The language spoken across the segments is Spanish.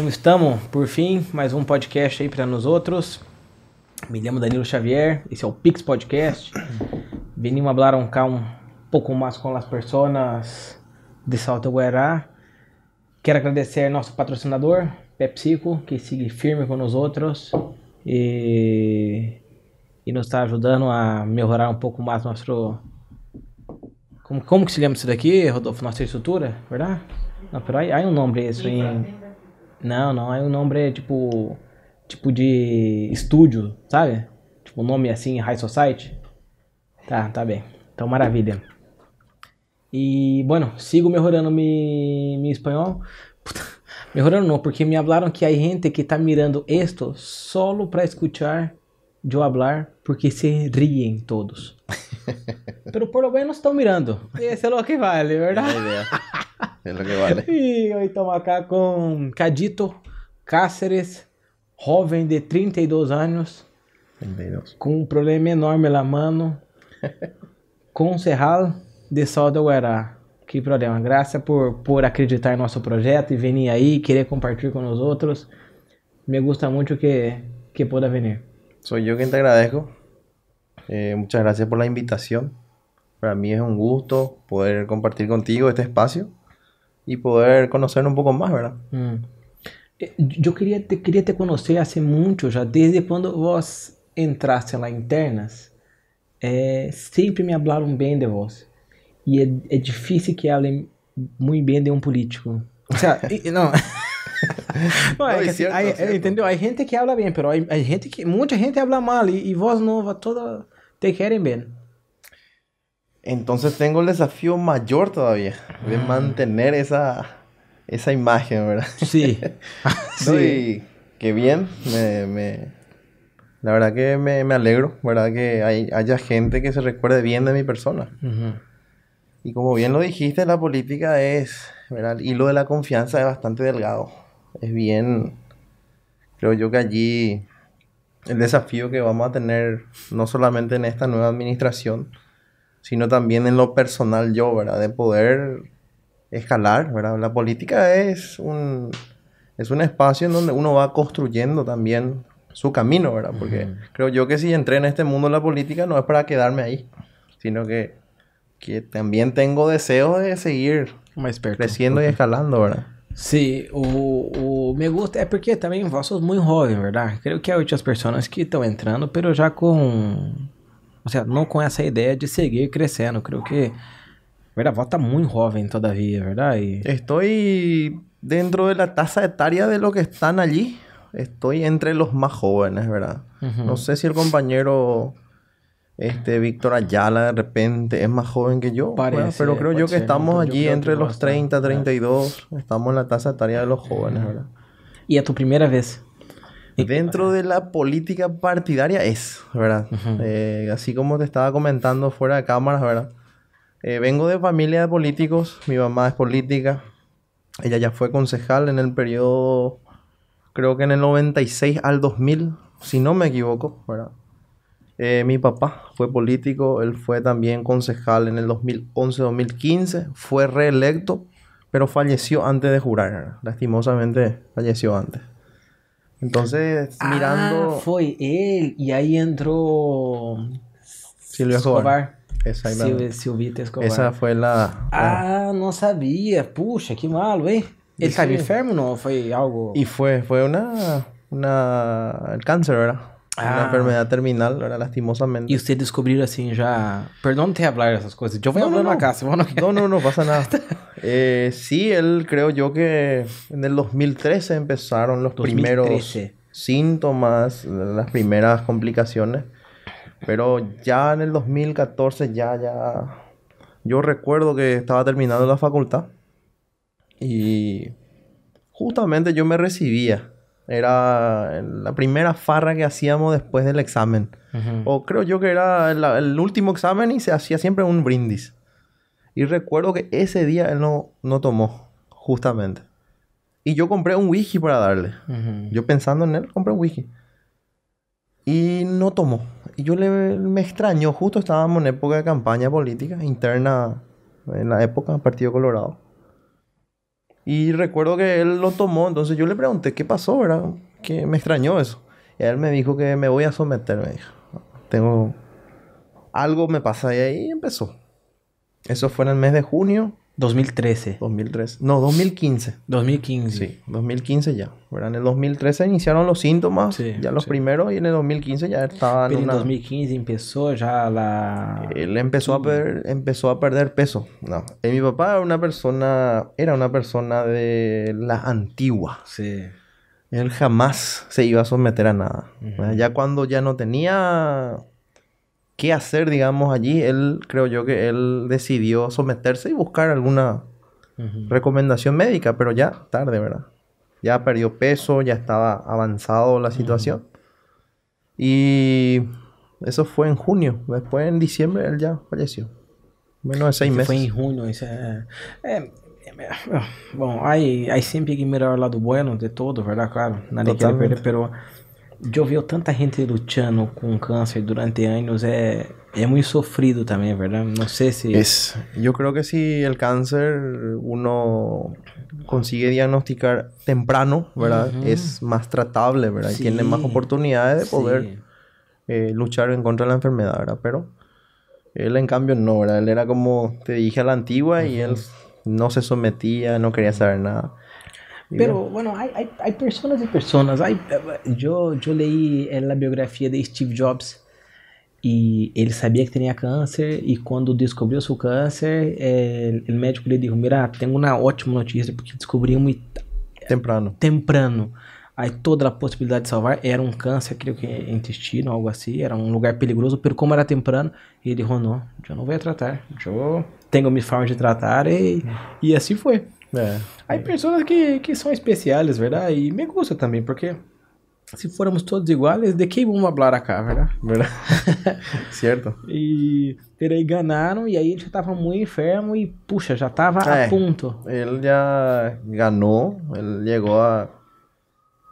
como estamos? Por fim, mais um podcast aí para nós outros. Me chamo Danilo Xavier, esse é o Pix Podcast. Venimos falar um, um pouco mais com as pessoas de Salto Guará. Quero agradecer nosso patrocinador, PepsiCo, que sigue firme com nós outros e, e nos está ajudando a melhorar um pouco mais nosso... Como, como que se chama isso daqui, Rodolfo? Nossa estrutura, verdade? Não, há, há um nome isso em... Não, não, é um nome tipo... Tipo de estúdio, sabe? Tipo um nome assim, High Society. Tá, tá bem. Então, maravilha. E, bueno, sigo melhorando mi, mi espanhol. Puta, melhorando não, porque me falaram que há gente que tá mirando esto solo para escuchar eu hablar, porque se riem todos. Pero por lo menos estão mirando. Esse é o que vale, verdade? É o que vale. E hoje estamos acá com Cadito Cáceres, jovem de 32 anos, 32. com um problema enorme na mano, concejal de Sol do Guará. Que problema. Graças por, por acreditar em nosso projeto e vir aí, querer compartilhar com os outros. Me gusta muito que, que pueda venir. Soy yo quien te agradezco. Eh, muchas gracias por la invitación. Para mí es un gusto poder compartir contigo este espacio y poder conocer un poco más, ¿verdad? Hum. Eh, Eu queria te, queria te conhecer há muito já, desde quando vós entraste lá internas. É, sempre me falaram bem de vós. E é, é difícil que falem muito bem de um político. O sea, e- não. Não, é que certo, hay- certo. entendeu? Há gente que habla bem, pero há gente que muita gente habla mal e, e vós nova toda te querem bem. Entonces tengo el desafío mayor todavía de mantener esa, esa imagen, ¿verdad? No, y qué bien, me, me- la verdad que me, me alegro, ¿verdad? Que hay, haya gente que se recuerde bien de mi persona. Y como bien lo dijiste, la política es, ¿verdad? El hilo de la confianza es bastante delgado. Es bien, creo yo que allí el desafío que vamos a tener, no solamente en esta nueva administración, sino también en lo personal yo, ¿verdad? De poder escalar, ¿verdad? La política es un, es un espacio en donde uno va construyendo también su camino, ¿verdad? Porque creo yo que si entré en este mundo de la política no es para quedarme ahí, sino que, que también tengo deseos de seguir creciendo y escalando, ¿verdad? Sim, o, o me gusta é porque também vós sos muito jovem, verdade? Creio que há outras pessoas que estão entrando, pero já com, seja, não com essa ideia de seguir crescendo. Creio que, verdade, vós tá muito jovem todavia, verdade? Estoy dentro de la tasa etaria de los que están allí. Estoy entre los más jóvenes, ¿verdad? Ujú. No sé si el compañero este Víctor Ayala de repente es más joven que yo, ¿verdad? Parece, pero creo yo que estamos allí entre los está, 30, ¿verdad? 32. Estamos en la tasa etaria de los jóvenes, ¿verdad? E é a tua primeira vez? Dentro de la política partidaria es, ¿verdad? Eh, así como te estaba comentando fuera de cámaras, ¿verdad? Eh, vengo de familia de políticos, mi mamá es política, ella ya fue concejal en el periodo, creo que en el 96 al 2000, si no me equivoco, ¿verdad? Eh, mi papá fue político, él fue también concejal en el 2011-2015, fue reelecto, pero falleció antes de jurar, ¿verdad? lastimosamente falleció antes. Entonces, mirando... Ah, foi ele. E aí entrou. Silvio Escobar. Silvio, Exactamente. Silvito Escobar. Esa fue la... la- Ah, não sabia. Puxa, que malo, hein? Ele aí. enfermo ou não? Foi algo. Y fue, fue una, una... El cáncer, ¿verdad? Ah. Una enfermedad terminal, ¿verdad? Lastimosamente. E você descobriu assim já. Perdão te hablar essas coisas. Eu vou No, no, hablando no. acá, se vos no No, no, no pasa nada. Eh, sí, él creo yo que en el 2013 empezaron los 2013. primeros síntomas, las primeras complicaciones. Pero ya en el 2014 ya, ya... Yo recuerdo que estaba terminando la facultad y justamente yo me recibía. Era la primera farra que hacíamos después del examen. O creo yo que era el, el último examen y se hacía siempre un brindis. Y recuerdo que ese día él no, no tomó, justamente. Y yo compré un whisky para darle. Yo pensando en él, compré un whisky. Y no tomó. Y yo le, me extrañó, justo estábamos en época de campaña política interna, en la época del Partido Colorado. Y recuerdo que él lo tomó, entonces yo le pregunté qué pasó, ¿verdad? Que me extrañó eso. Y él me dijo que me voy a someter, me dijo. Tengo... Algo me pasa y ahí empezó. Eso fue en el mes de junio 2013. 2013. No, 2015. 2015. Sí, 2015 ya. ¿verdad? En el 2013 iniciaron los síntomas, Sí, ya los sí. primeros, y en el 2015 ya estaba en Pero en una... 2015 empezó ya la... Él empezó a, perder, empezó a perder peso. No. Eh, mi papá era una persona, era una persona de la antigua. Sí. Él jamás se iba a someter a nada. Ya cuando ya no tenía qué hacer, digamos, allí, él, creo yo que él decidió someterse y buscar alguna Ujú. recomendación médica, pero ya tarde, ¿verdad? Ya perdió peso, ya estaba avanzado la situación. Y eso fue en junio. Después en diciembre él ya falleció. Menos de seis Ese meses. Em junho, isso é... é, é- é- bom, aí, aí sempre que mirar o lado bueno de todo, verdade? Claro, nadie quiere Totalmente. perder, pero eu vi tanta gente lutando com câncer durante anos, é, é muito sofrido também, verdade? Não sei se... Es, yo creo que si el cáncer uno consigue diagnosticar temprano, ¿verdad? Es más tratable, ¿verdad? Sí. tiene más oportunidades de poder Sí. eh, luchar en contra de la enfermedad, ¿verdad? Pero él en cambio no, ¿verdad? Él era como, te dije, a la antigua y él no se sometía, no quería saber nada. Pero, bueno, hay, hay, hay personas y personas. Hay, yo, yo leí la biografía de Steve Jobs y él sabía que tenía cáncer y cuando descubrió su cáncer, el, el médico le dijo, mira, tengo una ótima noticia porque descubrí muy temprano. temprano. Aí toda a possibilidade de salvar era um câncer, creio que intestino, algo assim, era um lugar perigoso, pero como era temprano, ele não, eu não vou tratar, eu tenho minha forma de tratar e, e assim foi. Eh, Há pessoas que, que são especiais, verdade? E me gusta também, porque se fôramos todos iguais, de que vamos falar acá, verdade? ¿verdad? Cierto. E aí ganaram e aí ele já estava muito enfermo e, puxa, já estava É. a ponto. Él ya ganó, él llegó a,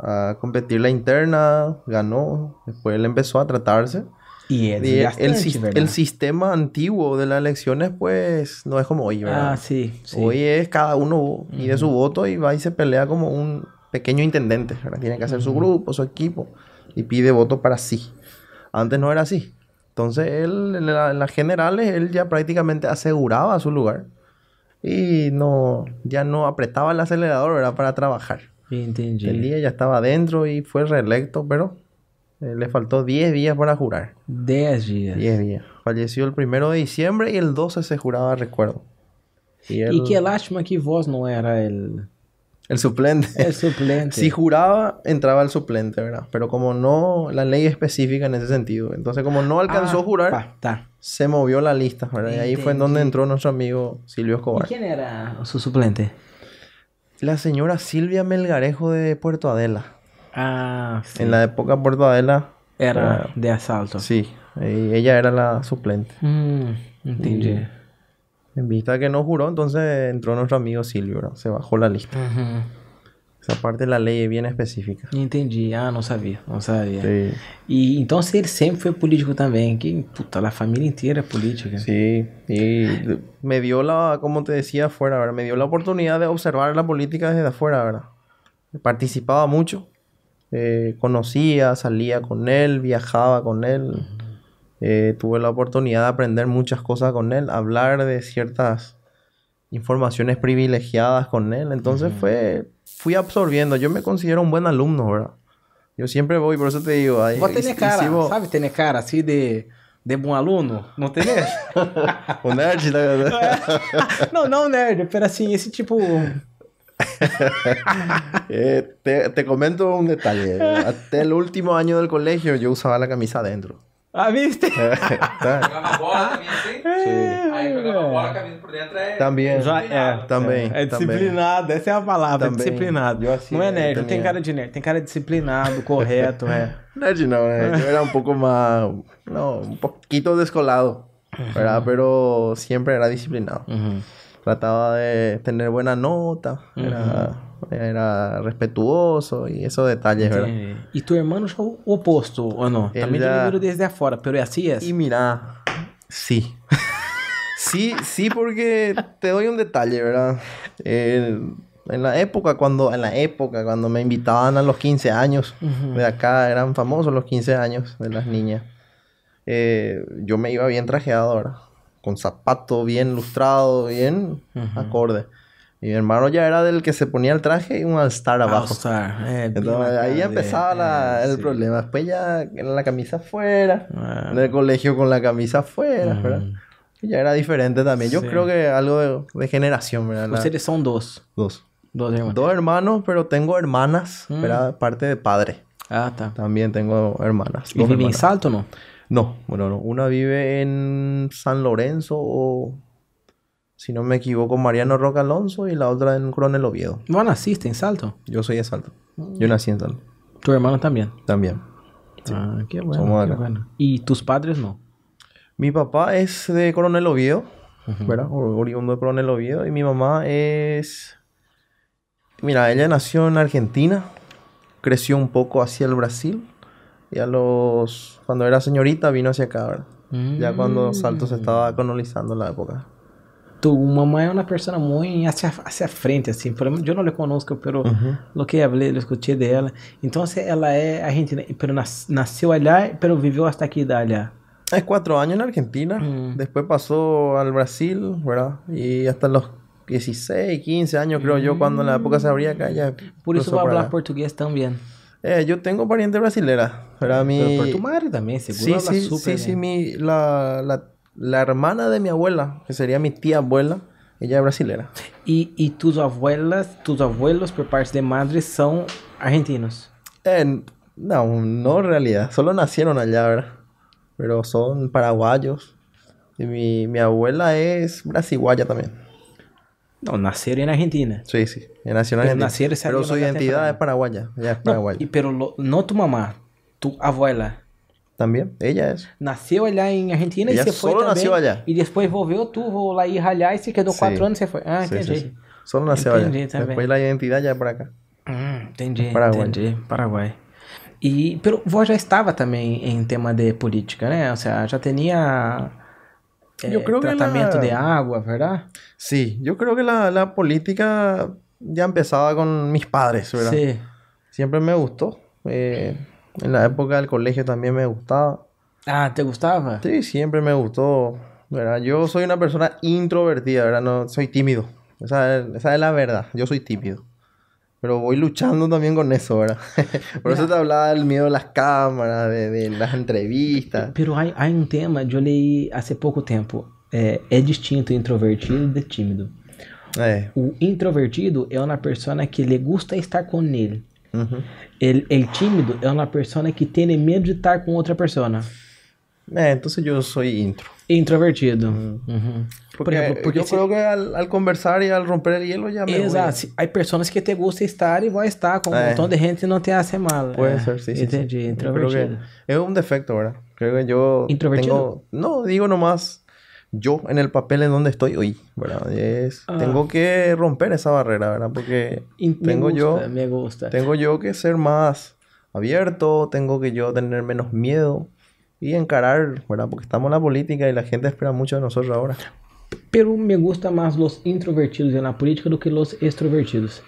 a competir la interna, ganó, después él empezó a tratarse. Y el, el sistema antiguo de las elecciones, pues, no es como hoy, ¿verdad? Ah, sim. Hoy es cada uno y de su voto y va y se pelea como un pequeño intendente, ¿verdad? Tiene que hacer su grupo, su equipo y pide voto para sí. Antes no era así. Entonces él, en, la- en las generales, él ya prácticamente aseguraba su lugar y no, ya no apretaba el acelerador, ¿verdad? Para trabajar. Entendi. El día ya estaba adentro y fue reelecto, pero eh, le faltó 10 días para jurar. 10 dias. 10 días. Falleció el primero de diciembre y el 12 se juraba recuerdo. Y él, que lástima que vos não era el, el suplente. el suplente. Si juraba, entraba el suplente, ¿verdad? Pero como no, la ley específica en ese sentido. Entonces, como no alcanzó Ah, a jurar, pá, tá. se movió la lista, ¿verdad? Y ahí fue en donde entró nuestro amigo Silvio Escobar. quem era o seu suplente? La señora Silvia Melgarejo de Puerto Adela. Ah, sim. En la época Puerto Adela, Era de assalto. sí, ella era la suplente. Hum, entendi. En vista de que no juró, entonces entró nuestro amigo Silvio. Se bajó la lista. Uhum. Esa parte de la ley es bien específica. Entendi. Ah, não sabia. Não sabia. Sí, E então ele sempre foi político também. Que, puta, a família inteira é política. sí. Y me dio la, como te decía afuera, ¿verdad? Me dio la oportunidad de observar la política desde afuera, ¿verdad? Participaba mucho. Eh, conocía, salía con él, viajaba con él. eh, tuve la oportunidad de aprender muchas cosas con él, hablar de ciertas informaciones privilegiadas con él. Entonces fue, fui absorbiendo. Yo me considero un buen alumno, ¿verdad? Yo siempre voy, por eso te digo. ahí- Vos tenés cara, si vos- sabe? Tenés cara assim de, de bom aluno. Não tenés? un nerd, ¿no? não, não nerd, pero assim, esse tipo... Eh, te, te comento un detalle. Hasta el último año del colegio yo usaba la camisa adentro. Ah, viste? É. También. É. Também, É disciplinado, essa é a palavra, é Também. disciplinado. Eu assim, não é eu nerd, não tem cara é. de nerd, tem cara de disciplinado, correto, é. Nerd no, eh, yo era un poco más, no, un poquito descolado, ¿verdad? Pero siempre era disciplinado. Uhum. Trataba de tener buena nota, era, era respetuoso y esos detalles, ¿verdad? E tu o oposto, ou não? Ele Também já- te viram desde afora, pero assim é? Y mira, sí. sí, sí, porque te doy un detalle, ¿verdad? El- En la época cuando, en la época cuando me invitaban a los 15 años, de acá eran famosos los 15 años de las niñas. Eh, yo me iba bien trajeado ahora, con zapato bien lustrado, bien acorde. Y mi hermano ya era del que se ponía el traje y un all-star abajo. Eh, Entonces, ahí empezaba la- eh, el problema. Después ya en la camisa afuera, en el colegio con la camisa afuera, ¿verdad? Y ya era diferente también. Yo Sí. creo que algo de, de generación, ¿verdad? La- Ustedes son dos. Dos. Dos hermanos. Dos hermanos, pero tengo hermanas, Mm. ¿verdad? Parte de padre. Ah, tá. También tengo hermanas. E vive em hermanas. Salto não? No, bueno, no. Una vive en San Lorenzo o, si no me equivoco, Mariano Roca Alonso y la otra en Coronel Oviedo. Vos nasciste em Salto? Yo soy de Salto. Yo nací en Salto. Tu hermano também. También. Ah, que bueno, Somos que acá. bueno. E tus padres não? Mi papá es de Coronel Oviedo, Oriundo de Coronel Oviedo. Y mi mamá es... Mira, ella nació en Argentina, creció un poco hacia el Brasil. Y a los... Cuando era señorita vino hacia acá, ¿verdad? Ya cuando Salto se estaba colonizando la época. Tu mamãe é uma pessoa muito hacia, hacia frente, assim. Por exemplo, eu não lhe conosco, pero lo que hablé, lo escuché dela. Então, ela é argentina, pero nasceu allá, pero viveu hasta aqui da allá. Es cuatro años en Argentina. Mm. Después pasó al Brasil, ¿verdad? Y hasta los 16, 15 años creo yo, cuando en la época se abría acá ya. Por vai para falar allá. português também. Eh, yo tengo pariente brasilera, ¿verdad? Mi... Pero por tu madre também, seguro Sí, sí, súper sí, sí, mi, la, la, la hermana de mi abuela, que sería mi tía abuela, ella es brasilera. E, e tus abuelas, tus abuelos por parte de madre são argentinos. Eh, no, no en realidad, solo nacieron allá, ¿verdad? Pero son paraguayos. Y mi, mi abuela es brasiguaya también. Não, nasceram na Argentina. Sí, sí, ella nació en Pero Argentina. nacieron y Pero salieron su allá identidad temprano. es paraguaya, ella es Não, paraguaya. e pero lo- não tu mamá, tu abuela. También, ella es. Nasceu allá em Argentina Ela e você foi solo também. nasceu allá. E depois volveu, tu vou lá ir ralhar e você quedou Sí. quatro anos e você foi. Ah, Sí, sí, entendi. sí. Solo nació allá. Entendi também. Después la identidad ya es por acá. Hum, entendi, Paraguai. entendi. Paraguai. E pero vó já estava também em tema de política, né? Ou seja, já tinha eh, Eu creo que tratamento ela- de água, verdade? Sí, yo creo que la, la política ya empezaba con mis padres, ¿verdad? Sim. Siempre me gustó. Eh, en la época del colegio también me gustaba. Ah, te gostava? Sí, siempre me gustó, ¿verdad? Yo soy una persona introvertida, ¿verdad? No, soy tímido. Esa es, esa es la verdad. Yo soy tímido. Pero voy luchando también con eso, ¿verdad? Por eso te hablaba del miedo de las cámaras, de, de las entrevistas. Pero há, há um tema, eu li há pouco tempo. É, é distinto introvertido de tímido. Eh, O introvertido é uma pessoa que lhe gusta estar com ele. ujú. El, el tímido é uma pessoa que tem medo de estar com outra pessoa. Eh, entonces yo soy intro. Introvertido. Uhum. Por Porque, exemplo, porque yo se- creo que al, al conversar y al romper el hielo ya me voy. Exato. Se- Há pessoas que te gusta estar e vai estar com um É. montão de gente e não te hace mal. Puede É, ser, sí, sí. Entendi. sí. Yo Introvertido. es un defecto, ¿verdad? Creo que yo ¿Introvertido? tengo... No, digo nomás yo en el papel en donde estoy hoy, ¿verdad? Es... Ah. Tengo que romper esa barrera, ¿verdad? Porque me tengo yo... gusta, Me gusta. Tengo yo que ser más abierto, tengo que yo tener menos miedo y encarar, ¿verdad? Porque estamos en la política y la gente espera mucho de nosotros ahora. Pero me gusta mais os introvertidos na política do que os extrovertidos.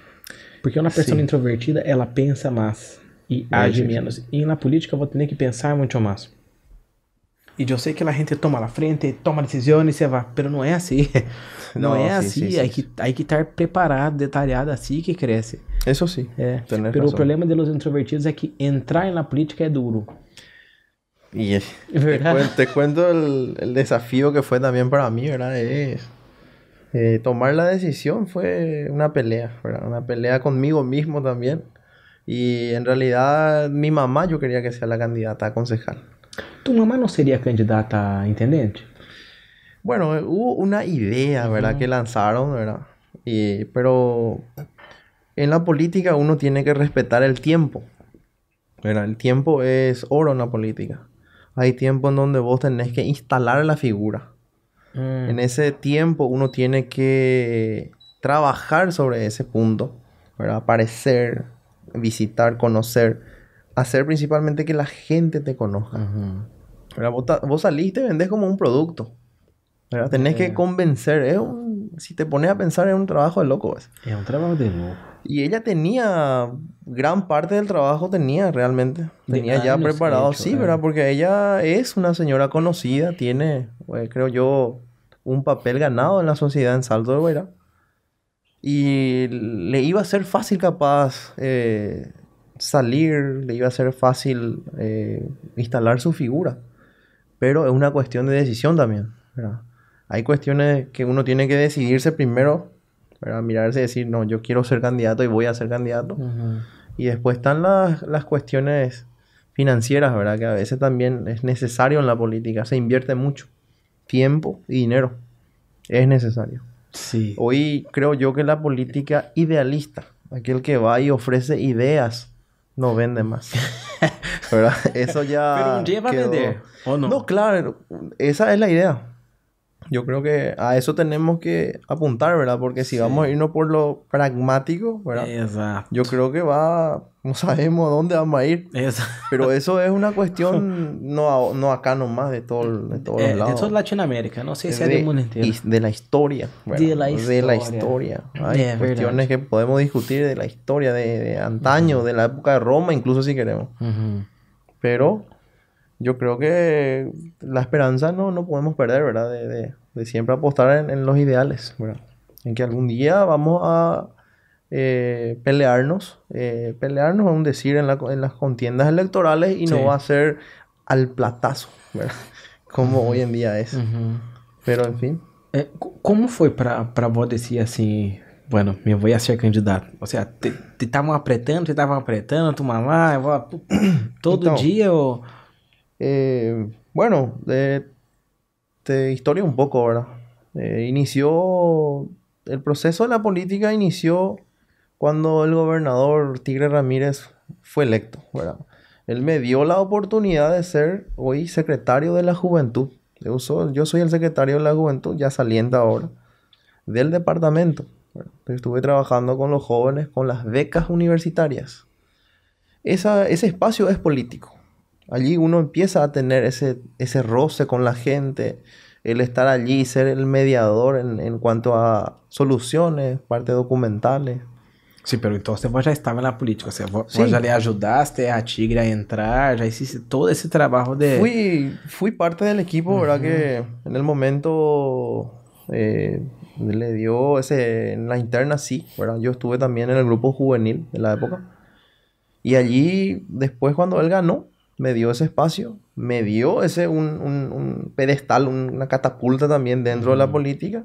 Porque uma pessoa Sim. introvertida, ela pensa mais e age sim, sim. menos. E na política eu vou ter que pensar muito mais. E eu sei que a gente toma a frente, toma decisões e você vai. Pero não é assim. Não, Não, é sim, assim. sim, Hay, sim, que, hay que estar preparado, detalhado, assim que cresce. Eso sí. É. Tenés Pero o razón. problema de los introvertidos é que entrar na política é duro. Y te, cuento el, el desafío que fue también para mí, ¿verdad? Es, eh, tomar la decisión fue una pelea, ¿verdad? Una pelea conmigo mismo también. Y en realidad mi mamá yo quería que sea la candidata a concejal. Tu mamá não seria candidata a intendente? Bueno, hubo una idea, ¿verdad? Que lanzaron, ¿verdad? Y, pero en la política uno tiene que respetar el tiempo. ¿verdad? El tiempo es oro en la política. Hay tiempo en donde vos tenés que instalar la figura. Hum. En ese tiempo uno tiene que trabajar sobre ese punto, ¿verdad? Aparecer, visitar, conocer, hacer principalmente que la gente te conozca. ¿verdad? Vos, vos salís y te vendés como un producto. ¿verdad? Tenés Eh. que convencer. Es un, si te pones a pensar, es un trabajo de loco. pues. Es un trabajo de loco. Y ella tenía, gran parte del trabajo tenía realmente. Tenía ya preparado, hecho, sí, eh. ¿verdad? Porque ella es una señora conocida, tiene, eh, creo yo, un papel ganado en la sociedad en Salto de Guairá. Y le iba a ser fácil capaz eh, salir, le iba a ser fácil eh, instalar su figura. Pero es una cuestión de decisión también, ¿verdad? Hay cuestiones que uno tiene que decidirse primero, ¿verdad? Mirarse y decir, no, yo quiero ser candidato y voy a ser candidato. Y después están las, las cuestiones financieras, ¿verdad? Que a veces también es necesario en la política. Se invierte mucho tiempo y dinero. Es necesario. Sí. Hoy creo yo que la política idealista, aquel que va y ofrece ideas, no vende más. ¿Verdad? Eso ya. Pero un día va a vender, ¿o no? No, claro, esa es la idea. Yo creo que a eso tenemos que apuntar, ¿verdad? Porque si Sí. vamos a irnos por lo pragmático, ¿verdad? Exacto. Yo creo que va, no sabemos dónde vamos a ir. Exacto. Pero eso es una cuestión no, a- no acá nomás, de, todo, de todos Eh, lados. toda Latinoamérica, no sé Es si es de, mundo entero. de la historia. ¿verdad? De la De la historia. historia. Hay Es cuestiones que podemos discutir de la historia, de, de antaño, de la época de Roma, incluso si queremos. Ujú. Pero yo creo que la esperanza no, no podemos perder, ¿verdad? De, de- de siempre apostar en, en los ideales, ¿verdad? En que algún día vamos a eh, pelearnos, eh, pelearnos, a un decir, en, la- en las contiendas electorales y Sí. no va a ser al platazo, ¿verdad? Como hoy en día es. Ujú. Pero en fin. Como foi pra, pra vós decidir assim, bueno, me vou a ser candidato? Ou seja, te estavam apretando, te estavam apretando, tu mamá, todo Então. dia ou... Eh, bueno, eh, te historia un poco, ¿verdad? Eh, inició, el proceso de la política inició cuando el gobernador Tigre Ramírez fue electo, ¿verdad? Él me dio la oportunidad de ser hoy secretario de la juventud. Yo soy, el secretario de la juventud, ya saliente ahora, del departamento. Estuve trabajando con los jóvenes, con las becas universitarias. Ese espacio es político. Allí uno empieza a tener ese, ese roce con la gente, el estar allí, ser el mediador en, en cuanto a soluciones, partes documentales. Sim, pero então você já estava na política, você vós já lhe ajudaste a Tigre a entrar, já hiciste todo esse trabalho de... Fui, fui parte del equipo, ¿verdad? Que en el momento eh, le dio ese, en la interna sí, ¿verdad? Yo estuve también en el grupo juvenil de la época. Y allí, después cuando él ganó, me dio ese espacio, me dio ese, un, un- un pedestal, un- una catapulta también dentro de la política.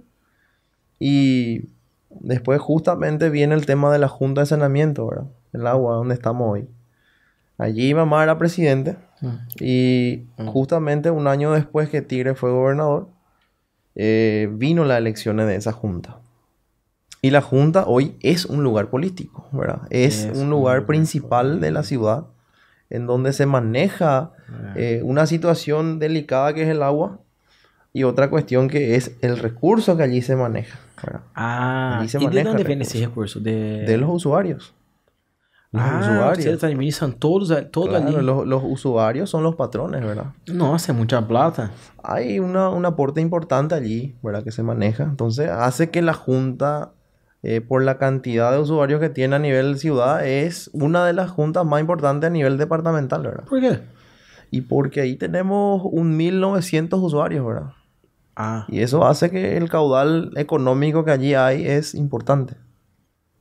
Y después justamente viene el tema de la Junta de Saneamiento, ¿verdad? El agua, donde estamos hoy. Allí mamá era presidente. Hum. Y Mm. justamente un año después que Tigre fue gobernador, eh, vino las elecciones de esa junta. Y la junta hoy es un lugar político, ¿verdad? Es, Es un lugar principal de la ciudad en donde se maneja eh, una situación delicada que es el agua y otra cuestión que es el recurso que allí se maneja, ¿verdad? Ah, Allí se de maneja onde el vem esse recurso? De, De los usuarios. Los ah, usuarios. vocês administram todos, todo Claro, ali. los, los usuarios son los patrones, ¿verdad? Nossa, é muita plata. hay una, un aporte importante allí, ¿verdad? Que se maneja. Entonces, hace que la Junta, eh, por la cantidad de usuarios que tiene a nivel ciudad, es una de las juntas más importantes a nivel departamental, ¿verdad? Por quê? Y porque ahí tenemos un 1900 usuarios, ¿verdad? Ah, Y eso hace que el caudal económico que allí hay es importante.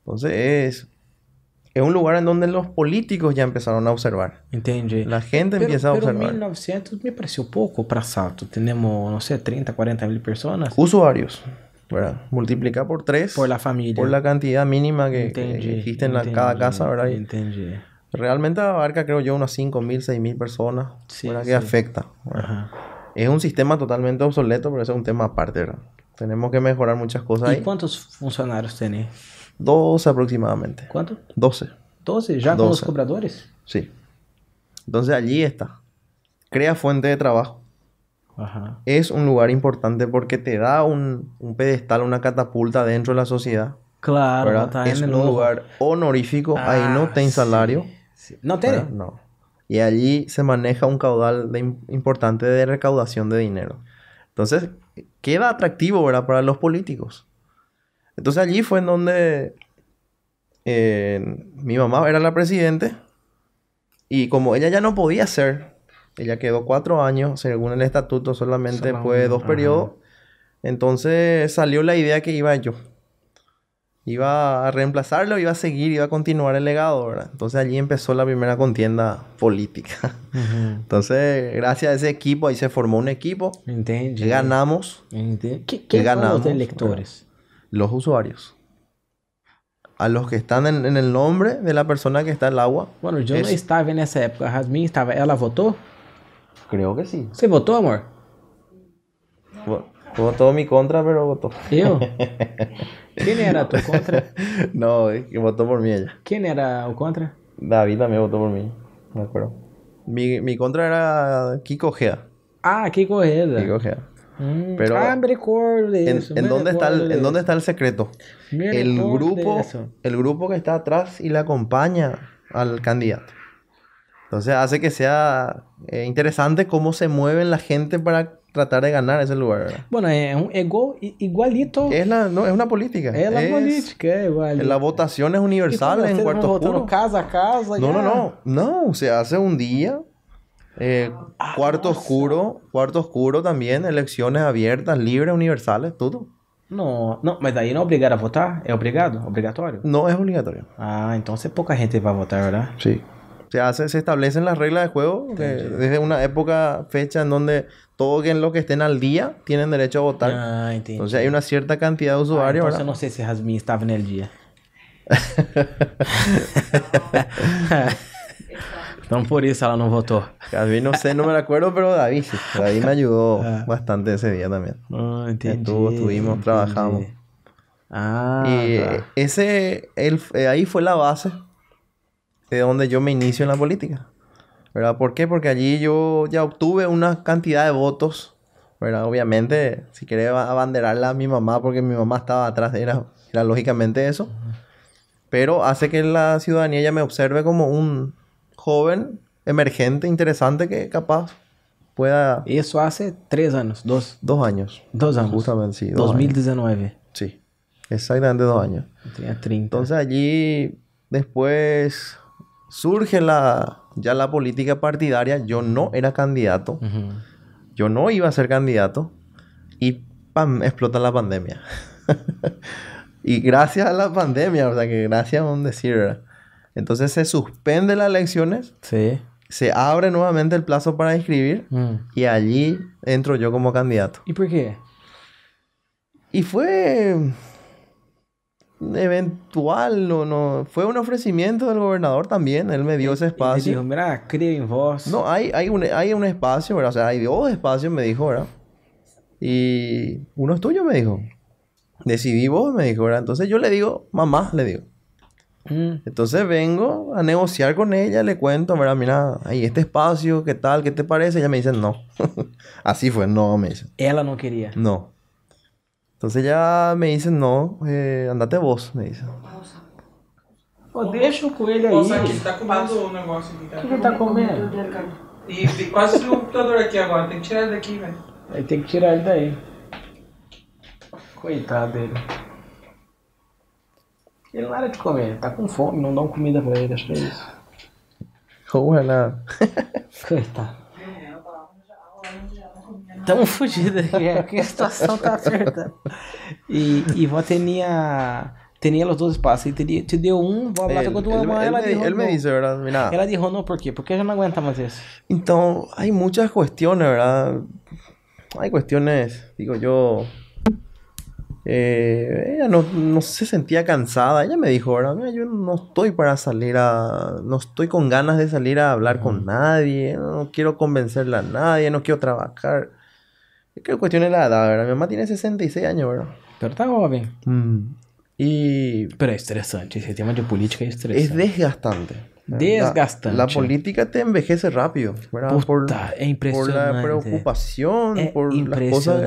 Entonces, es, es un lugar en donde los políticos ya empezaron a observar. entendi. La gente Pero, empieza a pero observar. 1900 me pareceu pouco para Salto. Temos, não sei, 30, 40 mil pessoas Usuarios, ¿verdad? Multiplica por 3. por la familia. por la cantidad mínima que, que existe en la- cada casa, ¿verdad? Y realmente abarca, creo yo, unas 5.000, 6.000 personas, Sí, ¿verdad? Que sí. afecta. ¿verdad? Ajá. Es un sistema totalmente obsoleto, pero eso es un tema aparte, ¿verdad? Tenemos que mejorar muchas cosas ahí. quantos funcionários tem? 12 aproximadamente. Quanto? 12, 12, já com os 12. cobradores? sí. Entonces allí está. Crea fuente de trabajo. Ajá. Es un lugar importante porque te da un, un pedestal, una catapulta dentro de la sociedad. Claro, ¿verdad? tá es un lugar honorífico. ahí no Ah, sí, salario. sí. Tem? ¿verdad? No. Y allí se maneja un caudal de im- importante de recaudación de dinero. Entonces, queda atractivo, ¿verdad? Para los políticos. Entonces allí fue en donde eh, mi mamá era la presidente y como ella ya no podía ser, ella quedó cuatro años, según el estatuto solamente fue dos ajá. periodos, entonces salió la idea que iba yo. Iba a reemplazarlo, iba a seguir, iba a continuar el legado, ¿verdad? Entonces allí empezó la primera contienda política. Entonces, gracias a ese equipo, ahí se formó un equipo, Entendi. ganamos Que quem são ganamos, os eleitores? los usuarios. A los que están en, en el nombre de la persona que está en el agua. Bueno, eu não Esse- estava nessa época. A Jasmine estava. Ela votou? Creo que sí. Você votou, amor? Vo- Votó mi contra, pero votó. Eu? Quem era tu contra? no, es que votó por mí ella. Quem era o contra? David también votó por mí. Me acuerdo. Mi, mi contra era Kiko Gea. Ah, que corrida. Kiko Gea. Hum, Pero- ah, me de En, eso. en me dónde está el, ¿En dónde está el secreto? Me El grupo, el grupo que está atrás y le acompaña al candidato. Entonces hace que sea eh, interesante cómo se mueven la gente para tratar de ganar ese lugar. ¿verdad? Bueno, é, é igual, i- igualito. Es, la, no, es una política. É la Es- política, é igualito. La votación es universal en vocês cuarto vão votando oscuro. casa a casa. No, ya. no, no. No, se hace un día. eh, Ah, cuarto oscuro, cuarto oscuro también, elecciones abiertas, libres, universales, todo. Não, não, mas daí não é obrigado a votar? É obrigado? Obrigatório? No es obligatorio. Ah, então pouca gente vai votar, ¿verdad? Sí. Se hace, se establecen las reglas de juego que desde una época, fecha en donde todos los que estén al día tienen derecho a votar. Ah. Entonces hay una cierta cantidad de ah, usuarios, então você ¿verdad? não sei se Rasmin estava no dia. então por isso ela não votou. David no sé, no me acuerdo, pero David sí. David me ayudó Ah. bastante ese día también. Ah, entendi. Estuvo, estuvimos, trabajamos. Ah, y tá. ese, él, eh, ahí fue la base de donde yo me inicio en la política. ¿Verdad? ¿Por qué? Porque allí yo ya obtuve una cantidad de votos. ¿Verdad? Obviamente, si quería abanderarla a mi mamá, porque mi mamá estaba atrás, era, era lógicamente eso. Pero hace que la ciudadanía ya me observe como un joven emergente, interesante, que capaz pueda... Isso hace três anos, dois, Dos años. dois anos. Justamente, sí. dos años. 2019. Sí. Exactamente dos años. Tinha 30. Entonces allí después surge la, ya la política partidaria. Yo no era candidato. Yo no iba a ser candidato. Y ¡pam! explota la pandemia. y gracias a la pandemia, o sea que gracias a un decir. ¿verdad? Entonces se suspende las elecciones. Sí. Se abre nuevamente el plazo para inscribir. Hum. Y allí entro yo como candidato. E por quê? Y fue eventual, no, no, fue un ofrecimiento del gobernador también, él me dio ese Ele dijo, espacio. mira, em vós. No, hay, hay, un, hay un espacio, ¿verdad? O sea, hay dos espacios, me dijo, ¿verdad? Y uno es tuyo, me dijo. Decidí vos, me dijo, ¿verdad? Entonces yo le digo, mamá, le digo. Hum. Entonces vengo a negociar con ella, le cuento, ¿verdad? Mira, hay este espacio, ¿qué tal? ¿Qué te parece? Ella me dice, no. Así fue, no, me dice. Ela não queria. No. Entonces ya me dicen, no, eh, andate vos, me dice. Pô, deixa com ele aí. Nossa, aqui, ele tá comendo o negócio aqui, O cara. que ele tá comendo? E e quase o computador aqui agora, tem que tirar ele daqui, velho. Aí tem que tirar ele daí. Coitado dele. Ele não era de comer, tá com fome, não dão comida pra ele, acho que é isso. Ojalá. Coitado. Tamo fudido aqui, é que a situação tá apertada. E, e vos tenía, tenía los dos espaços, e teria, te deu um, vou falar Él, com a tua él- él ela me, dijo él me dice, ¿verdad? Mira, Ela dijo não, por quê? Porque já não aguenta mais isso. entonces hay muchas cuestiones, ¿verdad? Hay cuestiones, digo yo. eh, ella no, no se sentía cansada. Ella me dijo, ¿verdad? Mira, yo no estoy para salir a. No estoy con ganas de salir a hablar con nadie. No quiero convencerle a nadie. No quiero trabajar. Es que cuestión es la edad, ¿verdad? Mi mamá tiene 66 años, ¿verdad? Pero tá jovem. Y Pero é estressante, esse tema de política es estressante. desgastante. Desgastante. La, la política te envejece rápido, ¿verdad? por, Puta, é por la preocupación, É por las cosas.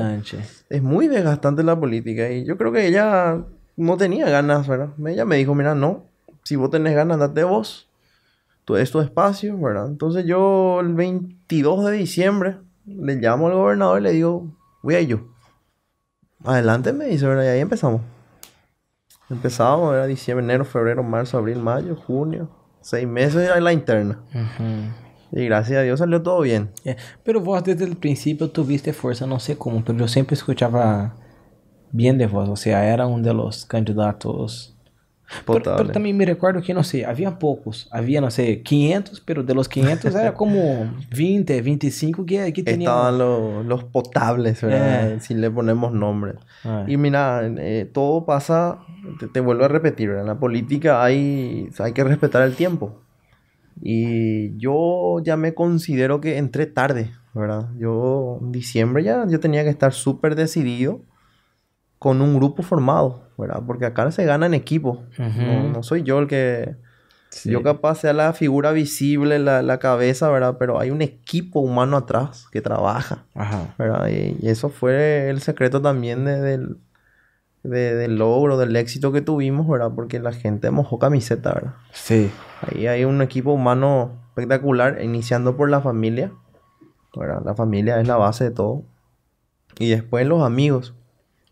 Es muy desgastante la política. Y yo creo que ella no tenía ganas, ¿verdad? Ella me dijo, mira, no, si vos tenés ganas, date vos. Tú es tu espacio, ¿verdad? Entonces yo el 22 de diciembre le llamo al gobernador y le digo, voy a yo. Adelante, me dice, ¿verdad? Y ahí empezamos. Empezábamos, era diciembre, enero, febrero, marzo, abril, mayo, junio. Seis meses era la interna. Y gracias a Dios salió todo bien. É, pero vos desde el principio tuviste fuerza, no sé cómo, pero yo siempre escuchaba bien de vos, o sea, era uno de los candidatos. Pero, Potable. pero también me recuerdo que, no sé, había pocos, había, no sé, 500, pero de los 500 era como 20, 25 que, que tenían... Estaban los, los potables, ¿verdad? Eh. Si le ponemos nombre. Ah, Y mira, eh, todo pasa, te, te vuelvo a repetir, ¿verdad? En la política hay, hay que respetar el tiempo. Y yo ya me considero que entré tarde, ¿verdad? Yo en diciembre ya yo tenía que estar súper decidido con un grupo formado, ¿verdad? Porque acá se gana en equipo. no, Ujú. no soy yo el que... sí. Yo capaz sea la figura visible, la, la cabeza, ¿verdad? Pero hay un equipo humano atrás que trabaja. Ajá. ¿verdad? Y, y eso fue el secreto también de- del, de- del logro, del éxito que tuvimos, ¿verdad? Porque la gente mojó camiseta, ¿verdad? Sí. Ahí hay un equipo humano espectacular, iniciando por la familia, ¿verdad? La familia es la base de todo. Y después los amigos,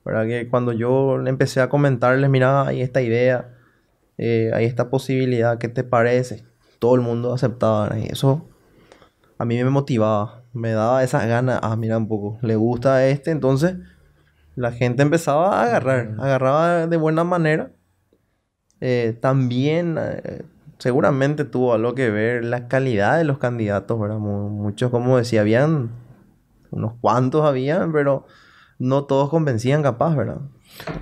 ¿verdad? Que cuando yo empecé a comentarles, mira, hay esta idea, eh, hay esta posibilidad, ¿qué te parece? Todo el mundo aceptaba, ¿verdad? Y eso a mí me motivaba, me daba esas ganas, ah, mira un poco, le gusta a este, entonces la gente empezaba a agarrar, agarraba de buena manera. Eh, también eh, seguramente tuvo algo que ver la calidad de los candidatos, ¿verdad? Mu- Muchos, como decía, habían unos cuantos habían, pero no todos convencían capaz, ¿verdad?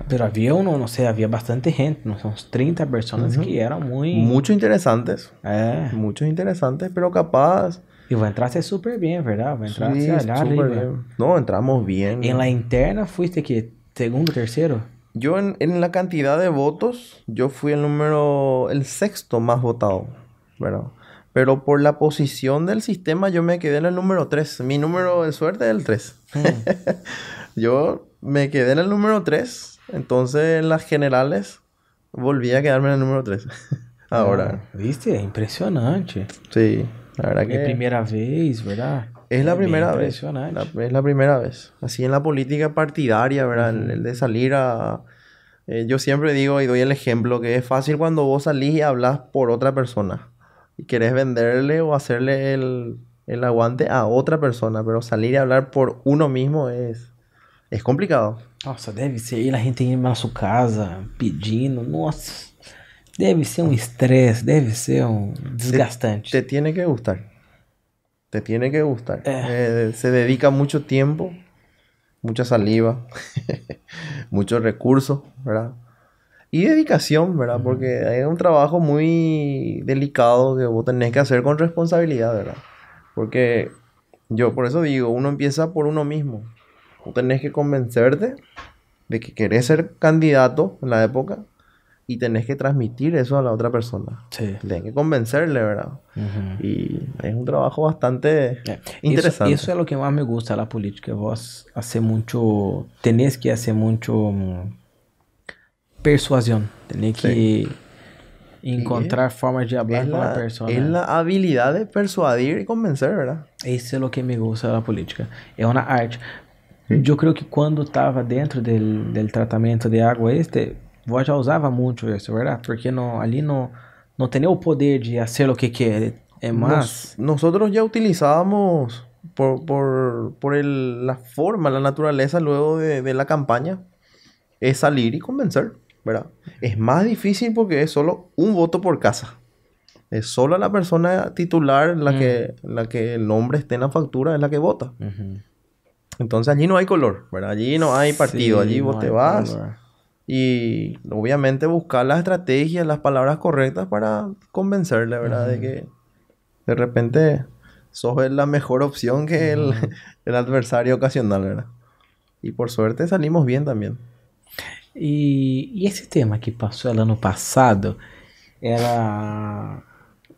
Pero había uno, no sé, había bastante gente, no sé, unos 30 personas que eran muy... Muchos interesantes, É. muchos interesantes, pero capaz... E vos entraste super bien, ¿verdad? Vos entraste sí, allá súper arriba. bien. No, entramos bien. En la interna fuiste que segundo, tercero. Yo en, en la cantidad de votos, yo fui el número, el sexto más votado, ¿verdad? Pero por la posición del sistema yo me quedé en el número 3. Mi número de suerte es el 3. Yo me quedé en el número 3. Entonces en las generales volví a quedarme en el número 3. Ahora, Ah, Viste? Impresionante. sí, la verdad que primeira vez, ¿verdad? es la primera vez. La- es la primera vez. Así en la política partidaria, ¿verdad? El- El, de salir a... eh, yo siempre digo y doy el ejemplo que es fácil cuando vos salís y hablas por otra persona. Y querés venderle o hacerle el, el aguante a otra persona. Pero salir y hablar por uno mismo es, es complicado. Nossa, deve ser. E a gente indo na sua casa pedindo. Nossa. Deve ser um estresse, deve ser um desgastante. Te tiene que gustar. Te tiene que gustar. Eh. Eh, se dedica mucho tiempo, mucha saliva, muchos recursos, ¿verdad? Y dedicación, ¿verdad? Porque es un trabajo muy delicado que vos tenés que hacer con responsabilidad, ¿verdad? Porque yo por eso digo, uno empieza por uno mismo. Tú tenés que convencerte de que querés ser candidato en la época y tenés que transmitir eso a la otra persona. Sí. Tenés que convencerle, ¿verdad? Uhum. Y es un trabajo bastante É, interesante. Isso, isso é o que mais me gusta da política. Vos hacer muito. Tenés que hacer muito. hum, persuasão. Tenés que encontrar formas de hablar es, com a la, persona. es la habilidad de persuadir y convencer, ¿verdad? Isso é o que me gusta da política. É uma arte. Eu creio que quando estava dentro del, del tratamento de água este, vos já usava muito isso, verdade? Porque no, ali não, não tem o poder de fazer o que. É mais. Nos- nosotros ya utilizábamos por, por, por el- la forma, la naturaleza luego de, de la campaña, es salir y convencer, ¿verdad? Es más difícil porque es solo un voto por casa. Es solo la persona titular la, que, la que el nombre esté en la factura, es la que vota. Uhum. Entonces allí no hay color, ¿verdad? Allí no hay partido, Sí, allí vos no te vas. color. Y obviamente buscar las estrategias, las palabras correctas para convencerle, ¿verdad? De que de repente sos la mejor opción que el, el adversario ocasional, ¿verdad? Y por suerte salimos bien también. E, e esse tema que passou ano passado era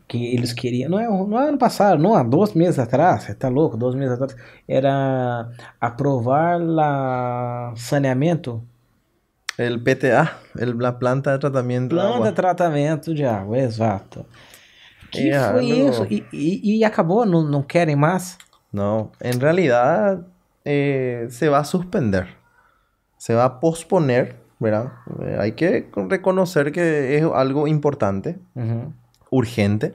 que eles queriam. Não é, não é ano passado, não, há dois meses atrás, você tá louco? Dois meses atrás. Era aprovar la saneamento, El PTA, el- la planta de tratamiento de plano agua. de tratamento de água, exato. Que É, foi não- isso? E, e, e acabou, não, não querem mais? No, en realidad eh, se va a suspender. Se va a posponer ¿verdad? Eh, hay que reconocer que es algo importante. Urgente.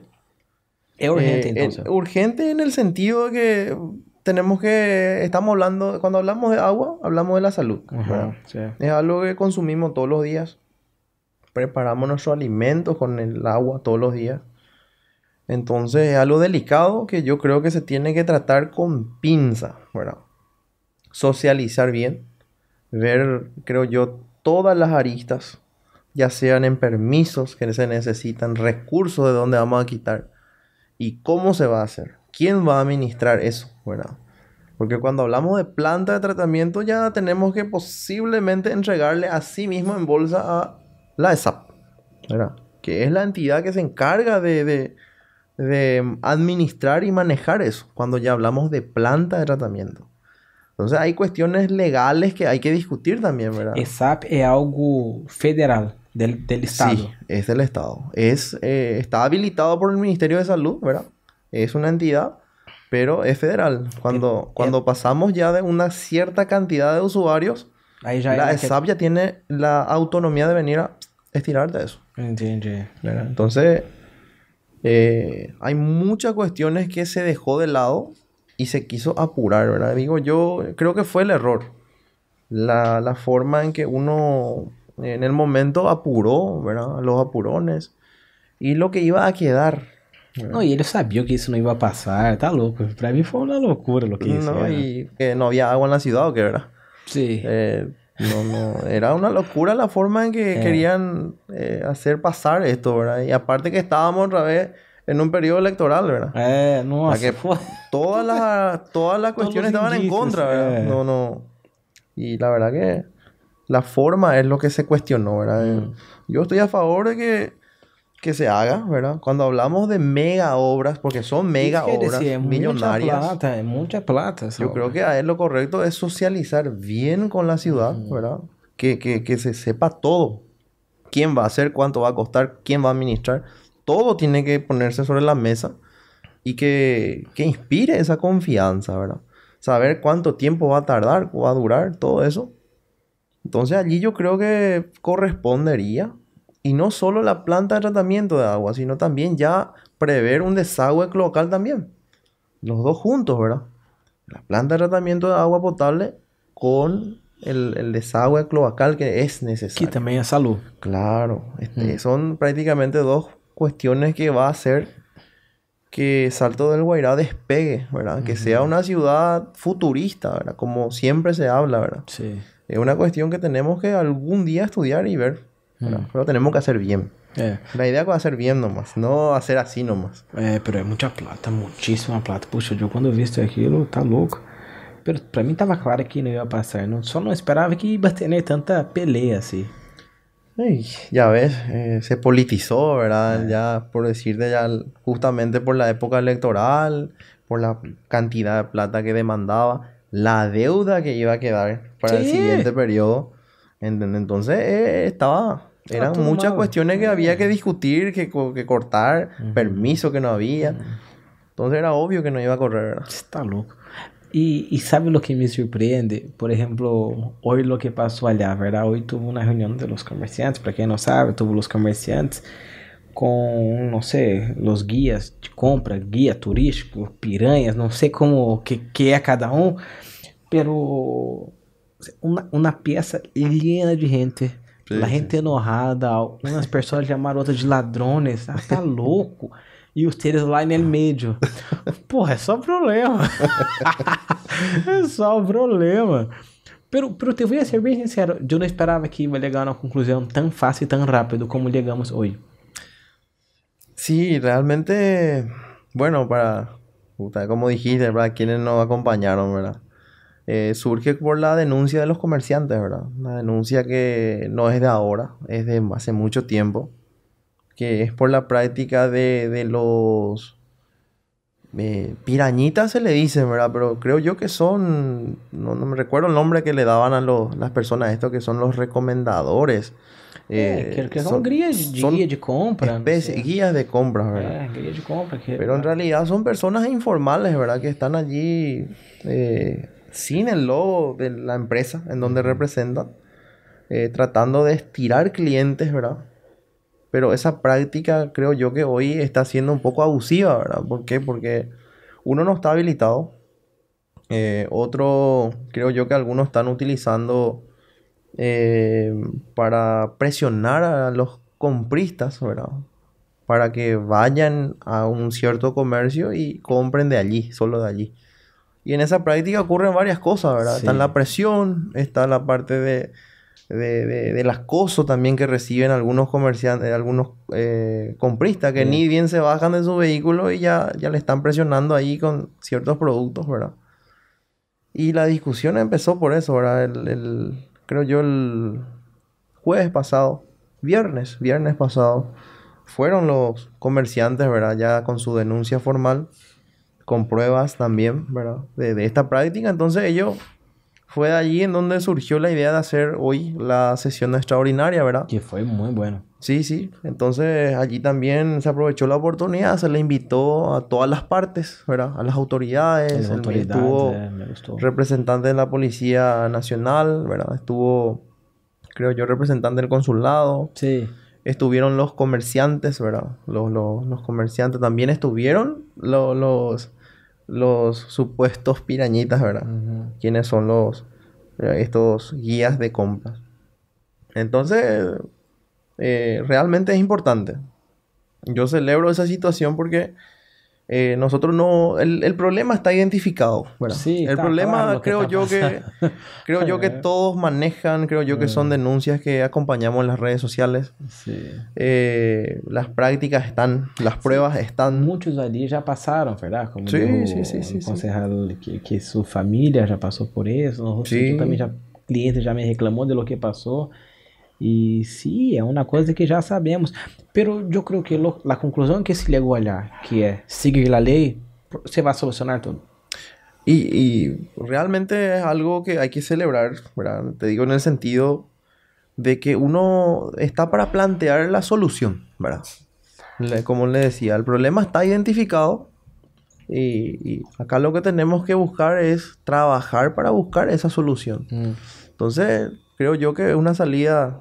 Es urgente, Eh, entonces. eh, urgente en el sentido de que tenemos que, estamos hablando, cuando hablamos de agua, hablamos de la salud. ¿verdad? Ajá, sí. Es algo que consumimos todos los días. Preparamos nuestros alimentos con el agua todos los días. Entonces es algo delicado que yo creo que se tiene que tratar con pinza, ¿verdad? Socializar bien, ver, creo yo, todas las aristas, ya sean en permisos que se necesitan, recursos de dónde vamos a quitar y cómo se va a hacer, quién va a administrar eso, ¿verdad? Porque cuando hablamos de planta de tratamiento ya tenemos que posiblemente entregarle a sí mismo en bolsa a la ESAP, ¿verdad? Que es la entidad que se encarga de, de- administrar y manejar eso, cuando ya hablamos de planta de tratamiento. Entonces hay cuestiones legales que hay que discutir también, ¿verdad? ESAP é algo federal del, del Estado. Sí, es del Estado. Es, eh, está habilitado por el Ministerio de Salud, ¿verdad? Es una entidad, pero es federal. Cuando, cuando pasamos ya de una cierta cantidad de usuarios, já la que- ESAP ya tiene la autonomía de venir a estirarte eso. Entendi. ¿verdad? Entonces, eh, hay muchas cuestiones que se dejó de lado y se quiso apurar, ¿verdad? Digo, yo creo que fue el error. La, la forma en que uno en el momento apuró, ¿verdad? Los apurones y lo que iba a quedar. Não, e ele sabia que isso não ia passar, tá louco. Pra mim foi uma loucura lo que hizo. ¿no? Y que no había agua en la ciudad, ¿o qué, verdad? Sí. Eh, no, no, era una locura la forma en que Eh. querían eh, hacer pasar esto, ¿verdad? Y aparte que estábamos otra vez en un periodo electoral, ¿verdad? É, nossa. que- foi- todas las, todas las cuestiones estaban en contra, ¿verdad? eh. No, no. Y la verdad que la forma es lo que se cuestionó, ¿verdad? Mm. Yo estoy a favor de que, que se haga, ¿verdad? Cuando hablamos de mega obras, porque son mega obras muita millonarias, plata, é muita plata. yo creo que a él lo correcto es socializar bien con la ciudad, ¿verdad? Que, que, que se sepa todo. ¿Quién va a hacer? ¿Cuánto va a costar? ¿Quién va a administrar? Todo tiene que ponerse sobre la mesa y que, que inspire esa confianza, ¿verdad? Saber cuánto tiempo va a tardar, va a durar, todo eso. Entonces allí yo creo que correspondería, y no solo la planta de tratamiento de agua, sino también ya prever un desagüe local también. Los dos juntos, ¿verdad? La planta de tratamiento de agua potable con el, el desagüe cloacal que es Que necesario. também é salud. Claro, este, son prácticamente dos cuestiones que va a hacer que Salto del Guairá despegue, ¿verdad? Que sea una ciudad futurista, ¿verdad? Como siempre se habla, ¿verdad? Sí. Es una cuestión que tenemos que algún día estudiar y ver. Mm. Pero tenemos que hacer bien. É. La idea es hacer bien nomás, no hacer así nomás. É, pero é muita plata, muitíssima plata. Puxa, eu quando eu vi isso aquilo, tá louco. Pero pra mim tava claro que não ia passar. Não, só não esperava que ia tener tanta peleia assim. Ey, ya ves, eh, se politizó, ¿verdad? Ya por decirte, ya justamente por la época electoral, por la cantidad de plata que demandaba, la deuda que iba a quedar para el Sí. siguiente periodo. ¿entendés? Entonces eh, estaba, eran muchas mal. cuestiones que había que discutir, que, que cortar, permiso que no había. Entonces era obvio que no iba a correr, ¿verdad? Você tá louco. E, e sabe o que me surpreende? Por exemplo, hoje o que passou allá, ¿verdad? Hoje tuve uma reunião de los comerciantes, para quem não sabe, tuve los comerciantes com, não sei, los guias de compra, guia turístico, piranhas, não sei como que, que é cada um, pero uma, peça llena de gente. Sí, la sí. gente enojada, umas pessoas chamaram outras de ladrones, ah, tá louco. E ustedes lá no meio. Porra, é só problema. é só problema. Pero, pero te voy a ser bem sincero, eu não esperava que ia chegar a uma conclusão tão fácil e tão rápido como chegamos hoje. Sí, realmente, bueno, para, como dijiste, ¿verdad? Quienes nos acompañaron, ¿verdad? Eh, surge por la denuncia de los comerciantes, ¿verdad? Una denuncia que no es de ahora, es de hace mucho tiempo, que es por la práctica de, de los eh, pirañitas se le dice, ¿verdad? Pero creo yo que son, no, no me recuerdo el nombre que le daban a los- las personas esto, que son los recomendadores. Eh, que, son- son guia de compra. guías de ¿verdad? Compra. Que, Pero en realidad son personas informales, ¿verdad? Que están allí sin el logo de la empresa en donde representan. eh, tratando de estirar clientes, ¿verdad? Pero esa práctica creo yo que hoy está siendo un poco abusiva, ¿verdad? ¿Por qué? Porque uno no está habilitado. Eh, otro, creo yo que algunos están utilizando eh, para presionar a los compristas, ¿verdad? Para que vayan a un cierto comercio y compren de allí, solo de allí. Y en esa práctica ocurren varias cosas, ¿verdad? Está Sí. la presión, está la parte de, de- de- del acoso también que reciben algunos comerciantes, algunos eh, compristas que Sí. ni bien se bajan de su vehículo y ya, ya le están presionando ahí con ciertos productos, ¿verdad? Y la discusión empezó por eso, ¿verdad? El, el- creo yo el jueves pasado, viernes, viernes pasado, fueron los comerciantes, ¿verdad? Ya con su denuncia formal, con pruebas también, ¿verdad? De, de esta práctica. Entonces ellos, fue de allí en donde surgió la idea de hacer hoy la sesión extraordinaria, ¿verdad? Que fue muy bueno. Sí, sí. Entonces allí también se aprovechó la oportunidad, se le invitó a todas las partes, ¿verdad? A las autoridades. Las el- autoridades, estuvo eh, representante de la Policía Nacional, ¿verdad? Estuvo, creo yo, representante del consulado. Sí. Estuvieron los comerciantes, ¿verdad? Los, los, los comerciantes también estuvieron lo- los, los supuestos pirañitas, ¿verdad? Ujú. quiénes son los eh, estos guías de compras. Entonces, eh, realmente es importante. Yo celebro esa situación porque eh, nosotros no... El, el problema está identificado, ¿verdad? Sí, el está problema que creo yo que... pasando. Creo yo que todos manejan, creo yo que son denuncias que acompañamos en las redes sociales. Sí. Eh, las prácticas están, las pruebas están. Muchos ali já passaram, ¿verdad? Como Sí, sí, sí, sí, sí. concejal que, que su familia já passou por. No Sí. Yo também já cliente já me reclamou de lo que passou. E sim, é uma coisa que já sabemos. Pero eu creio que lo- a conclusão que se llegou allá, que é seguir a lei, você vai solucionar tudo. Y, y realmente es algo que hay que celebrar, ¿verdad? Te digo en el sentido de que uno está para plantear la solución, ¿verdad? Le- como le decía, el problema está identificado y, y acá lo que tenemos que buscar es trabajar para buscar esa solución. Entonces, creo yo que una salida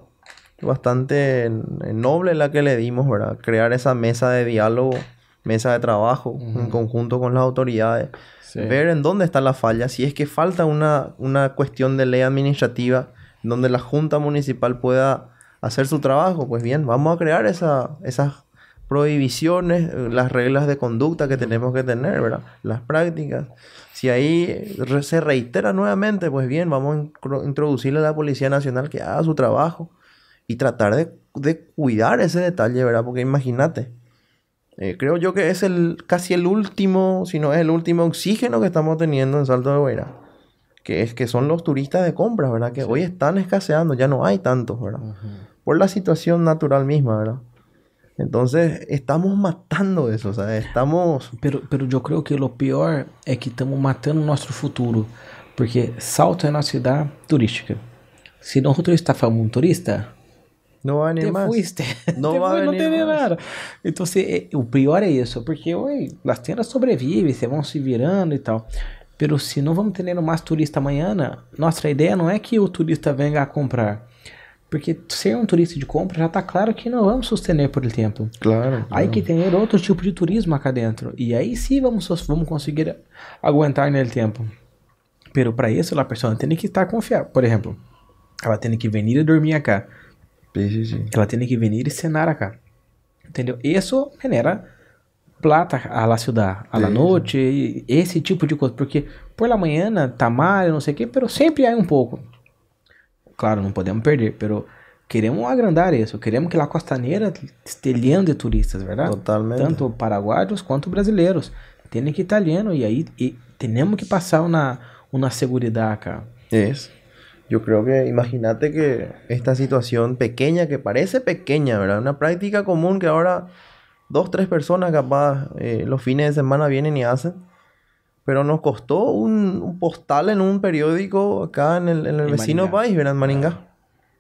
bastante noble la que le dimos, ¿verdad? Crear esa mesa de diálogo, mesa de trabajo en conjunto con las autoridades. Sí. Ver en dónde está la falla, si es que falta una, una cuestión de ley administrativa donde la Junta Municipal pueda hacer su trabajo, pues bien, vamos a crear esa, esas prohibiciones, eh, las reglas de conducta que tenemos que tener, ¿verdad? Las prácticas. Si ahí se reitera nuevamente, pues bien, vamos a introducirle a la Policía Nacional que haga su trabajo y tratar de, de cuidar ese detalle, ¿verdad? Porque imagínate, eh, creo yo que es el casi el último, si no es el último oxígeno que estamos teniendo en Salto de Guairá. Que es que son los turistas de compras, ¿verdad? Que hoy están escaseando, ya no hay tantos, ¿verdad? Por la situación natural misma, ¿verdad? Entonces, estamos matando eso, o sea, estamos... Pero, pero eu creio que o pior é que estamos matando o nosso futuro. Porque Salto é uma cidade turística. Nós está falando um turista, No va a venir te fuiste. No a fui, não tem mais. nada. Então, se, é- o pior é isso. Porque, oi, as tendas sobrevivem, se vão se virando e tal. Pero se não vamos ter mais turista amanhã, nossa ideia não é que o turista venha a comprar. Porque ser um turista de compra já está claro que não vamos sostener por tempo. Claro. Hay que tener outro tipo de turismo acá dentro. E aí sim vamos, vamos conseguir aguentar no tempo. Pero para isso a pessoa tem que estar confiada. Por exemplo, ela tem que vir e dormir acá. Sí. Ela tem que vir e cenar acá. Entendeu? Isso genera plata a la ciudad, a la noite, esse tipo de coisa. Porque por la manhã, tamal, não sei o quê, pero sempre há um pouco. Claro, não podemos perder, pero queremos agrandar isso. Queremos que a costaneira esteja de turistas, verdade? Totalmente. Tanto paraguaios quanto brasileiros. Tem que estar lleno e aí e temos que passar uma, uma segurança acá. Es. Yo creo que imagínate que esta situación pequeña, que parece pequeña, ¿verdad? Una práctica común que ahora dos, tres personas capaz eh, los fines de semana vienen y hacen. Pero nos costó un, un postal en un periódico acá en el, en el vecino Maringá. país, ¿verdad? Maringá.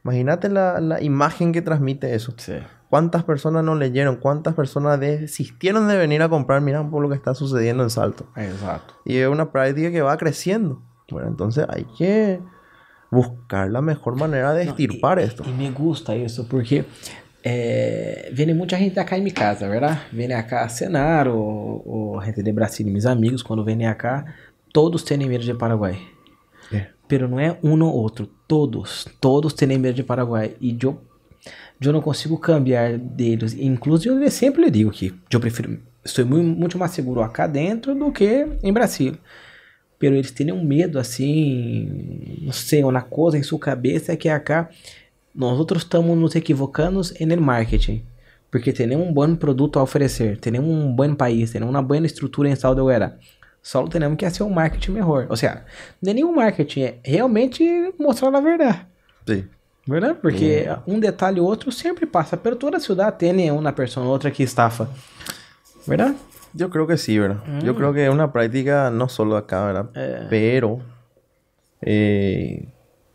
Imagínate la, la imagen que transmite eso. Sí. ¿Cuántas personas no leyeron? ¿Cuántas personas desistieron de venir a comprar? Miran por lo que está sucediendo en Salto. Exato. Y es una práctica que va creciendo. Bueno, entonces hay que, buscar la mejor manera de No, estirpar y- esto. Y me gusta isso, porque é, vem muita gente acá em minha casa, verdade? Vem acá cenar, ou, ou a gente de Brasília, meus amigos, quando vêm acá, todos têm medo de Paraguai. É. Pero não é um ou outro, todos, todos têm medo de Paraguai. E eu, eu não consigo cambiar deles. Inclusive, eu sempre lhe digo que eu prefiro, estou muito, muito mais seguro acá dentro do que em Brasília. Pero eles têm um medo assim, não sei, uma coisa em sua cabeça que acá nós outros estamos nos equivocando no marketing. Porque temos um bom produto a oferecer, temos um bom país, temos uma boa estrutura em Sal de Guerra. Só temos que fazer um marketing melhor. Ou seja, não é nenhum marketing, é realmente mostrar a verdade. Sí. Verdade? Porque um detalhe ou outro sempre passa. Pero toda ciudad tem uma pessoa ou outra que estafa. Verdade? Yo creo que sí, ¿verdad? Yo creo que es una práctica no solo acá, ¿verdad? Eh. Pero eh,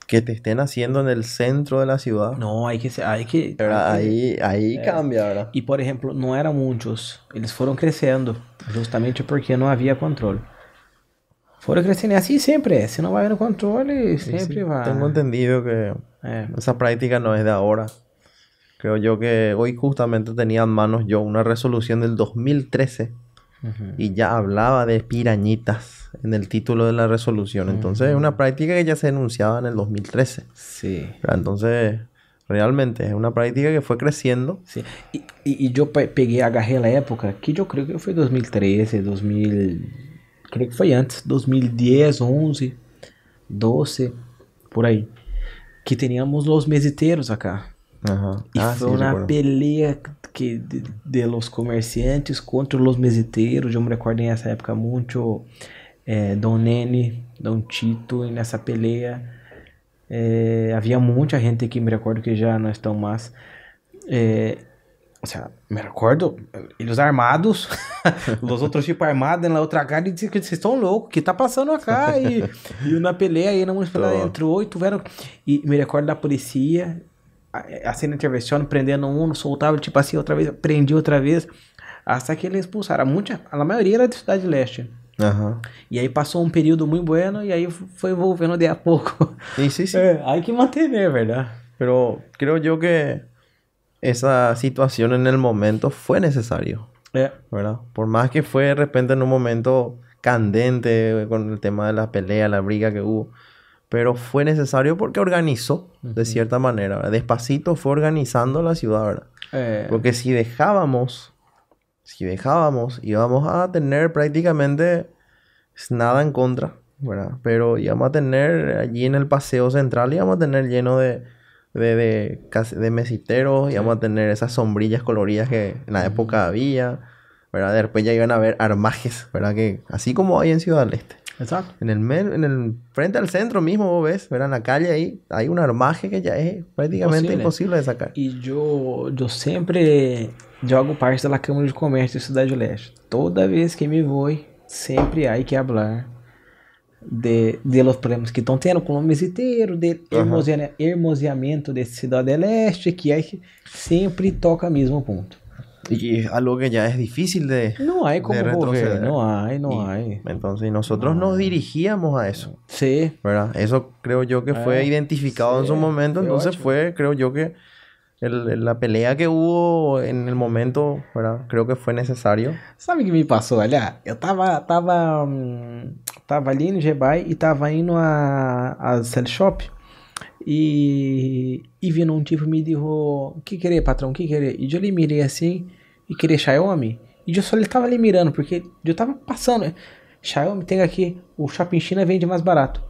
que te estén haciendo en el centro de la ciudad, Não, aí que. Aí que ¿verdad? aí que- Ahí, ahí cambia, ¿verdad? E, por exemplo, não eram muitos. Eles foram crescendo, justamente porque não havia controle. Foram crescendo. E assim sempre é. Se não vai no controle, Sí, sempre sí. vai. Tengo entendido que esa práctica no es de ahora. Creo yo que hoy justamente tenía en manos yo una resolución del 2013 Uhum. y ya hablaba de pirañitas en el título de la resolución. Entonces es una práctica que ya se denunciaba en el 2013. Sim. ¿verdad? Entonces, realmente es una práctica que fue creciendo. sim. E, e, e eu pe- peguei, agarrei na época, que eu creio que foi 2013, 2000. Creio que foi antes, 2010, 11, 12, por aí. Que teníamos os mesiteiros acá. Ajá. Y Ah, fue sí, una recuerdo. pelea que de, de los comerciantes contra los meseteiros. Eu me recordo nessa época muito eh, Dom Nene, Dom Tito e nessa pelea. eh, havia muita gente que me recordo que já não estão mais. Eh, o sea, me recordo, eles armados, os outros tipo armados na outra cara e dizem que vocês estão loucos, que tá passando acá e, e na peleia aí na municipalidade entrou e tiveram e me recordo da polícia assim intervenção, prendendo um, soltava tipo assim outra vez, prendia outra vez, até que eles expulsaram. Muita, a maioria era de Cidade Leste. Ajá. E aí passou um período muito bueno e aí foi volvendo de a pouco. Y sí, sí. É, aí que manter, verdade? Pero creo yo que esa situación en el momento fue necesario, É. ¿verdad? Por más que fue de repente en un momento candente con el tema de la pelea, la briga que hubo, pero fue necesario porque organizó de cierta manera, ¿verdad? Despacito fue organizando la ciudad, ¿verdad? É. Porque si dejábamos, si dejábamos, íbamos a tener prácticamente nada en contra, ¿verdad? Pero íbamos a tener allí en el paseo central, íbamos a tener lleno de, de, de, de mesiteros, íbamos a tener esas sombrillas coloridas que en la época había, ¿verdad? Después ya iban a haber armajes, ¿verdad? Que así como hay en Ciudad del Este. Exato. En el, en el frente al centro mismo, vos ves, ¿verdad? En la calle ahí hay un armaje que ya es prácticamente Imposible. imposible de sacar. E eu, eu sempre jogo parte da Câmara de Comércio de Cidade Leste. Toda vez que me vou, sempre há que falar de, de los problemas que estão tendo com o mesiteiro, de Aham. hermosea- hermoseamento de Cidade Leste, que é que sempre toca mesmo ponto. Y es algo que ya es difícil de... Não há como retroceder. há, não há. y entonces nosotros nos dirigíamos a eso, Sim, ¿verdad? Eso creo yo que fue Ah, identificado en sí, su momento, entonces fue, creo yo que el- la pelea que hubo en el momento, ¿verdad? Creo que fue necesario. Sabe o que me passou? Olha, eu tava, tava, tava ali no Jebai e tava indo a, a Cell Shop e, e vindo um tipo me disse, o que querer, patrão, o que querer? E eu lhe mirei assim e queria Xiaomi. E eu só ele tava ali mirando, porque eu tava passando. né? Xiaomi tem aqui, o Shopping China vende mais barato.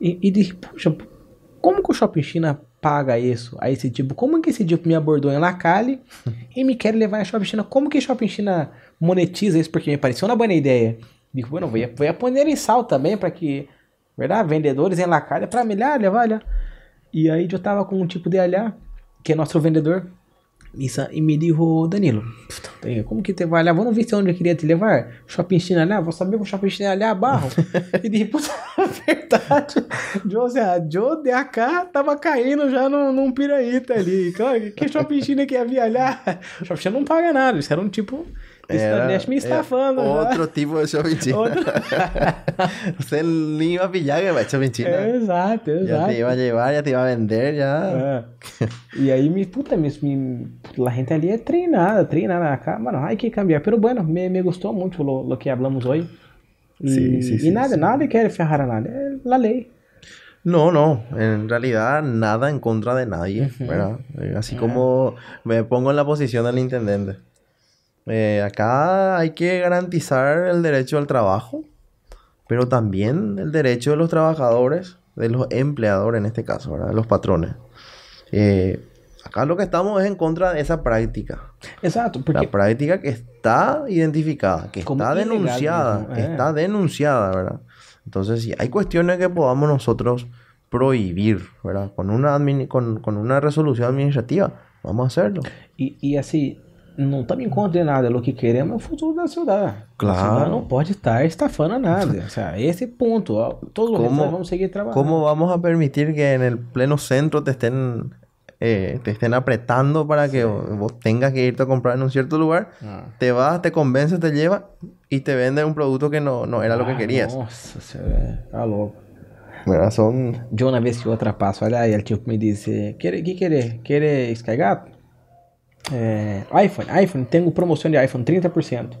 E, e disse, poxa, como que o Shopping China paga isso? Aí esse tipo, como que esse tipo me abordou em Lacalle e me quer levar em Shopping China? Como que Shopping China monetiza isso? Porque me pareceu uma boa ideia. Digo, bueno, vou, vou poner em sal também para que, verdade, vendedores em Lacalle para levar, olhar. E aí eu tava com um tipo de olhar, que é nosso vendedor, isso, e me disse, Danilo, como que te vai olhar? Vamos ver se é onde eu queria te levar? Shopping China lá? Vou saber que o Shopping China lá barro. e disse, puta, é verdade. Ou seja, eu de cá tava caindo já num, num piraíta ali. Claro, que Shopping China que havia lá? Shopping China não paga nada, isso era um tipo Estaria me estafando. já. Otro tipo de shopping china. Outro- Usted ni iba a pillar que va a shopping china. Exato, Ya exato. te iba a llevar, ya te iba a vender, ya. É. E aí, me, puta, me, me, la gente ali é treinada, treinada acá. Mano, hay que cambiar. Pero bueno, me, me gustó mucho lo, lo que hablamos hoy. Y, Sí, sí, y sí, nada, sí. nadie quiere fijar a nadie. Es la ley. No, no, en realidad nada en contra de nadie, ¿verdad? Eh, Así como me pongo en la posición del intendente. Eh, acá hay que garantizar el derecho al trabajo, pero también el derecho de los trabajadores, de los empleadores en este caso, ¿verdad? De los patrones. Eh, acá lo que estamos es en contra de esa práctica. Exato, La práctica que está identificada, que está denunciada, que eh. está denunciada, ¿verdad? Entonces, si hay cuestiones que podamos nosotros prohibir, ¿verdad? Con una, con, con una resolución administrativa, vamos a hacerlo. E, e assim, não estamos em contra de nada. O que queremos é o futuro da cidade. Claro. A cidade não pode estar estafando nada. O sea, esse ponto. ó, Todos os ¿Cómo- restaurantes vamos seguir trabalhando. ¿Cómo vamos a permitir que en el pleno centro te estén, eh, te estén apretando para que vos tengas que irte a comprar en un cierto lugar? Ah. Te vas, te convences, te llevas y te venden un producto que no, no era lo que Ah, querías. Nossa, você tá louco. Son... Yo una vez que outra passo, olha aí, ele tipo me disse, quer, que querer? Querer Sky Gato? É, iPhone, iPhone, tenho promoção de iPhone 30%.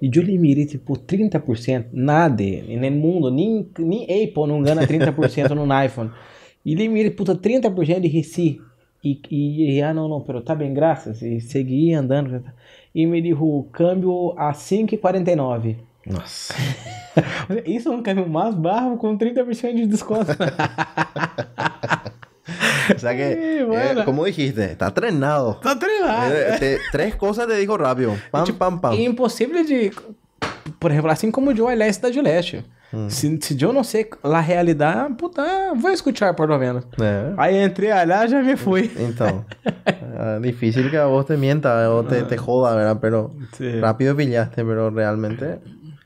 E eu lhe mirei, tipo, 30%, nada, no mundo, nem, nem Apple não ganha 30% no iPhone. E lhe mirei, puta, 30% de reci. E, e, e, ah, não, não, pero tá bem, graças. E segui andando. E me dijo, câmbio a 5,49. Nossa. Isso é um câmbio mais barro com 30% de desconto. O sea que, eh, como dijiste, está trenado. Tá treinado. Eh, te- tres cosas te dijo rápido. Pam, pam, pam. E impossível de. Por exemplo, assim como o Joe Leste da Gillette. Se, se eu não sei a realidade, puta, vou escutar por lo menos. Eh, Aí entrei lá, já me fui. Entonces, ah, difícil que a vos te mienta o te, te joda, ¿verdad? Pero Sí. rápido pillaste, pero realmente,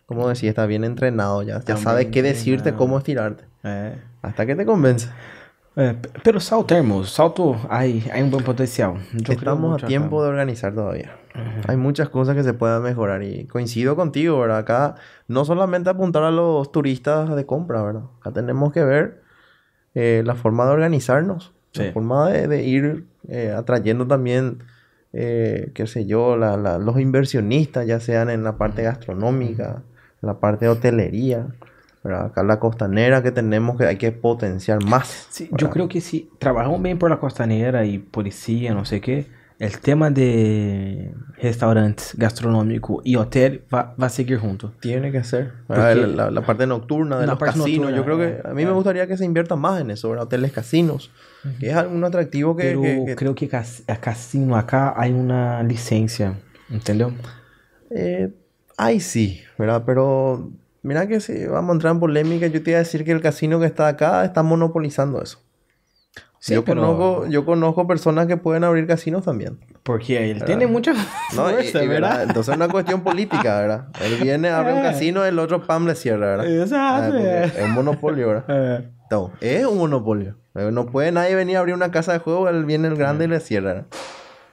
como decía, está bien entrenado ya. Ya Está sabe bien qué decirte, entrenado. cómo estirarte. É. Hasta que te convence. P- pero salto, hermoso. Salto, hay, hay un buen potencial. Yo Estamos a acá. tiempo de organizar todavía. Hay muchas cosas que se puedan mejorar y coincido contigo, ¿verdad? Acá no solamente apuntar a los turistas de compra, ¿verdad? Acá tenemos que ver eh, la forma de organizarnos, Sí. la forma de, de ir eh, atrayendo también, eh, qué sé yo, la- la- los inversionistas, ya sean en la parte gastronómica, en la parte de hotelería, ¿verdad? Acá la costanera que tenemos que hay que potenciar más. Sí, yo creo que si trabajamos bien por la costanera y policía, no sé qué, el tema de restaurantes gastronómicos y hotel va, va a seguir junto. Tiene que ser. La, la- la parte nocturna de La los casinos. nocturna, Yo creo que a mí me gustaría que se invierta más en eso. Hoteles casinos. Que es un atractivo que... Pero que- que- creo que cas- a casino acá hay una licencia, ¿entendeu? eh, ay, sí, ¿verdad? Pero mira que si vamos a entrar en polémica, yo te iba a decir que el casino que está acá está monopolizando eso. Sí, yo, pero- conozco, yo conozco personas que pueden abrir casinos también. Porque él tiene mucha ¿no? Y- fuerza, y, ¿verdad? Entonces es una cuestión política, ¿verdad? Él viene, abre un Eh. casino, el otro PAM le cierra, ¿verdad? Exacto, Ah, eh. es un monopolio, ¿verdad? É. No, es un monopolio. Eh, No puede nadie venir a abrir una casa de juego, él viene el grande y le cierra. ¿no?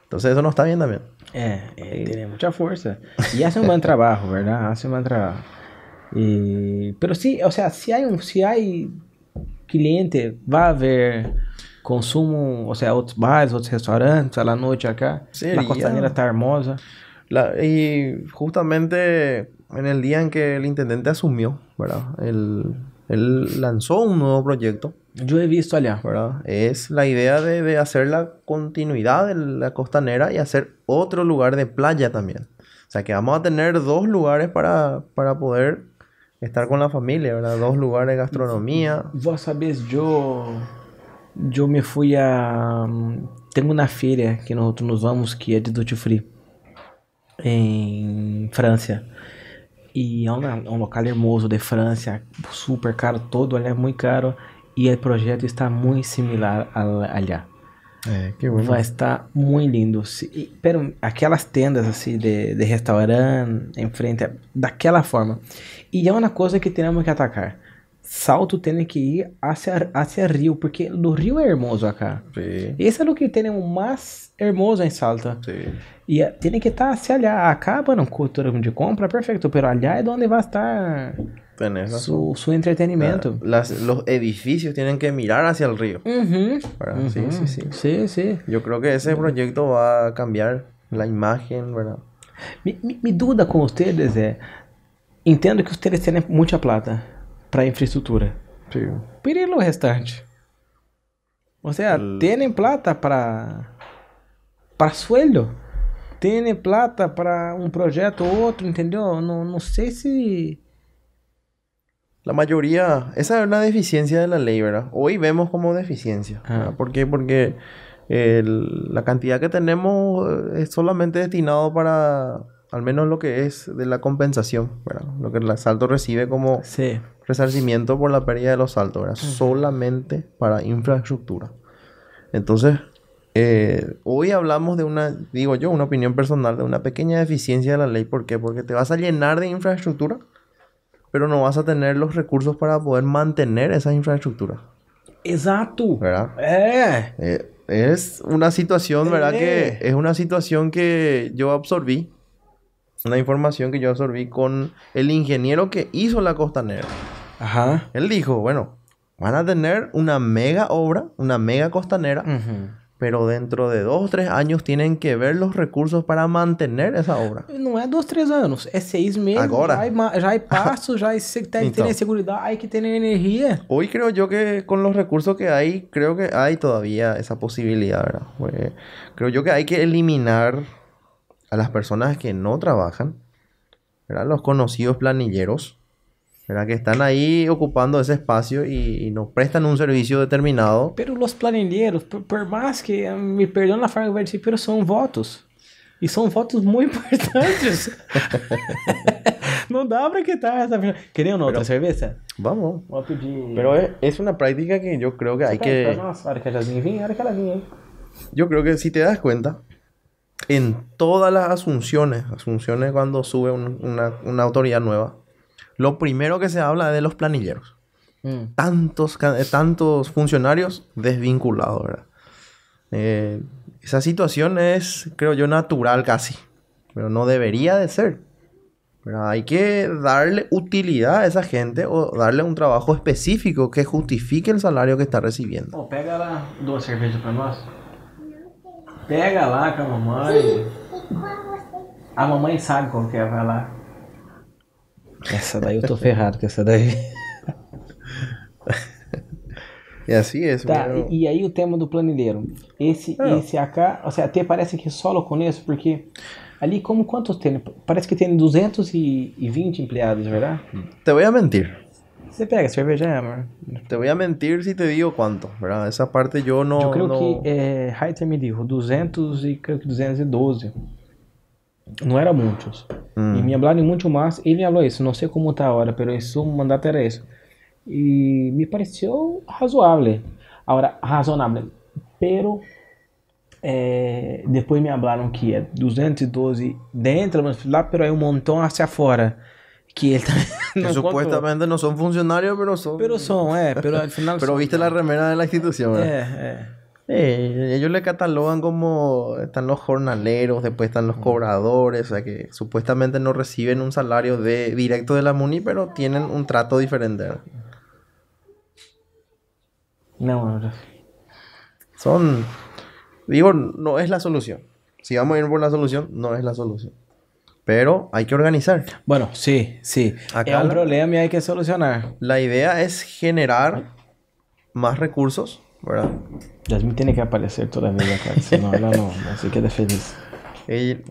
Entonces eso no está bien también. É, ele tem muita força. E hace um bom trabalho, verdade? Hace um bom trabalho. Pero sí, o sea, si hay, un, si hay cliente, va a haber consumo, o sea, outros bares, outros restaurantes a la noite acá. Sería. La costanera está hermosa. La- y justamente en el día en que el intendente asumió, ¿verdad? Él, él lanzó un nuevo proyecto, Eu he visto allá. ¿verdad? Es la idea de, de hacer la continuidad de la costanera y hacer otro lugar de playa también. O sea que vamos a tener dos lugares para, para poder estar con la familia, ¿verdad? Dos lugares de gastronomía. Vos sabés, eu, eu me fui a. Tem uma feira que nós nos vamos que é de duty free em França. E é um, é um local hermoso de França, super caro, todo ali é muito caro. E o projeto está muito similar allá. Eh, qué bueno. Vai estar muito lindo. E- Pero aquelas tendas assim de, de restaurante em frente, daquela forma. E é uma coisa que temos que atacar. Salto tem que ir hacia, hacia Rio, porque o Rio é hermoso acá. Sí, Esse é o que temos mais hermoso em Salta. sí. E eh, tem que estar hacia allá. Acá, bueno, cultura de compra, perfecto, pero allá é onde vai estar su, su entretenimiento. Las- los edificios tienen que mirar hacia el río. Uhum. ¿verdad? Sí, sí, sí. Sim, sim. Yo creo que ese proyecto va a cambiar la imagen, ¿verdad? Mi, mi, mi dúvida com vocês é: entendo que vocês têm muita plata para infraestrutura. Sí. Pero e o restante? O sea, El- tienen plata para para sueldo. Tienen plata para um projeto ou outro, entendeu? Não, não sei se La mayoría, esa es una deficiencia de la ley, ¿verdad? Hoy vemos como deficiencia. Ah. ¿Por qué? Porque el- la cantidad que tenemos es solamente destinado para, al menos lo que es de la compensación, ¿verdad? Lo que el asalto recibe como resarcimiento por la pérdida de los saltos, ¿verdad? Solamente para infraestructura. Entonces, eh, hoy hablamos de una, digo yo, una opinión personal, de una pequeña deficiencia de la ley. ¿Por qué? Porque te vas a llenar de infraestructura, pero no vas a tener los recursos para poder mantener esa infraestructura, Exato. ¿verdad? É. Eh, es una situación, ¿verdad? Que Eh. es una situación que yo absorbí, una información que yo absorbí con el ingeniero que hizo la costanera. Aham. Él dijo, bueno, van a tener una mega obra, una mega costanera, Uhum. pero dentro de dos o tres años tienen que ver los recursos para mantener esa obra. Não é dois, três anos. É seis meses. Agora? Já é, já é passo, já é que ter segurança, aí que ter energia. Hoy creo yo que con los recursos que hay, creo que hay todavía esa posibilidad, ¿verdad? Pues, creo yo que hay que eliminar a las personas que no trabajan, ¿verdad? Los conocidos planilleros, ¿verdad? Que están ahí ocupando ese espacio y, y nos prestan un servicio determinado. Pero los planilheiros, por, por mais que me perdoem a forma que eu vou dizer, pero são votos. E são votos muito importantes. não dá pra quitar essa. Queriam uma outra cerveja? Vamos. Pedir. Pero es, es una práctica que yo creo que hay que... Yo creo que si te das cuenta, en todas las asunciones, asunciones cuando sube un- una, una autoridad nueva, lo primero que se habla es de los planilleros. Hum. Tantos, eh, tantos funcionarios desvinculados, ¿verdad? Eh, esa situación es, creo yo, natural casi, pero no debería de ser. Pero hay que darle utilidad a esa gente o darle un trabajo específico que justifique el salario que está recibiendo. Pô, pega lá duas cervejas pra nós. Pega lá com a mamãe. A mamãe sabe qual que é, vai lá. Essa daí eu tô ferrado com essa daí. Y así es. Tá, e, e aí o tema do planilheiro. Esse, Ah. esse AK, ou seja, até parece que só eu conheço, porque ali como quantos tem? Parece que tem 220 empleados, verdade? Te voy a mentir. Você pega cerveja, é, amor? Te voy a mentir si te digo cuánto, ¿verdad? Esa parte yo no... eu creio no- que é, Reiter me dijo 200 e creio que 212. Não era muitos. Mm. E me hablaram muito mais. Ele me falou isso, não sei como tá agora, pero isso mandato era isso. E me pareceu razoável. Agora, razonável. Pero eh, depois me falaram que é 212 dentro, mas lá, pero é um montão hacia fora. Que não contou. supuestamente no son funcionarios, pero son... Pero são, é, pero al final Pero viste la remera de la institución, ¿verdad? É, é. Eh, ellos le catalogan como... Están los jornaleros, después están los cobradores, o sea que supuestamente no reciben un salario de, directo de la MUNI, pero tienen un trato diferente. eu já- Son... Digo, no es la solución. Si vamos a ir por la solución, no es la solución. Pero hay que organizar. Bueno, sim, sim. Acá um la- problema e hay que solucionar. La idea es generar más recursos, ¿verdad? Jasmine tem que aparecer toda vez, cara, senão ela não, não se queda feliz.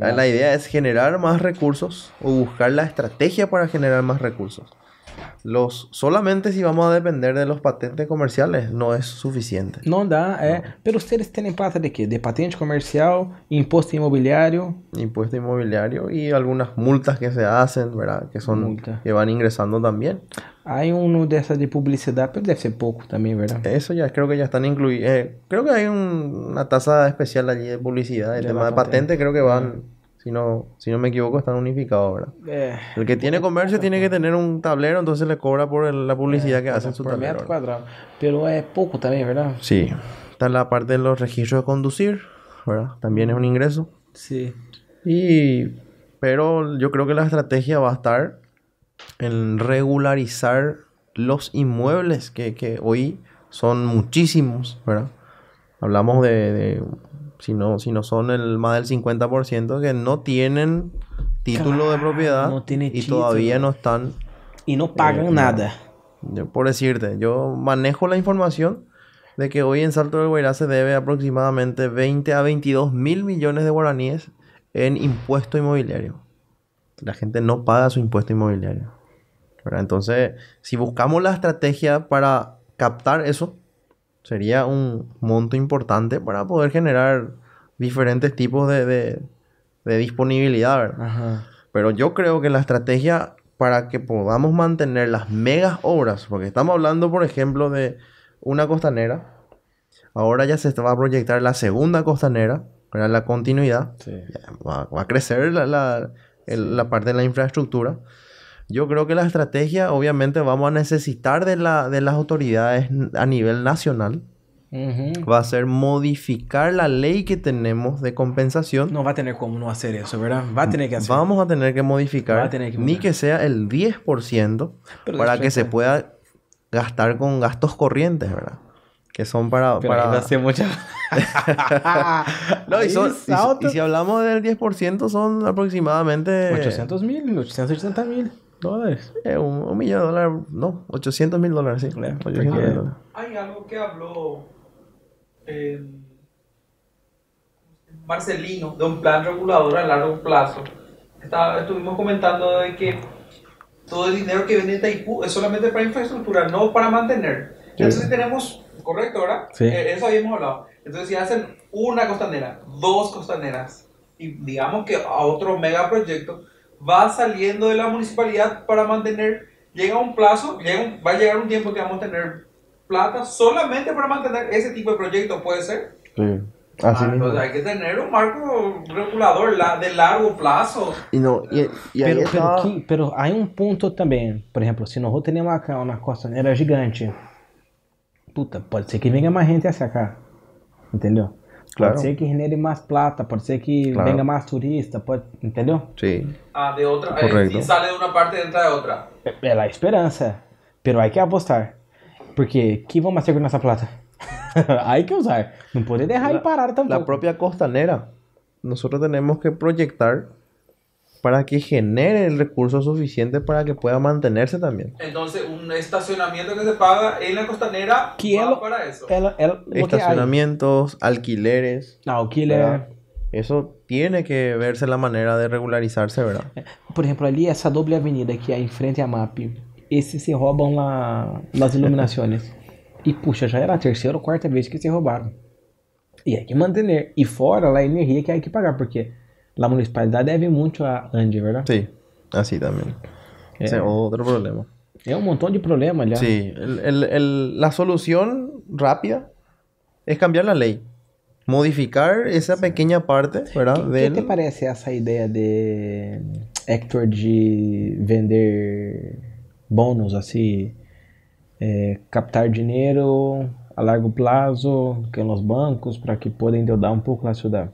La idea es generar más recursos o buscar la estrategia para generar más recursos. Los, solamente si vamos a depender de los patentes comerciales no es suficiente. Não dá, é. Pero vocês têm plata de quê? De patente comercial, imposto imobiliário. Impuesto inmobiliario y algunas multas que se hacen, ¿verdad? Que son Multa. que van ingresando también. Aí um dessa de publicidade, pero deve ser pouco também, verdade? Eso ya creo que ya están incluidos. creo que hay un- una tasa especial allí de publicidad. El De tema de patente creo que van Si no, si no me equivoco, están unificados, ¿verdad? É, El que tiene comercio tiene que tener un tablero, entonces le cobra por el- la publicidad que hace en su tablero. ¿verdad? Pero é pouco também, verdade? Sí. Está la parte de los registros de conducir, ¿verdad? También es un ingreso. Sim. Y, pero yo creo que la estrategia va a estar en regularizar los inmuebles que, que hoy son muchísimos, ¿verdad? Hablamos de, de- si, no, si no son el más del 50% que no tienen título de propiedad no tiene y todavía no están, E não pagam É, nada. yo- por decirte, yo manejo la información de que hoy en Salto del Guairá se debe aproximadamente 20 a 22 mil millones de guaraníes en impuesto inmobiliario. La gente no paga su impuesto inmobiliario. ¿verdad? Entonces, si buscamos la estrategia para captar eso, sería un monto importante para poder generar diferentes tipos de, de- de disponibilidad. ¿verdad? Pero yo creo que la estrategia para que podamos mantener las megas obras, porque estamos hablando, por ejemplo, de una costanera, ahora ya se va a proyectar la segunda costanera, ¿verdad? la continuidad, va, va a crecer la, la- el- la parte de la infraestructura. Yo creo que la estrategia, obviamente, vamos a necesitar de, la, de las autoridades a nivel nacional, va a ser modificar la ley que tenemos de compensación como não fazer isso, verdade? Vai ter que fazer. Vamos a tener que modificar, Va a tener que ni mudar. que sea el 10% Pero para que se pueda gastar con gastos corrientes, ¿verdad? Que son para... Pero para... ser muita... No, y, son- y si- salta y si hablamos del 10% son aproximadamente 800 mil, 880 mil dólares. eh, un, un millón de dólares, no, 800 mil dólares, sí. Claro, 800 mil porque- dólares. Hay algo que habló eh, Marcelino de un plan regulador a largo plazo. Estaba- estuvimos comentando de que todo el dinero que viene de Taipú es solamente para infraestructura, no para mantener. Entonces si tenemos, correcto, ¿verdad? Sí. Eh, eso habíamos hablado. Entonces si hacen una costanera, dos costaneras, y digamos que a otro megaproyecto, va saliendo de la municipalidad para mantener, llega un plazo, llega un- va a llegar un tiempo que vamos a tener plata solamente para mantener ese tipo de proyectos, ¿puede ser? Sí, así Ah, mismo. entonces hay que tener un marco regulador la- de largo plazo. Y, no, y, y ahí Pero, pero, está- que, pero há um ponto também. Por exemplo, se nós tenemos acá uma costaneira gigante, puta, pode ser que venha mais gente hacia acá. Entendeu? Claro. Pode ser que genere mais plata, pode ser que Claro. venga mais turista, pode, entendeu? Sí, Ah, de otra, eh, Correcto. si sale de una parte entra de otra. É, é a esperança. Pero hay que apostar. Porque, que vamos fazer com nossa plata? hay que usar. Não pode deixar aí parar tampoco. la propia costanera. Nosotros tenemos que proyectar para que genere el recurso suficiente para que pueda mantenerse también. Entonces, un estacionamiento que se paga en la costanera Que va ela- para eso. Lo que hay. Estacionamientos, alquileres. Killer ¿verdad? Eso tiene que verse la manera de regularizarse, ¿verdad? Por exemplo, ali, essa doble avenida que em frente à MAP, esses se roubam lá nas iluminações. e puxa, já era a terceira ou quarta vez que se roubaram. E hay que manter. E fora a energia que hay que pagar, porque a municipalidade deve muito a Andy, verdade? Sí, así también. Ese es otro problema. É um montão de problema já. Sí, el- el- el- la solución rápida es cambiar la ley. Modificar esa pequeña parte, ¿verdad? O que, del- te parece essa ideia de Hector de vender bônus, assim, é, captar dinheiro a largo prazo que nos bancos para que possam endeudar um pouco na cidade?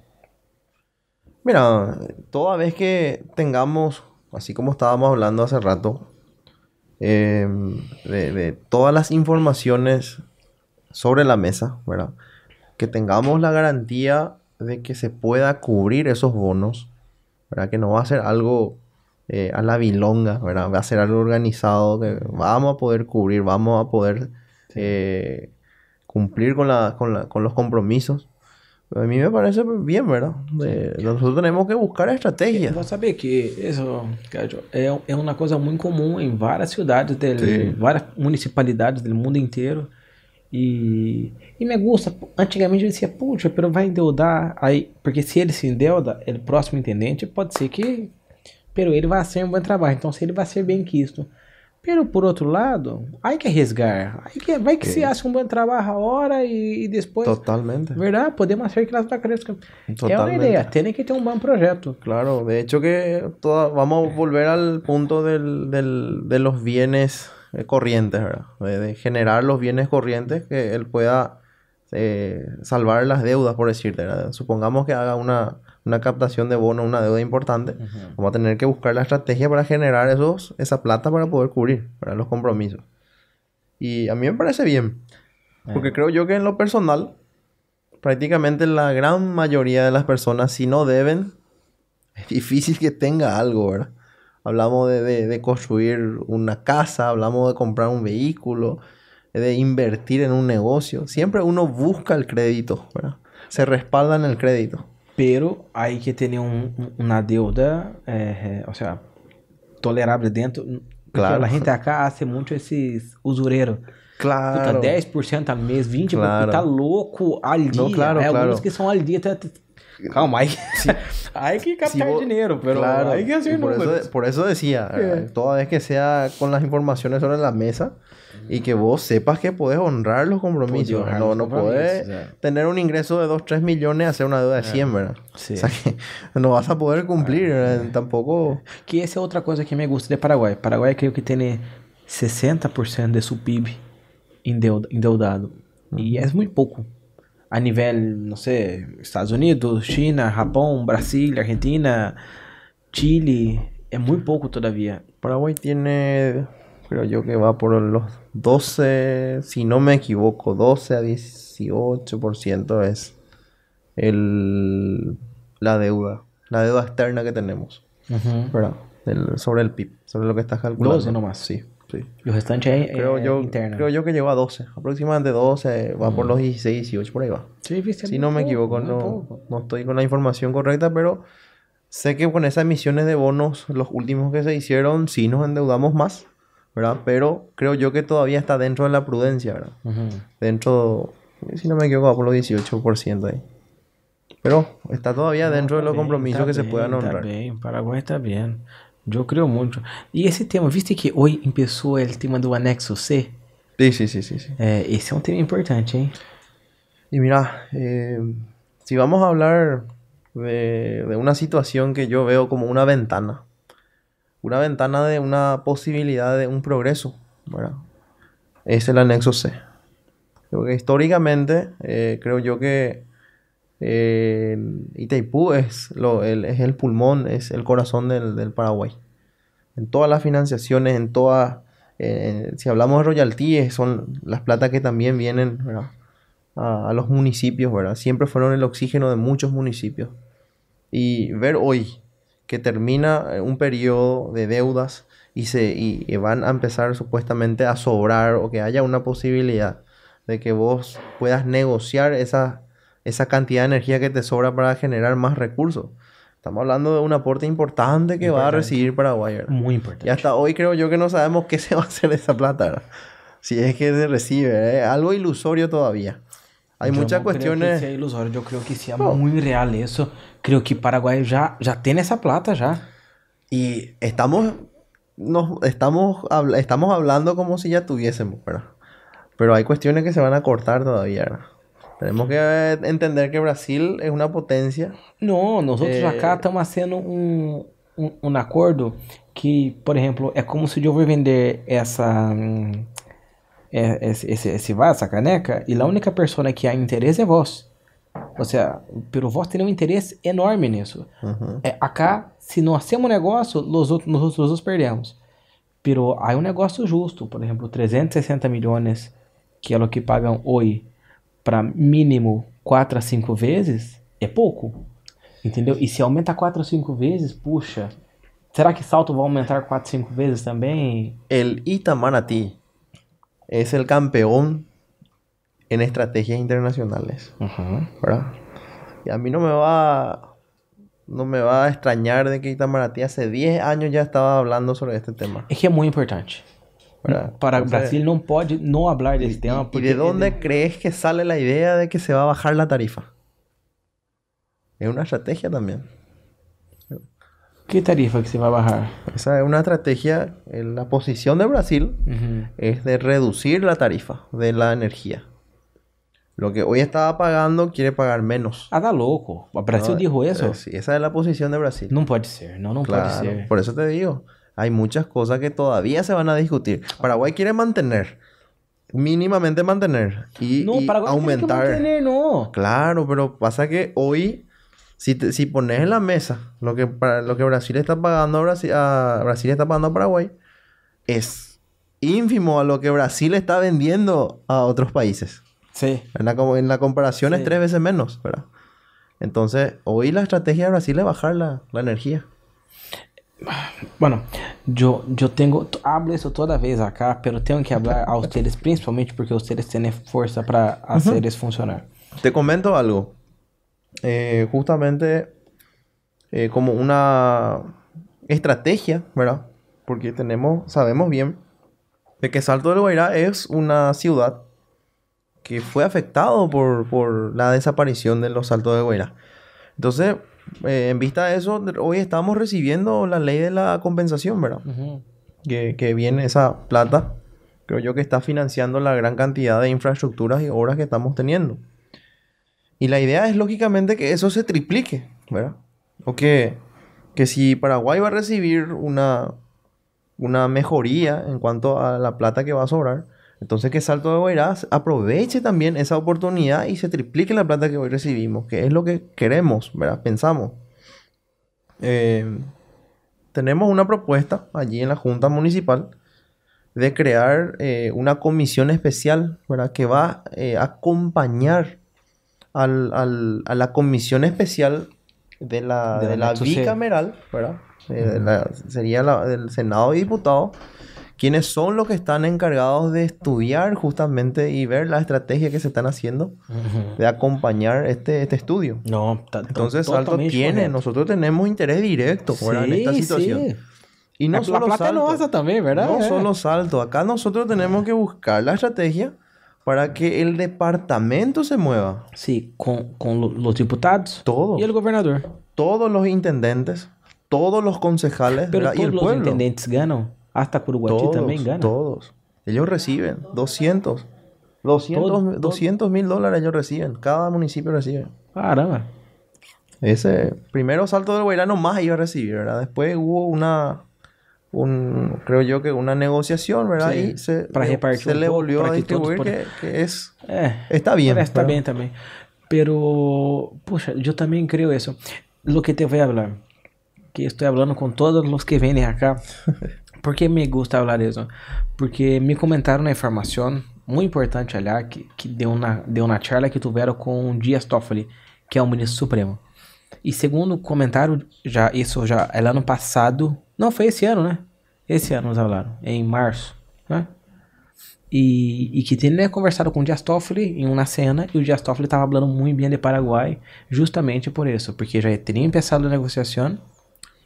Mira, toda vez que tengamos, así como estábamos hablando hace rato, eh, de, de todas las informaciones sobre la mesa, ¿verdad? Que tengamos la garantía de que se pueda cubrir esos bonos, ¿verdad? Que no va a ser algo eh, a la bilonga, ¿verdad? Va a ser algo organizado que vamos a poder cubrir, vamos a poder eh, cumplir con, la, con, la- con los compromisos. A mí me parece bien, ¿verdad? De- nosotros tenemos que buscar estrategias. Vou saber que isso, Cádio, é, é uma coisa muito comum em várias cidades, del, Sim. várias municipalidades do mundo inteiro. E, e me gusta, antigamente eu dizia, puxa, pero vai endeudar aí, porque se ele se endeuda, ele próximo intendente, pode ser que, pero ele vai ser um bom trabalho, então se ele vai ser bem quisto. Pero por outro lado, hay que arriesgar. Hay que, vai que se hace um bom trabalho agora e, e depois, Totalmente. verdade, podemos hacer que las vacas crezcan. É uma Totalmente. ideia, tem que ter um bom projeto. Claro, de hecho que toda- vamos a volver al punto del, del- de los bienes eh, corrientes, ¿verdad? De, de generar los bienes corrientes que él pueda eh, salvar las deudas, por decirte, ¿verdad? Supongamos que haga una, una captación de bono, una deuda importante, vamos a tener que buscar la estrategia para generar esos, esa plata para poder cubrir para los compromisos. Y a mí me parece bien, porque creo yo que en lo personal, prácticamente la gran mayoría de las personas, si no deben, es difícil que tenga algo, ¿verdad? Hablamos de, de- de construir una casa, hablamos de comprar un vehículo, de invertir en un negocio. Siempre uno busca el crédito, ¿verdad? Se respalda en el crédito. Pero hay que tener um, uma deuda, eh, eh, ou seja, tolerável dentro. Claro. A gente acá hace muito esses usureiros. Puta, Claro. 10% al mês, 20%, Claro. tá louco al dia. Não, claro, é, claro. Alguns que são al dia. Tá, tá- Calma, aí, hay que captar vos- dinero, pero Claro, hay que hacer por, números. eso, por eso decía, Yeah. toda vez que sea con las informaciones sobre la mesa y que vos sepas que podés honrar los compromisos. honrar no los no compromisos, podés yeah. tener un ingreso de 2, 3 millones y hacer una deuda de 100, ¿verdad? Sí. O sea que no vas a poder cumplir, ¿verdad? tampoco... Que essa é outra coisa que me gusta de Paraguai. Paraguai creio que tem 60% de seu PIB endeu- endeudado. E é muito pouco. A nível, não sei, Estados Unidos, China, Japão, Brasil, Argentina, Chile, é muito pouco todavia. Paraguay tiene, creo yo que va por los 12, si no me equivoco, 12 a 18% es el, la deuda, la deuda externa que tenemos, ¿verdad? Del- sobre el PIB, sobre lo que estás calculando. 12 nomás. Sí, sí. E o restante é, Creo, é yo, creo yo que llegó a 12, aproximadamente 12, va por los 16, 18, por ahí va. Sí, é Si no me pouco, equivoco, no, no estoy con la información correcta, pero sé que con esas emisiones de bonos, los últimos que se hicieron, sí nos endeudamos más, ¿verdad? Pero creo yo que todavía está dentro de la prudencia, ¿verdad? Uhum. Dentro, si no me equivoco, por los 18% ahí. Pero está todavía dentro de los compromisos que se bem, puedan honrar. bem, Paraguai tá bem. Eu creio muito. E esse tema, viste que hoje começou o tema do anexo C? Sí, sí, sí, sí, sí. É, esse é um tema importante, hein? Y mira, eh, si vamos a hablar de, de una situación que yo veo como una ventana, una ventana de una posibilidad de un progreso, ¿verdad? Es el anexo C. Históricamente, eh, creo yo que eh, Itaipú es, lo, el, es el pulmón, es el corazón del, Paraguay. En todas las financiaciones, en todas, eh, si hablamos de royalties, son las platas que también vienen, a, a los municipios, ¿verdad? Siempre fueron el oxígeno de muchos municipios. Y ver hoy que termina eh, un periodo de deudas y, se, y, y van a empezar supuestamente a sobrar o que haya una posibilidad de que vos puedas negociar esa, esa cantidad de energía que te sobra para generar más recursos. Estamos hablando de un aporte importante que va a recibir Paraguay. ¿verdad? Muito importante. Y hasta hoy creo yo que no sabemos qué se va a hacer de esa plata, ¿verdad? Si es que se recibe, ¿eh? algo ilusorio todavía. Hay muchas cuestiones. que seja ilusório, eu creio que seja muito real isso. Creio que Paraguai já, já tem essa plata já. Y estamos, nos, estamos, habla- estamos hablando como si ya tuviésemos, ¿verdad? Pero hay cuestiones que se van a cortar todavía, ¿verdad? Tenemos que eh, entender que Brasil es una potencia. Não, nós outros É. acá estamos fazendo um, um, um acordo que, por exemplo, é como se eu vou vender essa hum, é- esse, esse, esse vaso, essa caneca, e a única pessoa que há interesse é vós. Seja, pelo vós tem um interesse enorme nisso. Ujú. É, acá, se nós hacemos um negócio, nós outros, nós outros os perdemos. Pero há um negócio justo, por exemplo, 360 milhões, que é o que pagam hoje, para mínimo 4 a 5 vezes, é pouco. Entendeu? E se aumenta 4 a 5 vezes, puxa, será que Salto vai aumentar 4 a 5 vezes também? El Itamaraty es el campeón en estrategias internacionales. ¿verdad? Y a mí no me va, no me va a extrañar de que Itamaraty hace 10 años ya estaba hablando sobre este tema. É que é muito importante. ¿verdad? Para o Entonces, Brasil não pode não falar desse ¿Y, tema. y de dónde crees que sale la idea de que se va a bajar la tarifa? Es una estrategia también. ¿Qué tarifa que se va a bajar? Esa es una estrategia, en la posición de Brasil es de reducir la tarifa de la energía. Lo que hoy estaba pagando quiere pagar menos. Ah, tá louco. O Brasil No, dijo eso. eh, sí, esa es la posición de Brasil. Não pode ser, não Claro, pode ser. por eso te digo, hay muchas cosas que todavía se van a discutir. Paraguay quiere mantener, mínimamente mantener y, Não, y que aumentar. mantener, não. Claro, pero pasa que hoy, si, te- si pones en la mesa lo que, para, lo que Brasil está pagando a Brasil, a Brasil está pagando a Paraguay, es ínfimo a lo que Brasil está vendiendo a otros países. Sí. En la, en la comparación Sí. es tres veces menos, ¿verdad? Entonces, hoy la estrategia de Brasil es bajar la, la energía. Bueno, yo, yo tengo, hablo eso toda vez acá, pero tengo que hablar a ustedes, principalmente porque ustedes tienen fuerza para hacer eso funcionar. Te comento algo. Eh, justamente eh, como una estrategia, ¿verdad? Porque tenemos, sabemos bien de que Salto del Guairá es una ciudad que fue afectado por, por la desaparición de los Saltos de Guairá. Entonces, eh, en vista de eso, hoy estamos recibiendo la ley de la compensación, ¿verdad? Que, que viene esa plata, creo yo que está financiando la gran cantidad de infraestructuras y obras que estamos teniendo. Y la idea es lógicamente que eso se triplique, ¿verdad? O que, que si Paraguay va a recibir una, una mejoría en cuanto a la plata que va a sobrar, entonces que Salto de Guairá aproveche también esa oportunidad y se triplique la plata que hoy recibimos, que es lo que queremos, ¿verdad? Pensamos. Eh, tenemos una propuesta allí en la Junta Municipal de crear eh, una comisión especial, ¿verdad? Que va eh, a acompañar al- al- a la comisión especial de la, De la de bicameral, ¿verdad? De la- sería la, del Senado y Diputados, quienes son los que están encargados de estudiar justamente y ver la estrategia que se están haciendo de acompañar este, este estudio. No, Entonces Salto tiene, nosotros tenemos interés directo ¿verdad? en esta Sí, situación. sí. Y no la, solo la plata Salto, no É. solo salto. Acá nosotros tenemos que buscar la estrategia para que el departamento se mueva. Sí, com lo- los diputados Todo. e o governador. Todos los intendentes, todos los concejales Pero ¿verdad? y todos el los pueblo. intendentes ganam. Hasta Curuguati Todos, também gana. todos. Ellos reciben 200. 200 Todo- todo. 200 mil dólares ellos reciben. Cada municipio recibe. Caramba. Ese primero Salto del Guairá más iba a recibir, ¿verdad? Después hubo una, un, creo yo que una negociación, ¿verdad? Sí, y se, para repartir se le volvió para a que distribuir puedan- que, que es, É. está bien. Parece que tá ¿verdad? bem também. Pero, puxa, eu também creio isso. Lo que te voy a hablar, que estou falando com todos os que vêm acá. ¿Por que me gusta falar isso? Porque me comentaram na informação, muito importante, aliás, que, que deu, na, deu na charla que tiveram com Dias Toffoli, que é o ministro supremo. E segundo comentário, já isso já é ano passado, não foi esse ano, né? Esse ano nos falaram, em março, né? E, e que tinha conversado com o Dias Toffoli em uma cena e o Dias Toffoli estava falando muito bem de Paraguai justamente por isso, porque já tinha começado a negociação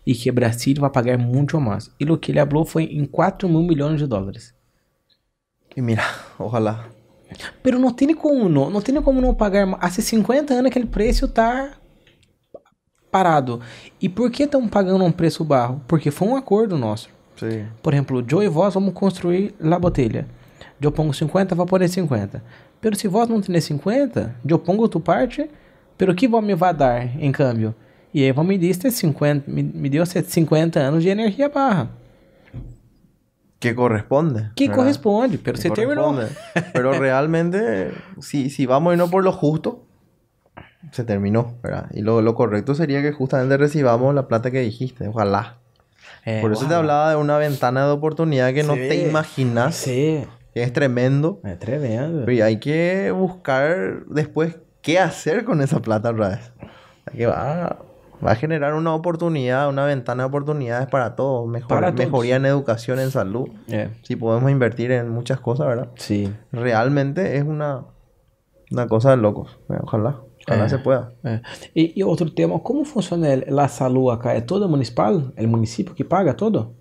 e que Brasil vai pagar muito mais. E o que ele falou foi em 4 mil milhões de dólares. Y mira, ojalá. Pero não tem como não, não tem como não pagar. Há 50 anos aquele preço tá parado. E por que estão pagando um preço barro? Porque foi um acordo nosso. Sí. Por exemplo, eu e vós vamos construir a botelha. Eu pongo 50, vou pôr 50. Pero se vós não tiver 50, eu pongo tu parte, pero que vós me vai dar em câmbio? E aí vão me diste 50, me, me deu 50 anos de energia barra. Que corresponde. Que ¿verdad? corresponde, pero Que terminou. corresponde. Pero realmente, si, si vamos a irnos por lo justo, se terminó, ¿verdad? Y lo, lo correcto sería que justamente recibamos la plata que dijiste, ojalá. É, Por eso te ojalá. hablaba de una ventana de oportunidad que no Sí. te imaginas, Sí, que es tremendo. é tremendo. Y hay que buscar después qué hacer con esa plata otra vez. Que va, va a generar una oportunidad, una ventana de oportunidades para todos. Mejor, Para todos. Mejoría en educación, en salud. Si podemos invertir en muchas cosas, ¿verdad? sim. Realmente es una, una cosa de locos. Ojalá, ojalá Eh. se pueda. É. E, e outro tema, como funciona el- a saúde acá? É todo municipal? É o município que paga todo?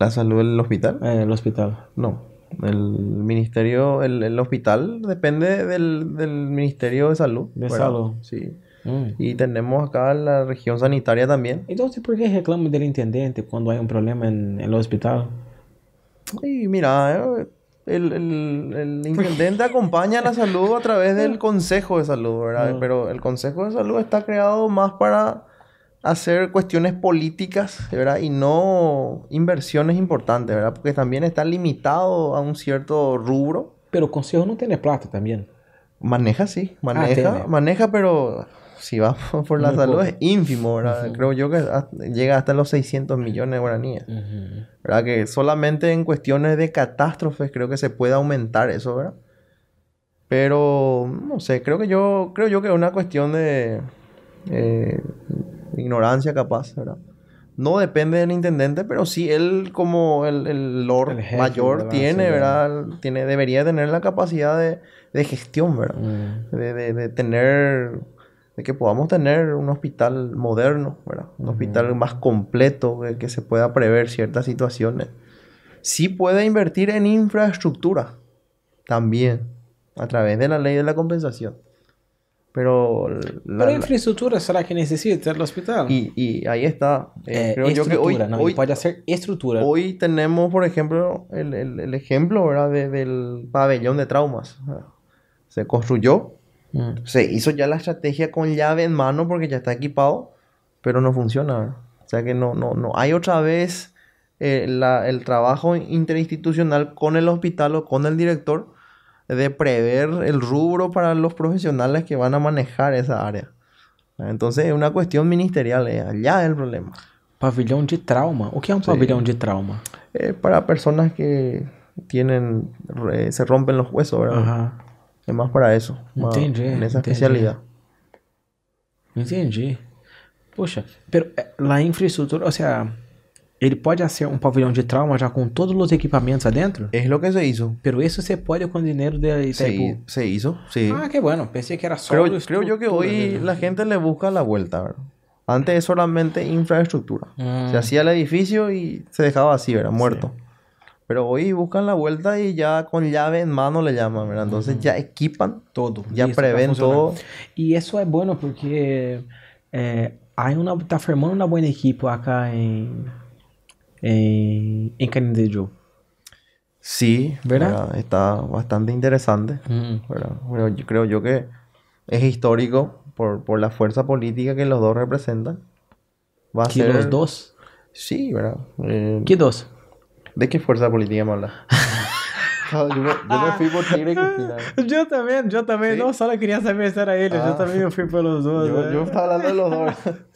¿La salud del hospital? O hospital. No. El ministerio, el, el hospital depende del, del Ministerio de Salud. De ¿verdad? Salud. Sí. Mm. Y tenemos acá la región sanitaria también. Entonces, ¿por qué reclaman del intendente cuando hay un problema en el hospital? Y mira, eh, el, el- el intendente acompaña la salud a través del Consejo de Salud, ¿verdad? Ah. Pero el Consejo de Salud está creado más para hacer cuestiones políticas, ¿verdad? Y no inversiones importantes, ¿verdad? Porque también está limitado a un cierto rubro. Pero el consejo no tiene plata también. Maneja, sí, maneja, Ah, tiene. maneja, pero si va por la Muy salud poco. es ínfimo, ¿verdad? Creo yo que hasta- llega hasta los 600 millones de guaraníes. ¿Verdad? Que solamente en cuestiones de catástrofes creo que se puede aumentar eso, ¿verdad? Pero, no sé, creo que yo, creo yo que es una cuestión de eh, ignorancia capaz, ¿verdad? No depende del intendente, pero sí él como el, el lord El jefe, mayor ¿verdad? tiene, ¿verdad? Tiene, debería tener la capacidad de, de gestión, ¿verdad? Mm. de, de- de tener, de que podamos tener un hospital moderno, ¿verdad? Un hospital más completo, de que se pueda prever ciertas situaciones. Sí puede invertir en infraestructura, también, a través de la ley de la compensación. Pero, la- Pero la- infraestructura será que necesita el hospital? y, y ahí está. Eh, Eh, creo yo que hoy, no, hoy, puede hacer estructura. hoy tenemos, por ejemplo, el, el- el ejemplo, ¿verdad? de- del pabellón de traumas. Se construyó, Mm. se hizo ya la estrategia con llave en mano porque ya está equipado, pero no funciona. O sea que no, no, no. Hay otra vez eh, la- el trabajo interinstitucional con el hospital o con el director de prever el rubro para los profesionales que van a manejar esa área. Entonces es una cuestión ministerial, eh, allá es el problema. Pavilhão de trauma. O que é um Sí. pavilhão de trauma? Eh, para personas que tienen, se rompen los huesos, ¿verdad? Aham. Es más para eso, más Entendi, en esa entendi. especialidad. Entendi. Poxa, pero eh, la infraestrutura, o sea, ele pode ser um pavilhão de trauma já com todos os equipamentos adentro? Es lo que se hizo. Pero eso se puede con dinero de Se, Itaipu. se hizo, sí. Ah, qué bueno. Pensé que era creo, solo creo yo que hoy la gente le busca la vuelta, ¿verdad? Antes es solamente infraestructura. Mm. Se hacía el edificio y se dejaba así, ¿verdad? Muerto. Pero hoy buscan la vuelta y ya con llave en mano le llaman, ¿verdad? Entonces ya equipan, todo. ya prevén todo. E isso é bueno porque é, há uma, tá formando uma boa equipe acá em, em Canindeyú. Sí, ¿Verdad? ¿verdad? Está bastante interesante. ¿verdad? Bueno, yo creo yo que es histórico por, por la fuerza política que los dos representan. Va a Que ser... los dos. Sí, ¿verdad? Eh, Que dos? ¿De qué fuerza política me hablas? yo, me, yo me fui por Tigre y Cristina. Eu também, eu também. Sim? Não só queria saber se era ele, Ah. eu também fui pelos dois. Yo, né? yo estaba hablando de los dos.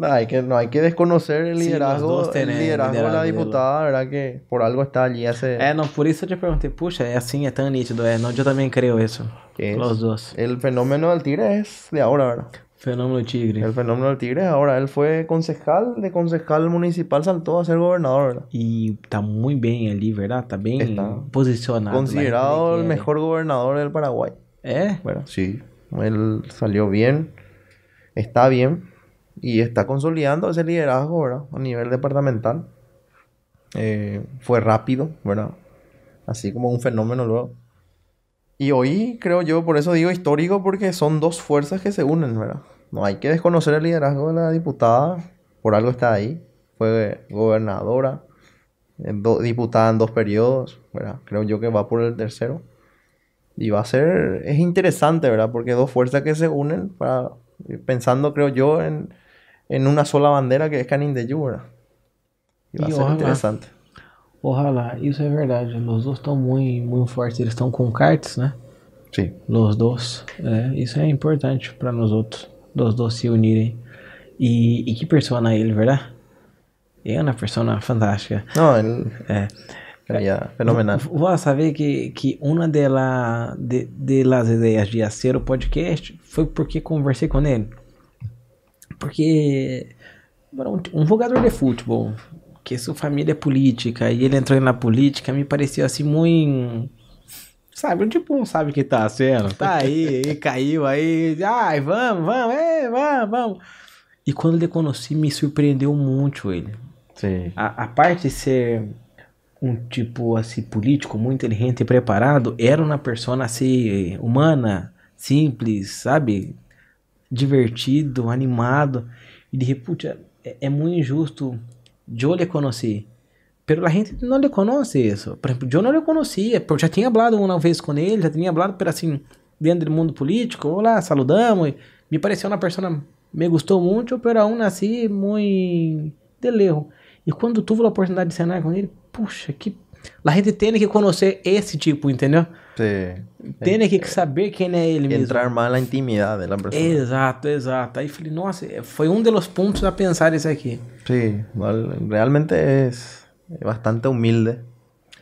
No, hay que, no hay que desconocer el Sí, los liderazgo, dos el liderazgo de la diputada, ¿verdad? Que por algo está allí hace... É, não, por isso eu te perguntei, puxa, é assim, é tão nítido. É, não, eu também creio isso. Los dos. El fenómeno del Tigre es de ahora, ¿verdad? Fenômeno tigre. El fenómeno del Tigre ahora. Él fue concejal, de concejal municipal saltó a ser gobernador, ¿verdad? E tá muito bem ali, verdade? Tá bem Está posicionado. Considerado el mejor gobernador del Paraguay. É? Bueno, sí. Él salió bien, está bien y está consolidando ese liderazgo, ¿verdad? A nivel departamental. Eh, fue rápido, ¿verdad? Así como un fenómeno luego. Y hoy creo yo, por eso digo histórico, porque son dos fuerzas que se unen, ¿verdad? No hay que desconocer el liderazgo de la diputada, por algo está ahí. Fue gobernadora, diputada en dos periodos, ¿verdad? Creo yo que va por el tercero. Y va a ser, es interesante, ¿verdad? Porque dos fuerzas que se unen para, pensando, creo yo, en, en una sola bandera que es Canindeyú, ¿verdad? Y va a ser ojalá. interesante. Ojalá, isso é verdade. Os dois estão muito, muito fortes. Eles estão com cartas, né? Sí. Os dois. É, isso é importante para nós outros. Os dois se unirem. E, e que persona ele, verdade? É uma persona fantástica. No, él É. sería fenomenal. Vou saber que, que uma de, la, de, de las ideias de fazer o podcast foi porque conversei com ele. Porque um, um jogador de futebol, que sua família é política, e ele entrou na política, me pareceu assim muito. Sabe, tipo, não sabe o que tá sendo. Tá aí, e caiu aí. Ai, vamos, vamos, é, vamos, vamos. E quando ele conheci, me surpreendeu muito ele. Sí. A, a parte de ser um tipo assim político muito inteligente e preparado era uma persona assim humana, simples, sabe? divertido, animado. E dije, pucha, é, é muito injusto. Eu lhe conheci. Pero a gente não lhe conhece isso. Por exemplo, eu não lhe conhecia. Eu já tinha falado uma vez com ele, já tinha falado, pero assim, dentro do mundo político. Olá, saludamos. Me pareceu uma pessoa, me gostou muito, pero aún assim, muito de. E quando tuve a oportunidade de cenar com ele, puxa, que. A gente tem que conhecer esse tipo, entendeu? Sí. Tem que saber quem é ele mesmo. Entrar más en la intimidad de la persona. Exato, exato. Aí falei, nossa, foi um dos pontos a pensar esse aqui. Sí, val- realmente es bastante humilde.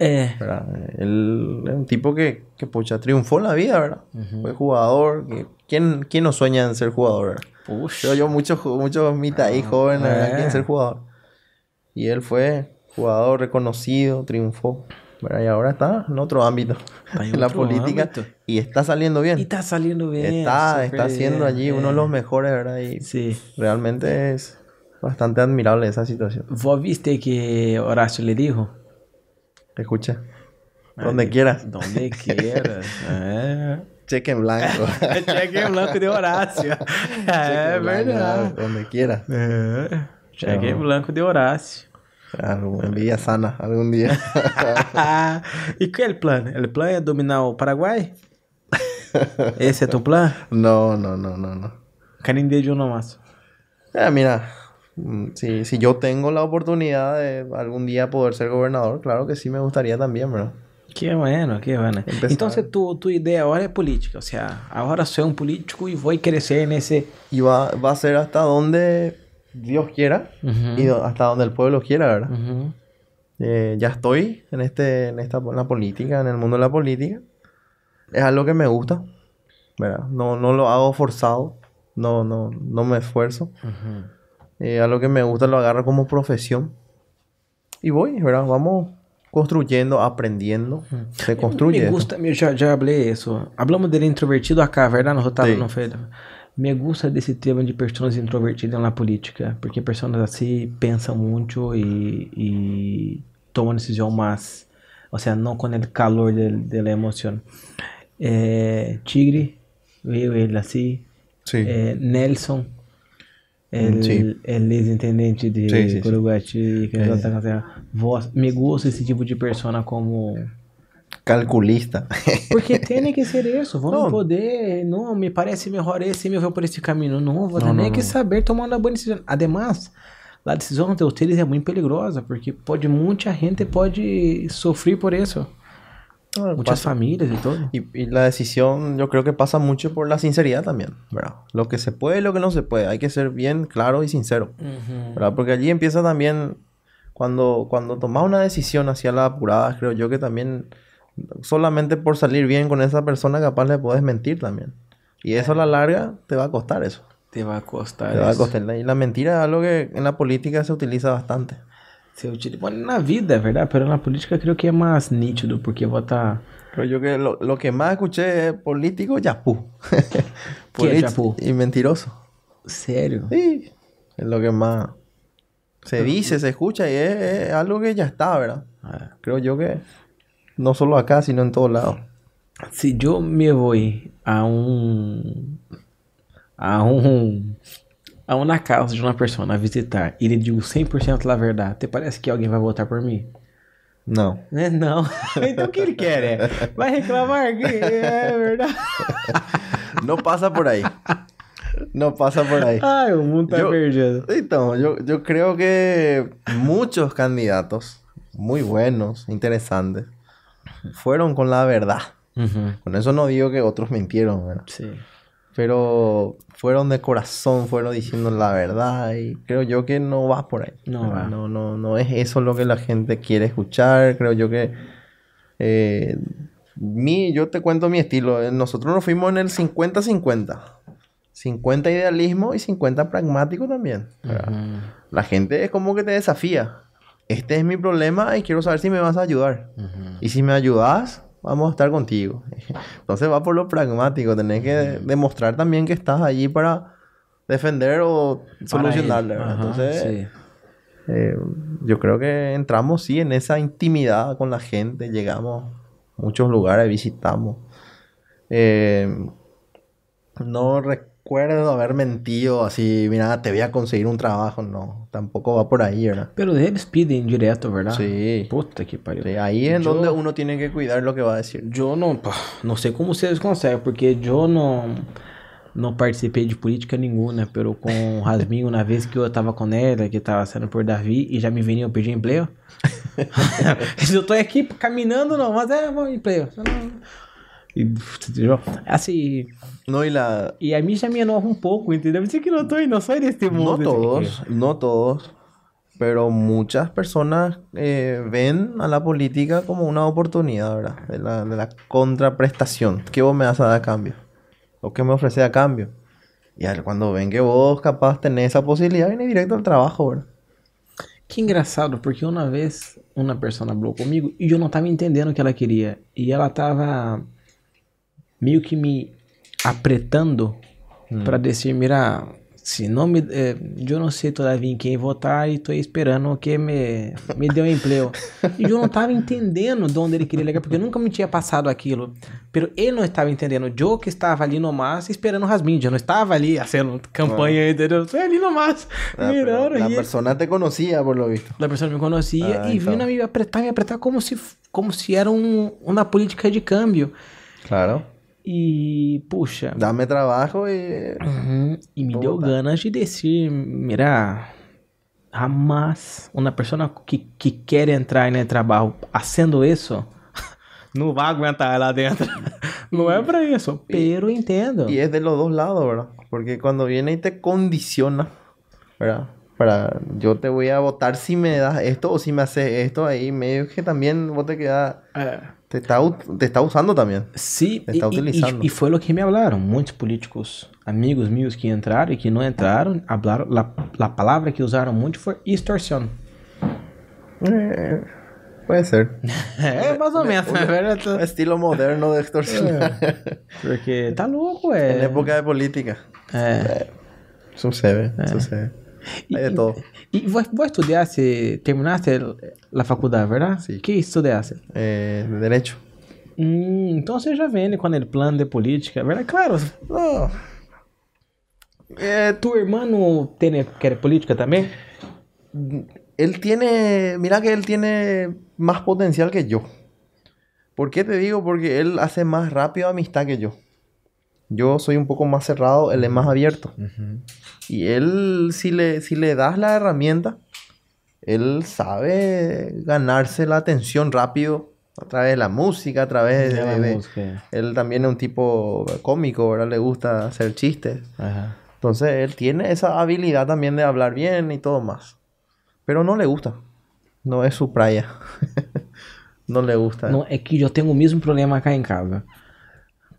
É. ¿verdad? Él es un tipo que, que pucha, triunfó en la vida, ¿verdad? Fue jugador. que- ¿quién, ¿Quién no sueña en ser jugador? Creo yo, muchos, ju- muchos mitad ahí jóvenes ¿verdad? eh. quieren ser jugador. Y él fue jugador reconocido, triunfó. ¿verdad? Y ahora está en otro ámbito, Está en en la política. ámbito. Y está saliendo bien. E tá saliendo bem. está, está siendo bien, allí uno de los mejores, ¿verdad? Y Sim. realmente es bastante admirable esa situación. Vos viste que Horácio le dijo? Escucha. Ay, Donde quieras. Donde quieras. É. Cheque en blanco. Cheque em blanco de Horácio. Cheque en blanco, verdade. Donde quieras. Cheque Não. blanco de Horácio. Algo- envidia sana algún día. e qual é o plano? O plano é dominar o Paraguai? Esse é teu plano? no, no, no, no, no. Canindé de nomás. Eh, mira, mm, si, si yo tengo la oportunidad de algún día poder ser gobernador, claro que sí me gustaría también, ¿verdad? Que bueno, que bueno. Empezar. Então, se tu, tu ideia agora é política, ou seja, agora sou um político e vou crescer nesse... Y va, va a ser hasta donde Dios quiera Uhum. y do- hasta donde el pueblo quiera, ¿verdad? Uhum. Eh, ya estoy en este, en esta, en la política, en el mundo de la política. Es algo que me gusta, ¿verdad? No, no lo hago forzado, no, no, no me esfuerzo. Uhum. Eh, algo que me gusta lo agarro como profesión. Y voy, ¿verdad? Vamos construyendo, aprendiendo. Se construye. Me gusta, eu já, já falei isso. Hablamos dele introvertido acá, verdade? No Otávio Sim. Me gusta desse tema de pessoas introvertidas na política, porque pessoas assim pensam muito e, e tomam decisão mais, ou seja, não com o calor da emoção. Eh, Tigre, veio ele assim. Sí. Eh, Nelson, el, Sí. el ex-intendente de Sí, que com essa voz. Me gusta esse tipo de persona como Calculista. porque tem que ser isso, vamos Não. poder, não, me parece melhor esse, me vou por esse caminho, não, vou ter que saber tomar uma boa decisão. Ademais, a decisão de vocês é muito perigosa, porque pode, muita gente pode sofrer por isso, Pasa- famílias e tudo. Y, y la decisión yo creo que pasa mucho por la sinceridad también, ¿verdad? Lo que se puede y lo que no se puede. Hay que ser bien claro y sincero, ¿verdad? Porque allí empieza también, cuando, cuando tomas una decisión hacia la apurada, creo yo que también solamente por salir bien con esa persona capaz le puedes mentir también. Y eso a la larga te va a costar eso. Te vai custar Te va a costar. Y la mentira es algo que en la política se utiliza bastante. Se utiliza- Bom, na vida, é verdade, mas na política creio que é mais nítido, porque vou estar... Creo yo que lo, lo que más escuché es político yapú. ¿Qué es yapú? Y mentiroso. Sério? Sí, es lo que más se dice, se escucha y es, es algo que ya está, ¿verdad? É. Creo yo que no solo acá, sino en todos lados. Se eu me vou a um a um a uma casa de uma pessoa a visitar e lhe digo 100% a verdade, te parece que alguém vai votar por mim? No. Né? Não. então o que ele quer é vai reclamar que é verdade. No pasa por ahí. No pasa por ahí. Ai, o mundo tá Yo- perdido. Entonces, yo, yo creo que muchos candidatos muy buenos, interesantes, fueron con la verdad. Con eso no digo que otros mintieron, ¿verdad? Sim. Pero fueron de corazón, fueron diciendo la verdad y creo yo que no va por ahí. No va. No, no, no es eso lo que la gente quiere escuchar. Creo yo que... eh, mi, yo te cuento mi estilo. Eh, Nosotros nos fuimos en el 50-50. 50 idealismo y 50 pragmático también. La gente es como que te desafía. Este es mi problema y quiero saber si me vas a ayudar. Y si me ayudas, vamos a estar contigo. Entonces va por lo pragmático. Tenés que demostrar también que estás allí para defender o solucionarle. Entonces, eh, yo creo que entramos sí en esa intimidad con la gente. Llegamos a muchos lugares, visitamos. Eh, no recuerdo recuerdo haber mentido así, mira, te voy a conseguir un trabajo. No, tampoco va por ahí, ¿verdad? Pero eles pedem direto, ¿verdad? Sí. Puta que pariu. Sí, ahí es Yo- donde uno tiene que cuidar lo que va a decir. Não, pá, não sei como vocês conseguem, porque eu não, não participei de política nenhuma, pero com o Rasminho, na vez que eu tava com ela, que tava sendo por Davi, e já me veniam pedir emprego. eu tô aqui caminhando, não, mas é, vou emprego. Entendeu? Assim, No, y la... e a mim já me enoja pouco, entendeu? Por isso que não tô, não sou desse mundo. No todos, no todos, pero muchas personas eh, ven a la política como una oportunidad, ¿verdad? De la, de la contraprestación. ¿Qué vos me vas a dar a cambio? ¿O qué me ofreces a cambio? Y cuando ven que vos capaz tenés esa posibilidad, viene directo al trabajo, ¿verdad? Que engraçado, porque uma vez uma pessoa falou comigo e eu não tava entendendo o que ela queria. E ela tava meio que me apretando pra dizer, mira, se não me... eh, eu não sei todavia em quem votar e tô esperando que me, me dê um emprego. E eu não tava entendendo de onde ele queria ligar, porque nunca me tinha passado aquilo. Pero ele não estava entendendo. Eu que estava ali no mas esperando o Rasmin. Eu não estava ali fazendo campanha, entendeu? Estou ali no mas, Ah, mirando. la e- persona te conocía, por lo visto. a pessoa me conhecia Ah, e então. vindo a me apertar, me apertar como se, como se era um, uma política de câmbio. Claro. E, puxa, Dame trabajo y... uhum, e me deu ganas de descer, mira, jamás uma pessoa que, que quer entrar no trabalho fazendo isso, não vai aguentar lá dentro. Não é pra isso, pero entendo. Y es de los dos lados, ¿verdad? Porque cuando viene y te condiciona, ¿verdad? Para, yo te voy a votar si me das esto o si me haces esto, ahí medio que también vos te quedas, É. te está, te está usando también. Sim, Está e, e- utilizando. e foi o que me falaram. Muitos políticos, amigos meus que entraram e que não entraram, hablaram, la, la palavra que usaram muito foi extorsión. Eh, puede ser. É, mais ou menos. Un estilo moderno de extorsionar. Porque tá louco, en é. época de política. É. Sucede, sucede. Hay de todo. E vos, vos estudiaste, terminaste a faculdade, verdade? Sim. Que estudiaste? Eh, de derecho. Então você já vem com aquele plano de política, verdade? Claro. Eh, tu irmão tem, quer política também? Él tiene, mira que él tiene más potencial que yo. ¿Por qué te digo? Porque él hace más rápido amistad que yo. Yo soy un poco más cerrado, él es más abierto. Y él, si le, si le das la herramienta, él sabe ganarse la atención rápido a través de la música, a través de... De de-. Él también es un tipo cómico, ¿verdad? Le gusta hacer chistes. Entonces él tiene esa habilidad también de hablar bien y todo más. Pero no le gusta. No es su praia. no le gusta. Não, é que eu tenho o mesmo problema cá em casa.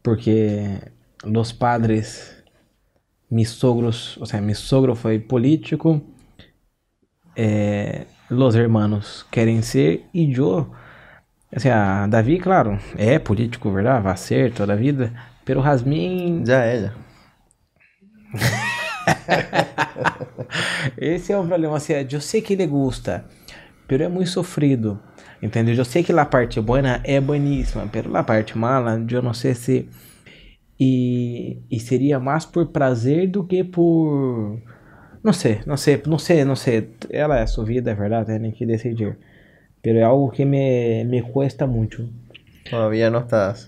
Porque os padres, mis sogros, o sea, mi sogro foi político, eh, los hermanos querem ser, e eu, o sea, Davi, claro, é político, verdade? Vai ser toda a vida, pero Rasmin, Ya ella. esse é o problema, assim, eu sei que ele gosta, pero é muito sofrido, entendeu? Eu sei que a parte boa é bueníssima, pero a parte mala, eu não sei se... E, e seria mais por prazer do que por... Não sei, não sei, não sei, não sei. Ela é sua vida, é verdade, tem que decidir. Pero é algo que me, me cuesta muito. Todavía no estás.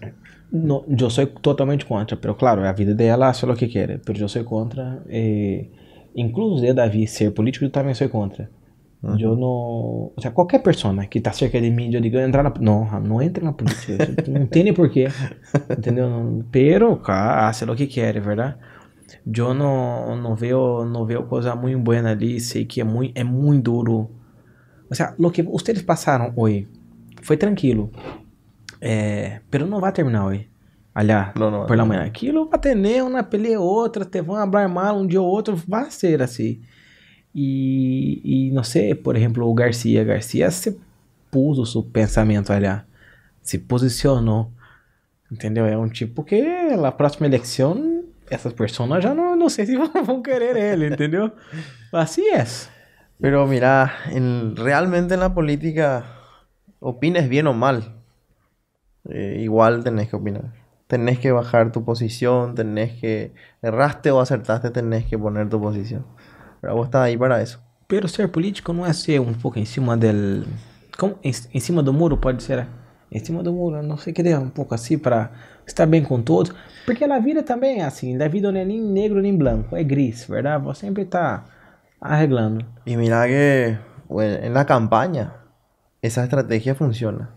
No, yo soy totalmente contra, pero claro, a vida dela hace lo que quiere, pero yo soy contra. eh, incluso de Davi ser político, eu também sou contra. Eu não. O sea, qualquer pessoa que tá cerca de mim, eu digo, entrar na. Não, não entra na política. não tem nem porquê. Entendeu? Pero, cara, hace lo que quer, verdade? Eu não, não vejo, não vejo coisa muito boa ali, sei que é muito, é muito duro. O sea, lo que ustedes passaram hoje foi tranquilo. É, pero não vai terminar hoje. Allá, Não, não, por la não. manhã. Aquilo vai ter uma pelea outra, te vão hablar mal um dia ou outro, vai ser assim. E, e não sei, por exemplo, o Garcia. Garcia se pôs o seu pensamento. Se posicionou. Entendeu? É um tipo que na próxima eleição, essas pessoas já não, não sei se vão, querer ele, entendeu? Assim é. Pero mira, en- realmente en la política, opines bien o mal, eh, igual tenés que opinar. tenés que bajar tu posición, tenés que, erraste o acertaste, tenés que poner tu posición. Pero vos estás ahí para eso. Pero ser político não é ser um pouco em cima del. Como? Em, em cima do muro, pode ser? Em cima do muro, não sei que um pouco assim para estar bem com todos. Porque na vida também é assim, na vida não é nem negro nem branco, é gris, verdade? Você sempre tá arreglando. Y mira que bueno, en la campaña esa estrategia funciona.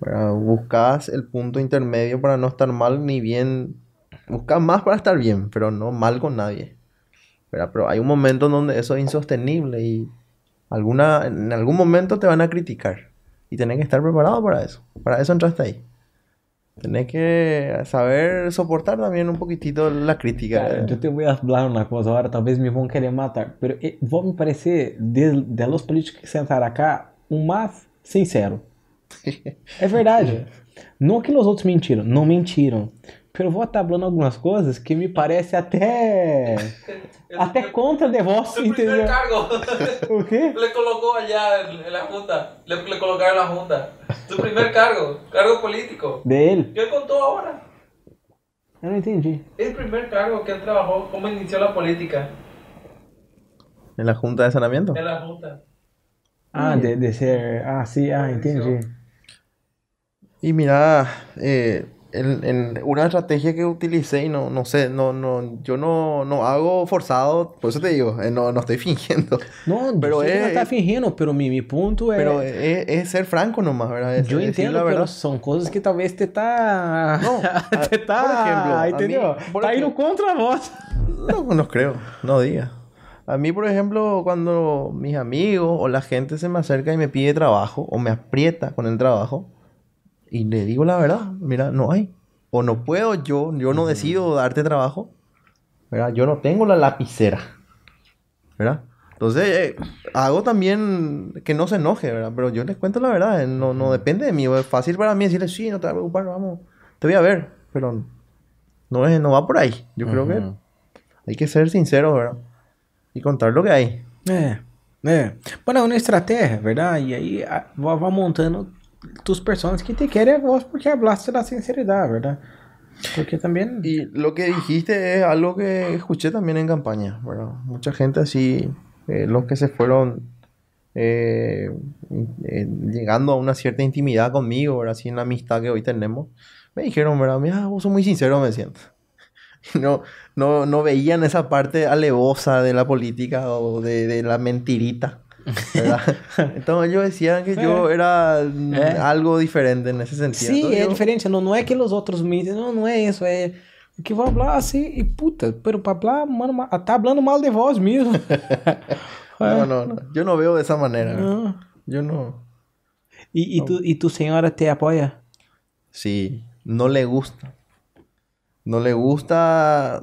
¿verdad? Buscas el punto intermedio para no estar mal ni bien. Buscas más para estar bien, pero no mal con nadie. ¿Verdad? Pero hay un momento en donde eso es insostenible y alguna, en algún momento te van a criticar. Y tenés que estar preparado para eso. Para eso entraste ahí. Tenés que saber soportar también un poquitito la crítica. Cara, eu te vou falar uma coisa agora, talvez me vão querer matar. Pero eh, vou me parecer, de, de los políticos que sentaram acá, o mais sincero. É verdade. Não que os outros mentiram, não mentiram. Pero vou estar falando algumas coisas que me parece até. até contra de vós, Su primer entendeu? cargo. O quê? Le colocó allá en, en la junta. Le, le colocaron en la junta. Su primer cargo. Cargo político. De ele? ¿Qué contó ahora? Eu não entendi. El primer cargo que él trabajó, cómo inició la política En la junta de saneamiento. en la junta. Ah, de, de ser. Ah, sim, ah, entendi. Y mira, eh, en, en una estrategia que utilicé y no, no sé, no, no, yo no, no hago forzado, por eso te digo, eh, no, no estoy fingiendo, Não, Pero você é- não tá fingindo, pero mi, mi ponto é. pero es, es ser franco nomás, ¿verdad? Es decir entendo, la pero verdad. são coisas que talvez te tá. Não, a- te tá. por exemplo, a entendeu? mim- por tá indo exemplo- contra vós. No, no creo, no diga. A mí, por ejemplo, cuando mis amigos o la gente se me acerca y me pide trabajo o me aprieta con el trabajo y le digo la verdad, mira, no hay. O no puedo yo, yo no decido darte trabajo, ¿verdad? Yo no tengo la lapicera, ¿verdad? Entonces, eh, hago también que no se enoje, ¿verdad? Pero yo les cuento la verdad, eh, no, no depende de mí. Es fácil para mí decirle, sí, no te vas a preocupar, vamos, te voy a ver, pero no, es, no va por ahí. Yo creo que hay que ser sincero, ¿verdad? Y contar lo que hay. É, é. Bueno, é uma estratégia, verdade? E aí a- vai vai montando tus personas que te querem a vos porque hablaste da sinceridade, verdade? Porque também. Y lo que dijiste es algo que escuché también en campaña, ¿verdad? Mucha gente así, eh, los que se fueron eh, eh, llegando a una cierta intimidad conmigo, ¿verdad? Así en la amistad que hoy tenemos, me dijeron, ¿verdad? Mira, vos sos muy sincero, me siento. No, no, no veían esa parte alevosa de la política o de, de la mentirita, ¿verdad? Entonces ellos decían que yo era mm, Eh. algo diferente en ese sentido. Sim, Entonces é yo- diferente. Não, não é que os outros mentem, não, não é isso. É que vão falar assim e puta, pero para falar, mano, ma- tá falando mal de vós mesmo. No, no, no. Yo no veo de esa manera. Ah. Yo no. E, e, tu, e tu senhora te apoia? Sí, no le gusta. No le gusta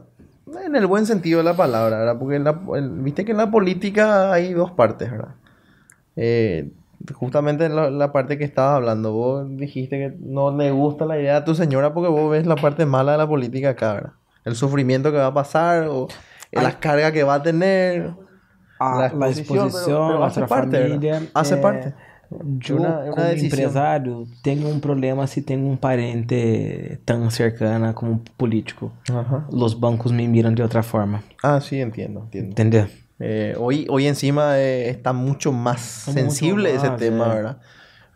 en el buen sentido de la palabra, ¿verdad? Porque la- el- viste que en la política hay dos partes, ¿verdad? Eh, justamente en la, la parte que estabas hablando, vos dijiste que no le gusta la idea a tu señora porque vos ves la parte mala de la política acá, ¿verdad? El sufrimiento que va a pasar o las cargas que va a tener. A, La a exposição, exposição, pero- pero hace. Hace é, parte. Eu, una como decisión. empresário, tenho um problema se tenho um parente tão cercano como político. Ajá. Os bancos me miram de outra forma. Ah, sí, entiendo, entiendo. Entendeu? Eh, hoy, hoy encima eh, está mucho más Mucho sensible ese más, tema, eh. ¿verdad?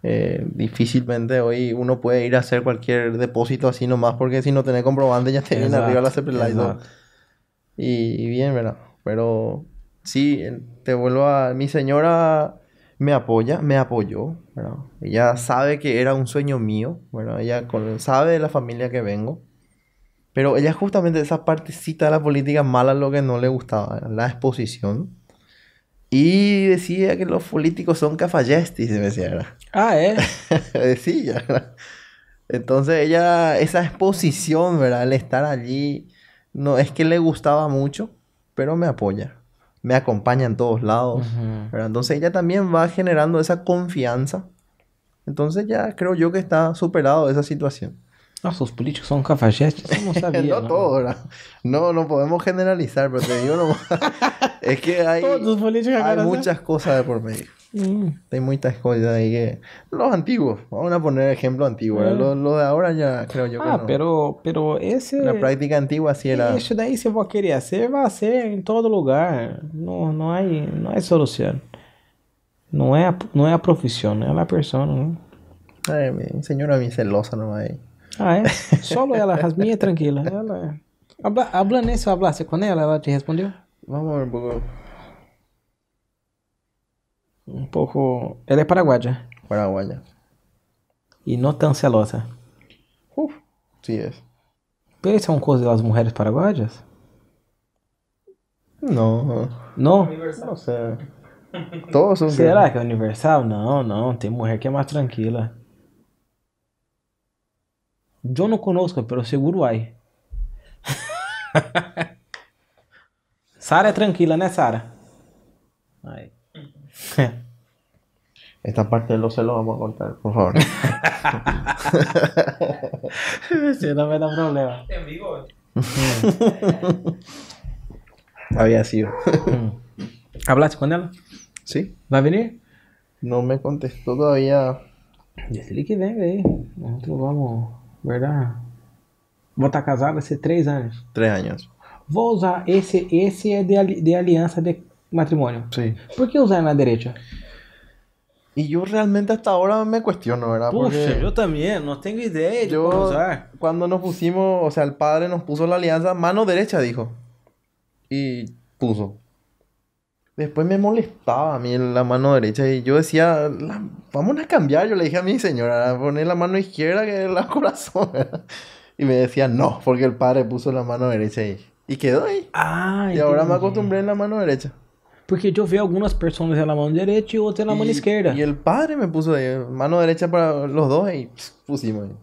Eh, difícilmente hoy uno puede ir a hacer cualquier depósito así nomás porque si no tenés comprobante ya te viene arriba la CPLA y. Y, bien, ¿verdad? Pero sí, te vuelvo a... Mi señora me apoya, me apoyó, ¿verdad? Ella sabe que era un sueño mío, ¿verdad? Ella con- sabe de la familia que vengo. Pero ella justamente esa partecita de la política mala lo que no le gustaba, la exposición. Y decía que los políticos son cafayestis, me decía, ¿verdad? Ah, é? decía, ¿verdad? Entonces ella, esa exposición, ¿verdad? El estar allí, no es que le gustaba mucho, pero me apoya, me acompaña en todos lados, Ujú. ¿verdad? Entonces ella también va generando esa confianza. Entonces ya creo yo que está superado esa situación. Nossa, os políticos não sabia. no não. todo, ¿verdad? No, no podemos generalizar, pero te digo nomás, es que hay, hay muchas cosas de por medio. Mm. Hay muchas cosas ahí que... Los antiguos, vamos a poner ejemplo antiguo. Eh. Lo, lo de ahora ya creo yo que Ah, no. pero, pero esse... La práctica antigua sí era... Isso daí, se for querer hacer, vai ser em todo lugar. Não, não, há, não há solução. Não é, a, não é a profissão, é a persona. Né? Ay, mi señora bien celosa nomás ahí. Ah, é? Solo ela, as minhas é tranquila. Ela. Habla, hablando isso, hablaste com ela? Ela te respondeu? Vamos a ver un poco Um pouco. Ela é paraguaia. paraguaya. E não tão celosa. Uf, sí es. Pero isso é uma coisa das mulheres paraguaias? No, Não? no sé. Todos son... Será que é universal? Não, não. Tem mulher que é mais tranquila. Eu não conosco, pero seguro hay. Sara é tranquila, né, Sara? Aí. Esta parte de los celos vamos a cortar, por favor. Você não vai dar problema. En vivo. Había sido. Hablaste com ela? ¿Sí? Vai venir? No me contestó todavía. Disse que vem, aí. Nós vamos, verdade? Vou estar casado há três anos. Tres años. Vou usar esse, esse é de, de aliança de matrimônio. Sí. Por que usar na direita? Y yo realmente hasta ahora me cuestiono, ¿verdad? Porque eu também não tenho ideia de yo, cuando nos pusimos, o sea, el padre nos puso la alianza, mano derecha, dijo. Y puso. Después me molestaba a mí la mano derecha y yo decía, "La- vamos a cambiar. Yo le dije a mi señora, poner la mano izquierda que es la corazón. ¿verdad? Y me decía, no, porque el padre puso la mano derecha ahí. Y quedó ahí. Ah, Y ahora me acostumbré en la mano derecha. Porque eu vi algumas pessoas na mão direita e outras na mão Y- esquerda. Y el padre me puso ahí, mano derecha para los dos y pusimos ahí.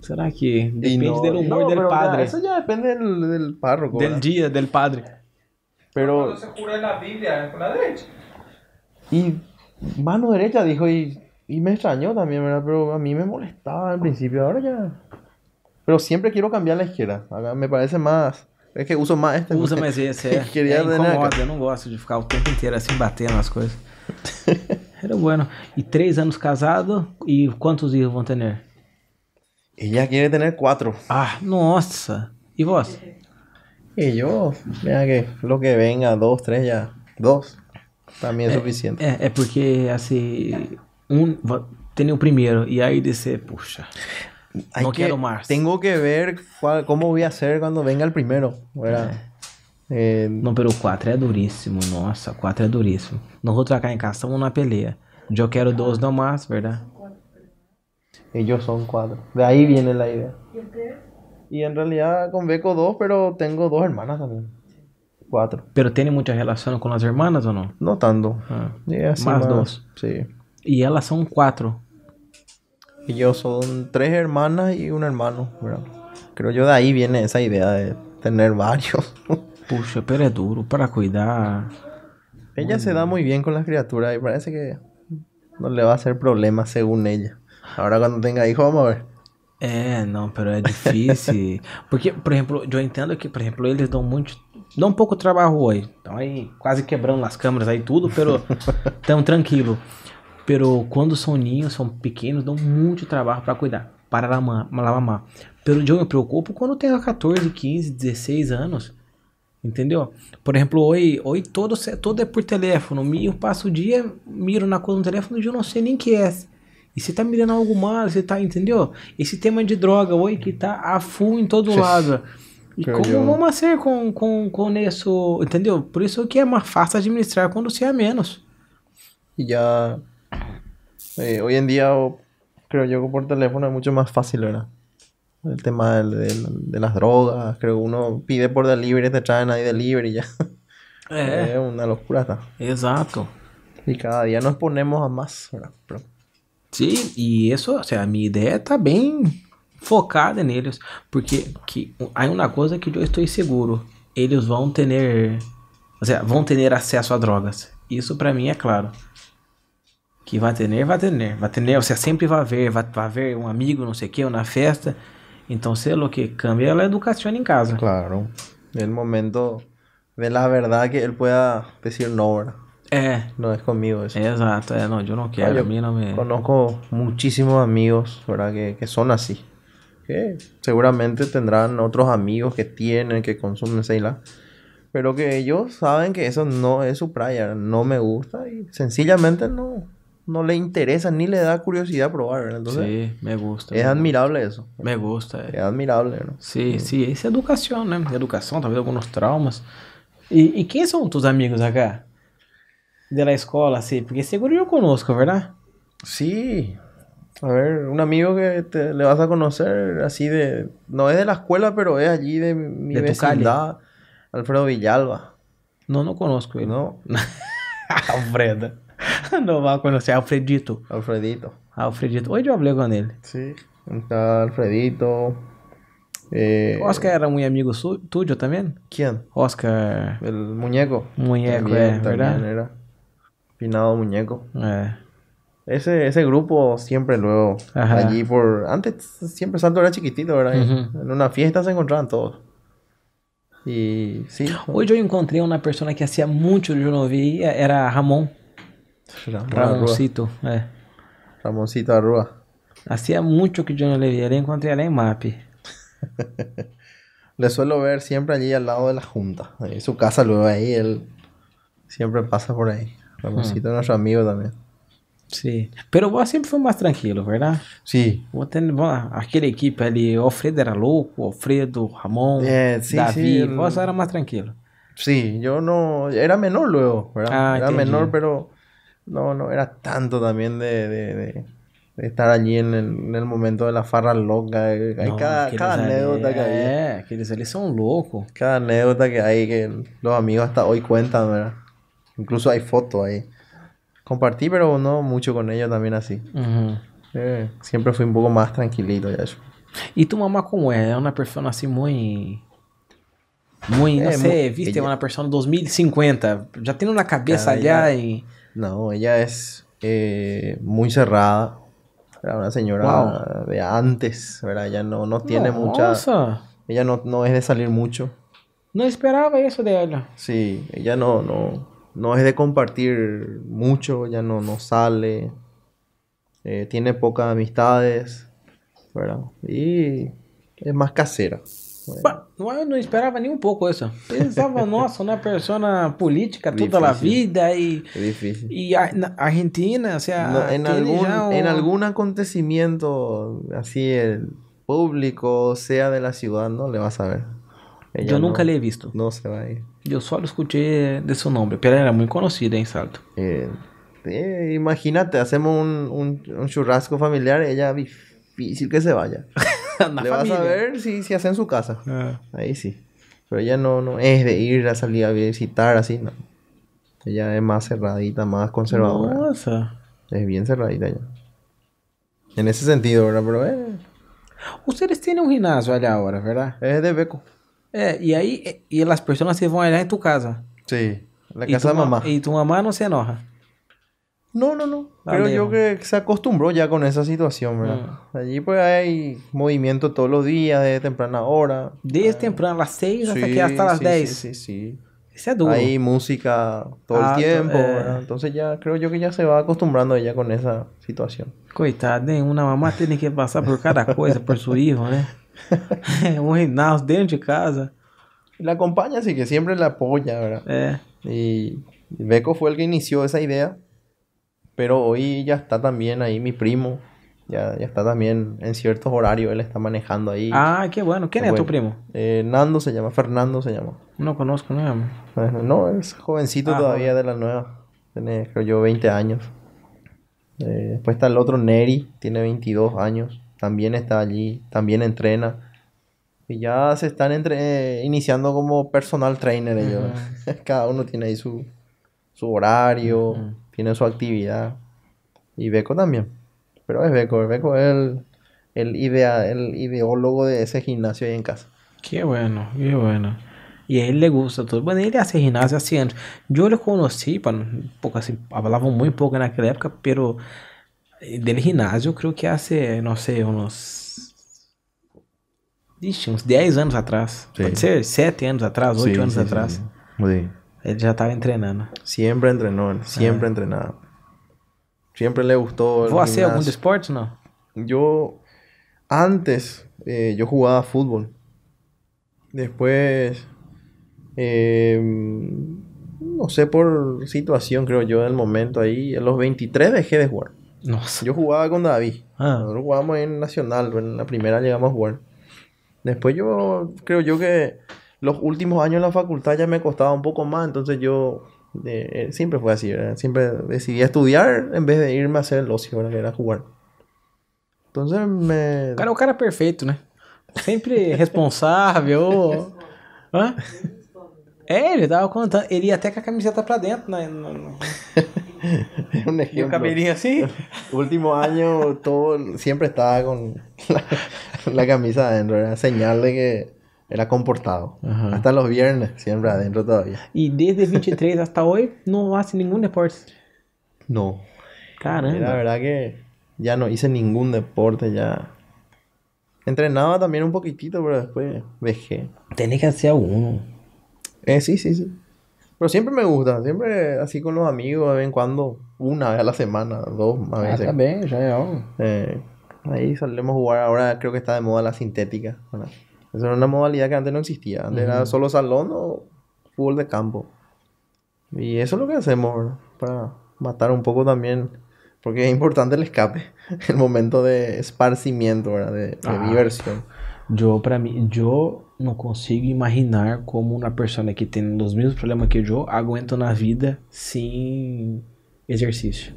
Será que Y depende no- do humor no, del pero ya, padre? eso ya depende del, del párroco. Del ¿verdad? dia del padre. Pero, Cuando se jura en la Biblia, con la derecha. y mano derecha dijo, y, y me extrañó también, ¿verdad? Pero a mí me molestaba al principio, ahora ya. Pero siempre quiero cambiar la izquierda. Me parece más. Es que uso más este. Usa mais esse, é. Queria é né, incomoda, cara? eu não gosto de ficar o tempo inteiro assim batendo nas coisas. Era bueno. E três anos casado e quantos filhos vão ter? Ella quiere tener cuatro. Ah, nossa. E vós? Y yo, mira que lo que venga, dos, tres ya. Dos. También es suficiente. É, é porque assim, um tem o primeiro e aí dizer, puxa, Hay no que- quero mais. Tengo que ver cuál- cómo voy a hacer cuando venga el primero. ¿verdad? Eh, Não, pero o 4 é duríssimo, nossa, o 4 é duríssimo. Nós vamos trocar em casa, estamos na peleia. Eu quero dois não mais, verdade? Ellos son cuatro. De ahí viene la idea. Y en realidad con Beco dos, pero tengo dos hermanas también. Cuatro. Pero tem muita relação com as irmãs ou não? No tanto. Ah. Y Más más- dos. Sí. E elas são quatro. Ellos son tres hermanas y un hermano. ¿verdad? Creo yo de ahí viene esa idea de tener varios. Puxa, pero é duro para cuidar. ella se da muy bien con las criaturas y parece que no le va a hacer problema según ella. Ahora cuando tenga hijos vamos a ver. É, não, pero é difícil. Porque, por exemplo, eu entendo que, por exemplo, eles dão muito. Dão um pouco de trabalho hoje. Estão aí quase quebrando as câmeras aí tudo, pero tão tranquilo. Pero quando são ninhos, são pequenos, dão muito trabalho para cuidar. Para mamar. Pero eu me preocupo quando tenho 14, 15, 16 anos. Entendeu? Por exemplo, hoje, hoje todo, todo é por telefone. Eu passo o dia, miro na coisa no telefone e eu não sei nem que é. E você tá mirando algo mal, você tá, entendeu? Esse tema de droga hoje que tá a full em todo lado. E como vamos ser com, com, com isso, entendeu? Por isso que é mais fácil administrar quando se é menos. Ya eh, hoy en día o- creo yo que por teléfono es mucho más fácil, ¿verdad? El tema del- del- de, las drogas, creo que uno pide por delivery, te traen ahí delivery y ya. É, Es una locura, está. exato. Y cada día nos ponemos a más, ¿verdad? Pero- Sim, e isso, assim, a minha ideia tá bem focada neles, porque que, há uma coisa que eu estou seguro, eles vão ter, ou seja, vão ter acesso a drogas. Isso pra mim é claro. Que vai ter, vai ter, vai ter, ou seja, sempre vai haver, vai, vai haver um amigo, não sei o que, ou na festa. Então, sei lá o que cambia é a educação em casa. Claro. El momento de la verdad que él pueda decir no, ¿verdad? É, No es conmigo eso. exato. É, não, eu não quero. yo a mim não me. Conozco muchísimos amigos, ¿verdad? Que, que son así. Que seguramente tendrán otros amigos que tienen, que consumen Seila. Pero que ellos saben que eso no es su playa, no me gusta y sencillamente no, no le interesa ni le da curiosidad probar, ¿verdad? Entonces Sim, me gusta. es me admirable eso. gusta. Me gusta. Es É. admirable, ¿no? Sim, sim. Isso é educação, né? Educação, talvez alguns traumas. E, e quem são tus amigos acá? De la escola, assim? Porque seguro eu conosco, verdade? Sí. A ver, un amigo que te, le vas a conocer así de... No es de la escuela, pero es allí de mi De vecindad. Alfredo Villalba. Não, não conosco ele. ¿No? Alfredo. Não vai conhecer. Alfredito. Alfredito. Alfredito. Hoje eu falei com ele. Sí. Está Alfredito. Eh, Oscar era muito amigo tuyo também? ¿Quién? Oscar El muñeco. Muñeco, También, eh, también ¿verdad? era. Pinado muñeco. É. Ese, ese grupo siempre luego. Ajá. Allí por... Antes siempre Santo era chiquitito, ¿verdad? Y Ujú. En una fiesta se encontraban todos. Y sí. Hoje eu encontrei uma pessoa que hacía muito eu não via, era Ramon. Ramón Arrua. Ramoncito. É. Ramoncito Arrua. Hacía muito que eu não le via. Eu encontrei ela em MAP. Le suelo ver siempre allí al lado de la junta. En su casa luego ahí, él siempre pasa por ahí. Ramoncito es nuestro amigo también. Sim. Pero vos sempre foi mais tranquilo, verdade? Sí. Vos ten, vos, aquela equipe ali, Alfredo era louco, o Alfredo, Ramon, Eh, sí, Davi, sí, el- vos era mais tranquilo. Sí, yo no... Era menor luego, ¿verdad? Ah, era menor, pero no, no era tanto también de, de, de- de estar allí en el, en el momento de la farra loca. Hay Não, cada, cada anécdota que había. É, aqueles ali são loucos. Cada anécdota que hay que los amigos hasta hoy cuentan, ¿verdad? Incluso hay fotos ahí. Compartí, pero no mucho con ellos también así. Uhum. Eh, siempre fui un poco más tranquilito ya eso. E tu mamá como é? É uma pessoa assim muito... Muito, não É, sei, mu- viste, ella- uma pessoa 2050. Já tem na cabeça Cara, allá e... No, ella es eh, muy cerrada. Era una señora Wow. de antes, ¿verdad? Ella no, no tiene mucha... Nossa, Ella no, no es de salir mucho. não esperava isso dela. Sí, ella no, no, no es de compartir mucho, ella no, no sale. eh, tiene pocas amistades, ¿verdad? Y es más casera. Não, eu não esperava nem um pouco isso. Pensava, nossa, uma pessoa política toda a vida e... E a, na Argentina, o sea, No, en, algún, ya en algún acontecimiento así el público, sea de la ciudad, no le vas a ver. Ella Eu nunca le he visto. No se va a ir. Eu só escutei de seu nome. Pero era muito conhecida em Salto. Eh, eh, imagínate, hacemos un, un, un churrasco familiar, ella difícil que se vaya. Le vas a ver si, si hace en su casa. É. Ahí sí. Pero ella no, no es de ir a salir a visitar así, no. Ella es más cerradita, más conservadora. Nossa. Es bien cerradita ella. En ese sentido, ¿verdad? Pero eh, Ustedes têm um ginásio allá agora, verdade? es de Beco. É, e aí, e, e as pessoas se vão allá em tu casa. Sí. La casa tu de ma- mamá. E tu mamá não se enoja. No, no, no. Dale, Creo yo hijo. que se acostumbró ya con esa situación, ¿verdad? Allí pues hay movimiento todos los días, de temprana hora. Desde temprano, às 6 até Sí, que hasta las sí, 10. Sí, sí, sí. Isso é duro. Hay música todo Ah, el tiempo, eh. ¿verdad? Entonces ya creo yo que ya se va acostumbrando ella con esa situación. Coitado, hein? Uma mamá tem que passar por cada coisa por seu filho, né? um ginásio dentro de casa. La acompaña, así que siempre la apoya, ¿verdad? É. Y Beco fue el que inició esa idea, pero hoy ya está también ahí mi primo, ya, ya está también en ciertos horarios, él está manejando ahí. Ah, que bueno. Quem é Bueno. tu primo? Eh, Nando se llama, Fernando se llama. Não conosco mesmo. Eh, No, es jovencito Ah, todavía de la nueva, tiene creo yo 20 años. Eh, después está el otro Neri, tiene 22 años, también está allí, también entrena. Y ya se están entre, eh, iniciando como personal trainer ellos. Cada uno tiene ahí su, su horario. Tiene su actividad. Y Beco también. Pero es Beco, Beco es el, el, idea, el ideólogo de ese gimnasio ahí en casa. Que bueno, que bueno. E a ele le gusta tudo. Bueno, ele hace antes. Eu le conheci, para um pouco assim, falavam muito pouco naquela época, pero eh, del ginásio, eu creio que hace, não sei, uns. Ixi, uns 10 anos atrás. Sim. Pode ser 7 anos atrás, 8 anos atrás. Sí. Ele já estava treinando. Siempre entrenó, él, siempre entrenaba. Siempre le gustó. el hacer algum gimnasio. desporto, não? Yo, antes, eh, yo jugaba fútbol. Después, eh, no sé, por situación, creo yo, del momento ahí, a los 23 dejé de jugar. Nossa. Yo jugaba con David. Ah. Nosotros jugábamos en Nacional, en la primera llegamos a jugar. Después yo creo yo que los últimos años en la facultad ya me costaba un poco más, entonces yo eh, siempre fue así, ¿verdad? siempre decidí estudiar en vez de irme a hacer el ocio, ¿verdad? que era jugar. Entonces me... Cara o cara perfeito, né? Sempre responsável. Hã? É, ele tava contando. Ele ia até com a camiseta pra dentro, né? Un E o ejemplo. cabelinho assim. Último año todo siempre estaba con la, la camisa adentro, era señal de que era comportado. Ajá. Hasta los viernes, siempre adentro todavía. E desde 23 hasta hoy não hace nenhum deporte. No, La Caramba. verdad que ya no hice ningún deporte, ya. Entrenaba también un poquitito, pero después dejé. Tem que hacer algum. Eh, sí, sí, sí. Pero siempre me gusta, siempre así con los amigos, de vez en cuando, una vez a la semana, dos a Ah, veces. bem, já é algo. Eh, ahí solemos jugar, ahora creo que está de moda la sintética. ¿verdad? Esa era una modalidad que antes no existía. Antes era solo salón o fútbol de campo. Y eso es lo que hacemos, ¿verdad? Para matar un poco también, porque es importante el escape, el momento de esparcimiento, ¿verdad? De, de Ah. diversión. Eu, pra mim, eu não consigo imaginar como uma pessoa que tem os mesmos problemas que eu aguenta na vida sem exercício.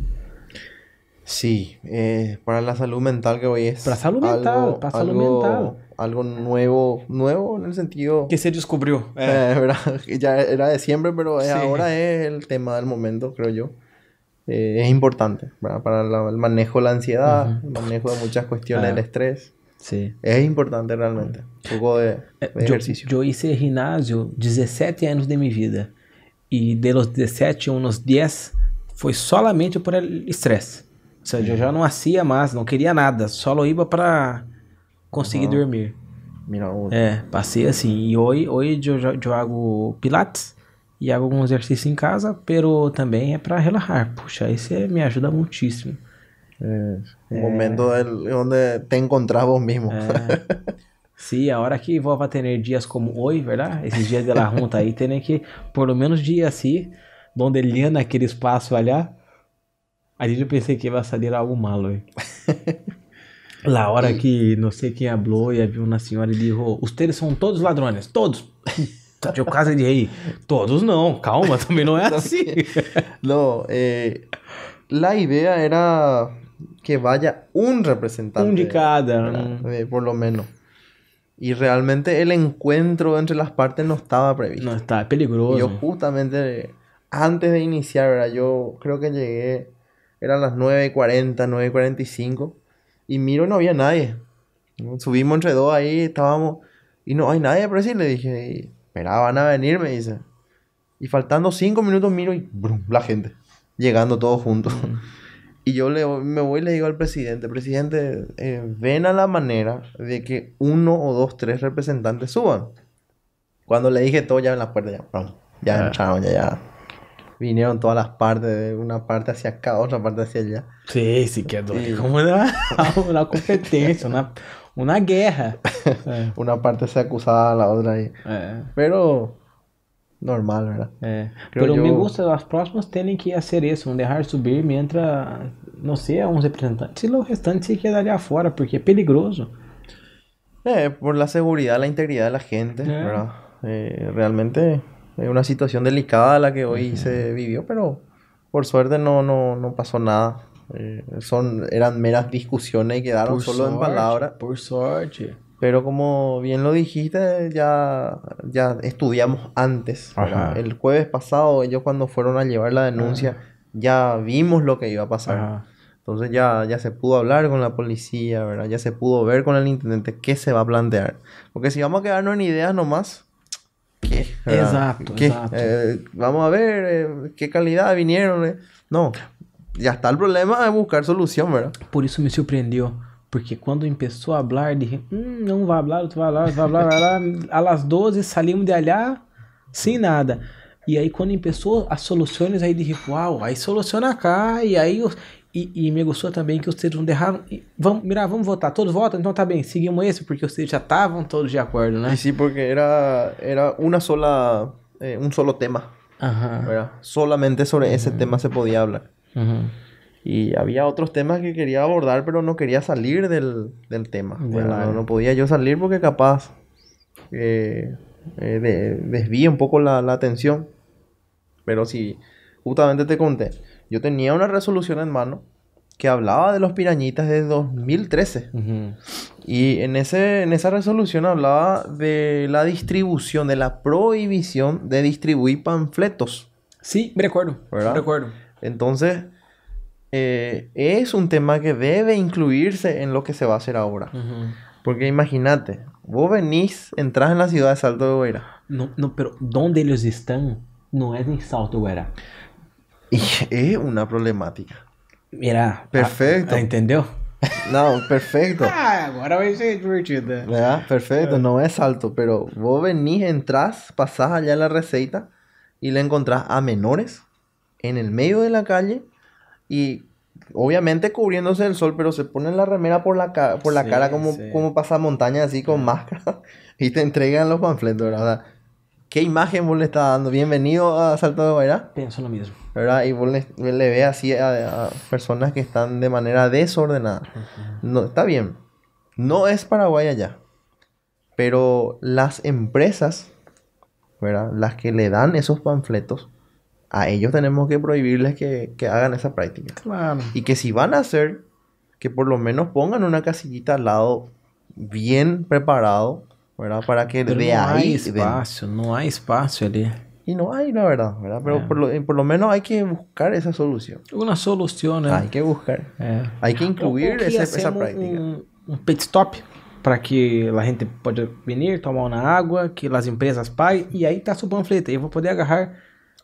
Sí, eh, para la salud mental que hoy es Para salud mental, para salud algo- mental. Algo nuevo, nuevo en el sentido... Que você descobriu. Eh, ¿verdad? Que Ya era de siempre, pero es- Sí. ahora es el tema del momento, creo yo. Eh, es importante ¿verdad? para la- el manejo de la ansiedad, el manejo de muchas cuestiones del estrés. Sim. Es importante realmente. Un poco de, de Eu, ejercicio. eu hice ginásio 17 anos de minha vida. E de los 17, uns 10 foi solamente por el estresse. Ou seja, eu já não hacía mais, não queria nada, só ia para conseguir Aham. dormir. É, passei assim. E hoje, hoje eu, jo- eu hago pilates e hago algum exercício em casa, pero também é para relaxar. Puxa, isso é- me ajuda muitíssimo. un momento del- donde te encontrás vos mismo. Sim, a hora que vou ter dias como hoje, verdade? Esses dias de la junta aí, tem que, por lo menos dia assim, onde ele anda naquele espaço ali eu pensei que ia sair algo malo. La hora que não sei quem falou e havia uma senhora e disse, ustedes são todos ladrões, todos. Eu quase dije, todos não, calma, também não é assim. No, eh, la idea era que vaya un representante. Um de cada. Eh, por lo menos. Y realmente el encuentro entre las partes no estaba previsto. Não, tá, é Y yo justamente antes de iniciar, ¿verdad? Yo creo que llegué, eran las 9.40, 9.45 y miro y no había nadie. Subimos entre dos ahí, estábamos y no hay nadie, pero sí le dije, y, espera, van a venir, me dice. Y faltando cinco minutos miro y brum, la gente, llegando todos juntos. Y yo le, me voy y le digo al presidente, presidente, eh, ven a la manera de que uno o dos, tres representantes suban. Cuando le dije todo ya en la puerta, ya, ya Ah. entraron, ya, ya. Vinieron todas las partes, de una parte hacia acá, otra parte hacia allá. Sim, sim, que. Sim. Como na, na competência, na, uma guerra. É, Una parte se acusaba a la otra ahí. é, Pero, normal, ¿verdad? Creo Pero me yo- gusta, as próximas terem que fazer isso, não deixar subir mientras, não sei, uns representantes. E o restante se quedaria fora, porque é perigoso. Eh, por la seguridad, la integridad de la gente, Ya. ¿verdad? Eh, realmente es una situación delicada la que hoy se vivió, pero por suerte no, no, no pasó nada. Eh, son, eran meras discusiones y quedaron solo en palabras. Por sorte. Pero como bien lo dijiste, ya, ya estudiamos antes. Ajá. El jueves pasado, ellos cuando fueron a llevar la denuncia, ya vimos lo que iba a pasar. Ajá. Entonces ya, ya se pudo hablar con la policía, ¿verdad? Ya se pudo ver con el intendente qué se va a plantear. Porque si vamos a quedarnos en ideas nomás, ¿qué? ¿verdad? Exacto, ¿Qué? exacto. Eh, vamos a ver eh, qué calidad vinieron. eh. No, ya está el problema de buscar solución, ¿verdad? Por isso me surpreendeu. Porque quando começou a falar, dije, hum, não vai falar, outro vai outro vai falar, vai las 12 salimos de allá sem nada. E aí quando começou as soluções, aí dije, uau, aí soluciona cá, e aí... os- E, e me gostou também que vocês não derraram... e Vamos, mira, vamos votar, todos votam? Então tá bem, seguimos esse, porque vocês já estavam todos de acordo, né? Y sí, porque era, era una sola, eh, un solo tema. ¿verdad? Solamente sobre ese tema se podía hablar. Y había otros temas que quería abordar, pero no quería salir del, del tema. No, no podía yo salir porque capaz eh, eh, de- desvía un poco la, la atención. Pero sí, justamente te conté, yo tenía una resolución en mano que hablaba de los pirañitas de 2013. Uhum. Y en, ese, en esa resolución hablaba de la distribución, de la prohibición de distribuir panfletos. Sim, me. ¿Verdad? Me recordo. Entonces, eh, es un tema que debe incluirse en lo que se va a hacer ahora. Porque imagínate, vos venís, entras en la ciudad de Salto de Guaira. Não, não, pero onde eles estão não é em Salto Guará. Y es una problemática. Mira. Perfeito. ah, entendeu? No, perfecto. Ah, agora vai ser divertido. ¿Verdad? Perfecto, no es salto, pero vos venís, entras, pasás allá en la receta y le encontrás a menores en el medio de la calle y obviamente cubriéndose del sol, pero se ponen la remera por la, ca- por la Sí, cara como, sí. como montaña así con máscara y te entregan los panfletos, ¿verdad? ¿Qué imagen vos le estás dando? Bienvenido a Salto de Guairá, Penso no mesmo. ¿Verdad? Y vos le, le ves así a, a personas que están de manera desordenada. No, está bien. No es Paraguay allá. Pero las empresas, ¿verdad? Las que le dan esos panfletos, a ellos tenemos que prohibirles que, que hagan esa práctica. Claro. Y que si van a hacer, que por lo menos pongan una casillita al lado bien preparado, ¿verdad? Para que Pero de há ahí... den. espaço, não há espaço ali. Y no hay, la verdad, ¿verdad? Pero Eh. por, lo, por lo menos hay que buscar esa solución. Uma solução, né? Hay que buscar. Hay que incluir que esa, esa práctica. Um, um pit stop para que a gente pode vir, tomar uma água, que as empresas paguem, e aí tá seu panfleto. Aí eu vou poder agarrar,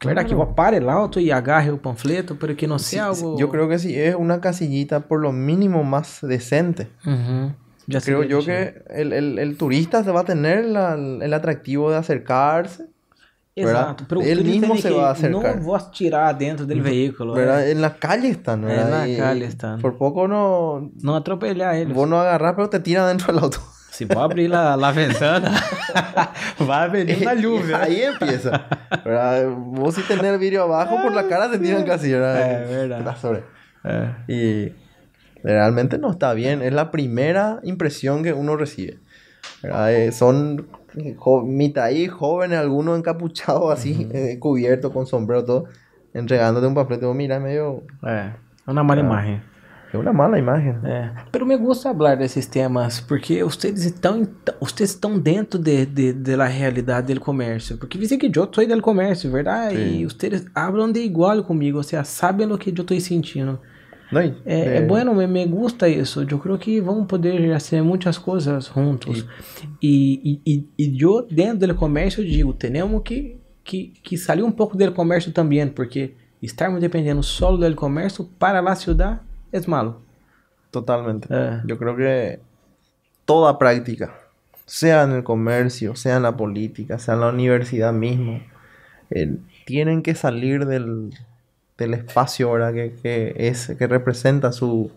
verdade, que eu pare el auto e agarre o panfleto, porque não sei Sí, sí, algo... Yo creo que si es una casillita por lo mínimo más decente. Uhum. Já Creo seria yo que el, el- el turista se va a tener la- el atractivo de acercarse, Exato. ¿verdad? Pero o Ele tem se va a acercar. Não vou tirar dentro do veículo. ¿verdad? é. En la calle están, En ¿verdad? la Y- calle y están. Por poco no... Não atropelar eles. Vos no agarrás, pero te tiran dentro del auto. Se vou abrir a, a ventana, vai venir na Y lluvia. ahí empieza. ¿verdad? Vos si tenés el vidrio abajo, por la cara te tiran casi, ¿verdad? Eh, verdad. La sobre. É. Y realmente no está bien. Es la primera impresión que uno recibe. ¿verdad? Eh, son mitad ahí jóvenes, algunos encapuchados así, eh, cubiertos con sombrero, todo, entregándote un panfleto. Mira, medio. É. É uma mala imagem. Es una mala imagen. É. Pero me gusta falar desses temas porque vocês estão, vocês estão dentro de, de, de la realidade do comércio. Porque dizem que eu sou do comércio, verdade? Sim. E vocês hablam de igual comigo, seja, sabem o que eu estou sentindo. ¿No? Y, É, é eh, bueno, me, me gusta isso. Eu creio que vamos poder fazer muitas coisas juntos. E, e, e, e eu, dentro do comércio, digo, temos que, que, que sair um pouco do comércio também, porque estarmos dependendo só do comércio para a cidade é malo. Totalmente. É. Yo creo que toda práctica, sea en el comercio, sea en la política, sea en la universidad mismo, eh, tienen que salir del, del espacio ¿verdad? Que, que es, que representa su,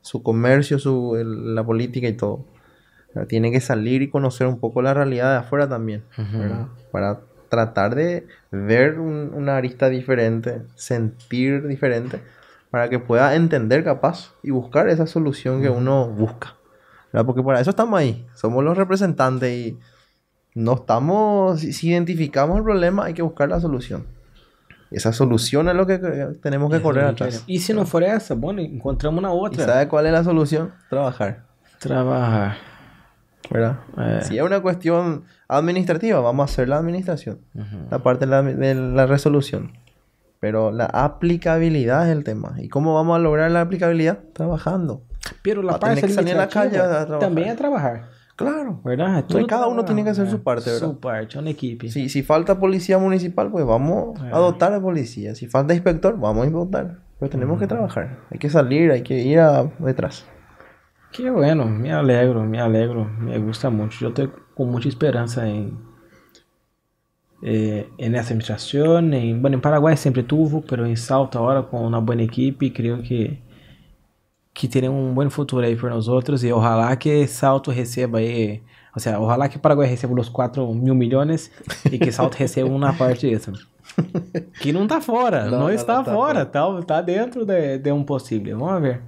su comercio, su, el- la política y todo. ¿verdad? Tienen que salir y conocer un poco la realidad de afuera también, ¿verdad? Para tratar de ver un- una arista diferente, sentir diferente, para que pueda entender capaz y buscar esa solución que uno busca. ¿verdad? Porque para eso estamos ahí, somos los representantes y no estamos, si identificamos el problema hay que buscar la solución. Y esa solución es lo que que tenemos que correr atrás. E se não for essa, bueno, encontramos na ¿Y outra. sabe cuál es la solución? Trabajar. Trabalhar. ¿verdad? Eh. Si es una cuestión administrativa, vamos a hacer la administración, la parte de la, de la resolución. Pero la aplicabilidad es el tema. ¿Y cómo vamos a lograr la aplicabilidad? Trabajando. Pero a Va a parte que salir a la calle a administrativa trabajar. Claro. Verdade? Mas cada uno tiene que hacer su parte, ¿verdad? Su parte, é uma equipe. Si, falta policía municipal, pues vamos a dotar de policía. Si falta inspector, vamos a inspectar. Pero tenemos que trabajar. Hay que salir, hay que ir a, detrás. Que bueno, me alegro, me alegro, me gusta muito. Eu tô com muita esperança em eh, en esa administración. En, bueno, en Paraguay siempre tuvo, pero en Salto ahora con una buena equipe, creo que que terem um bom futuro aí por nós outros e ojalá que Salto receba aí, ou seja, ojalá que Paraguai receba os 4 mil milhões e que Salto receba uma parte disso. Que não tá fora, não, não está não tá fora, tá, tá dentro de, de, um possível. Vamos ver.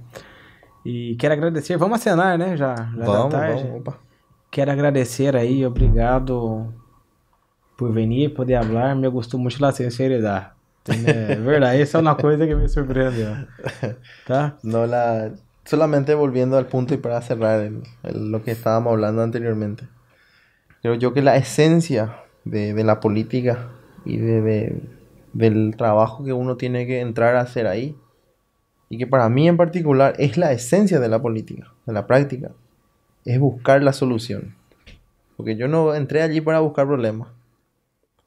E quero agradecer, vamos acenar, né? Já, já vamos, tarde. Vamos, opa. Quero agradecer aí, obrigado por venir, poder falar. Me gostou muito da sinceridade. É verdad, esa es una cosa que me sorprende. ¿Está? No, la... Solamente volviendo al punto y para cerrar lo que estábamos hablando anteriormente. Creo yo que la esencia de, de la política y de, de, del trabajo que uno tiene que entrar a hacer ahí, y que para mí en particular es la esencia de la política, de la práctica, es buscar la solución. Porque yo no entré allí para buscar problemas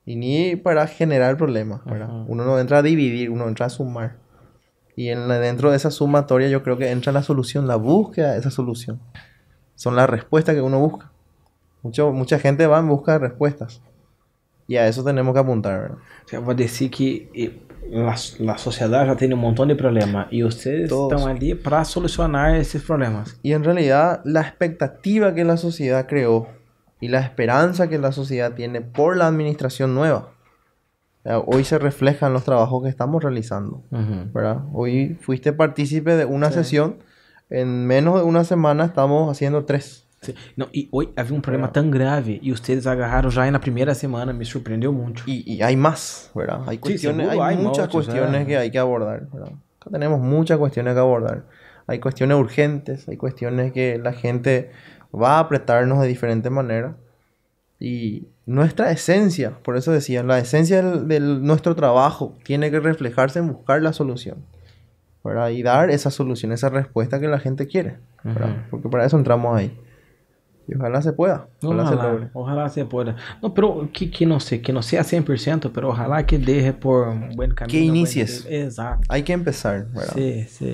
y ni para generar problemas, Uno no entra a dividir, uno entra a sumar. Y en dentro de esa sumatoria yo creo que entra la solución, la búsqueda de esa solución. Son las respuestas que uno busca. Mucho, mucha gente va en busca de respuestas. Y a eso tenemos que apuntar, ¿verdad? O sea, voy a decir que eh, la, la, sociedad ya tiene un montón de problemas y ustedes Todos. están allí para solucionar esos problemas. Y en realidad la expectativa que la sociedad creó y la esperanza que la sociedad tiene por la administración nueva. Hoy se refleja en los trabajos que estamos realizando. ¿verdad? Hoy fuiste partícipe de una sesión. En menos de una semana estamos haciendo tres. Sí. No, y hoy había un problema tan grave y ustedes agarraron ya en la primera semana, me sorprendió mucho. Y, y hay más, ¿verdad? Hay, cuestiones, sí, hay, hay, muchas cuestiones que hay que abordar, ¿verdad? Acá tenemos muchas cuestiones que abordar. Hay cuestiones urgentes, hay cuestiones que la gente va a apretarnos de diferente manera. Y nuestra esencia, por eso decía, la esencia de nuestro trabajo tiene que reflejarse en buscar la solución. ¿verdad? Y dar esa solución, esa respuesta que la gente quiere. Porque para eso entramos ahí. Y ojalá se pueda. Ojalá, se logre. Ojalá se pueda. No, pero que, que no sé, que no sea 100%, pero ojalá que deje por un buen camino. Que inicies. Exacto. Hay que empezar, ¿verdad? Sí, sí.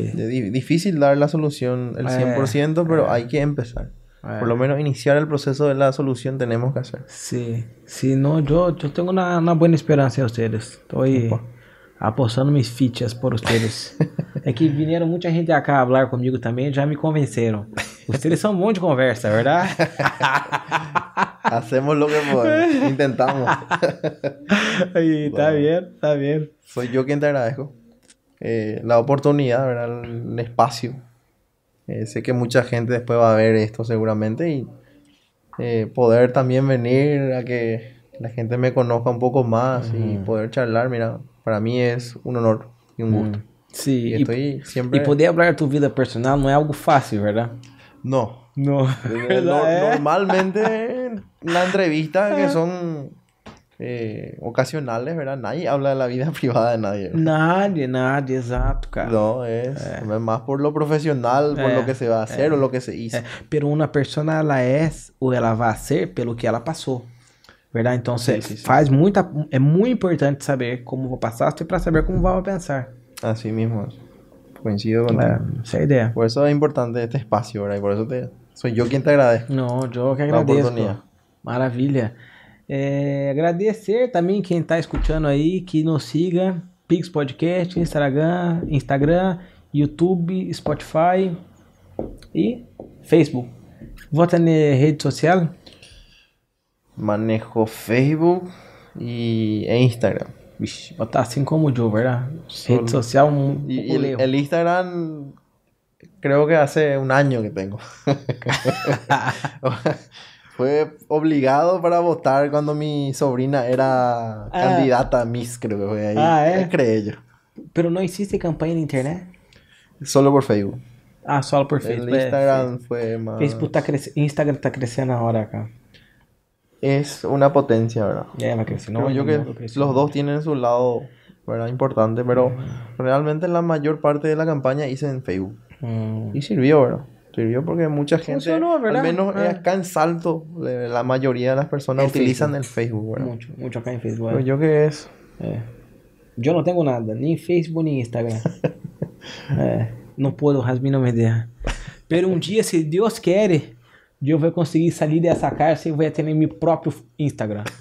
difícil dar la solución el 100%, eh, pero eh. hay que empezar. Por lo menos iniciar el proceso de la solución tenemos que hacer. Sí, sí, no, yo, yo tengo una, una buena esperanza de ustedes. Estoy apostando mis fichas por ustedes. é que vieram muita gente acá a hablar comigo também, já me convenceram. Ustedes são um monte de conversa, ¿verdad? Hacemos lo que podemos, intentamos. Ahí, está bueno. bien, está bien. Soy yo quien te agradezco eh, la oportunidad, ¿verdad? el espacio eh, sé que mucha gente después va a ver esto seguramente y eh, poder también venir a que la gente me conozca un poco más y poder charlar, mira, para mí es un honor y un gusto. Sí, y, estoy siempre... y poder hablar de tu vida personal no es algo fácil, ¿verdad? No. No. Normalmente en la entrevista que son eh, ocasionales, ¿verdad? Nadie habla de la vida privada de nadie. Nadie, nadie, exacto, cara. No, es, eh. más por lo profesional, por lo eh, que se va a hacer o lo que se hizo. Pero una persona, ela es o ela vai ser pelo que ela passou. ¿Verdad? Entonces, sí, sí, sí. faz muita, é muito importante saber como passaste para saber como vai pensar. Así mismo. Coincido con é, esa idea. Por eso es importante este espacio, ¿verdad? Y por eso te, soy yo quien te agradezco. No, yo que agradeço. Maravilha. É, agradecer também quem está escutando aí, que nos siga, Pix Podcast, Instagram, Instagram, YouTube, Spotify e Facebook. Vota na rede social? Manejo Facebook e Instagram. Vixe, botar assim como o Joe, ¿verdad? Solo. Rede social um y, y el, Instagram creo que hace un año que tengo. Fue obligado para votar cuando mi sobrina era ah. candidata a Miss, creo que fue ahí. Ah, ¿eh? Creé yo. Pero no hiciste campaña en internet? Solo por Facebook. Ah, solo por Facebook. El Instagram fue más... Facebook está creciendo, Instagram está creciendo ahora acá. Es una potencia, ¿verdad? Ya, la creció. No, yo que los dos tienen su lado, ¿verdad? Importante, pero realmente la mayor parte de la campaña hice en Facebook. Mm. Y sirvió, ¿verdad? Sirvió porque mucha gente, al menos ah. acá en Salto, la mayoría de las personas utilizan el Facebook, ¿verdad? Mucho, mucho acá en Facebook. Pero yo qué es. Eh. Yo no tengo nada, ni Facebook ni Instagram. eh, no puedo, Jasmine no me deja. Pero un día, si Dios quiere, eu vou conseguir sair dessa cárcel e vou ter meu próprio Instagram.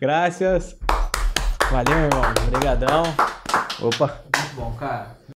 Graças. Valeu, irmão. Obrigadão. Opa. Muito bom, cara.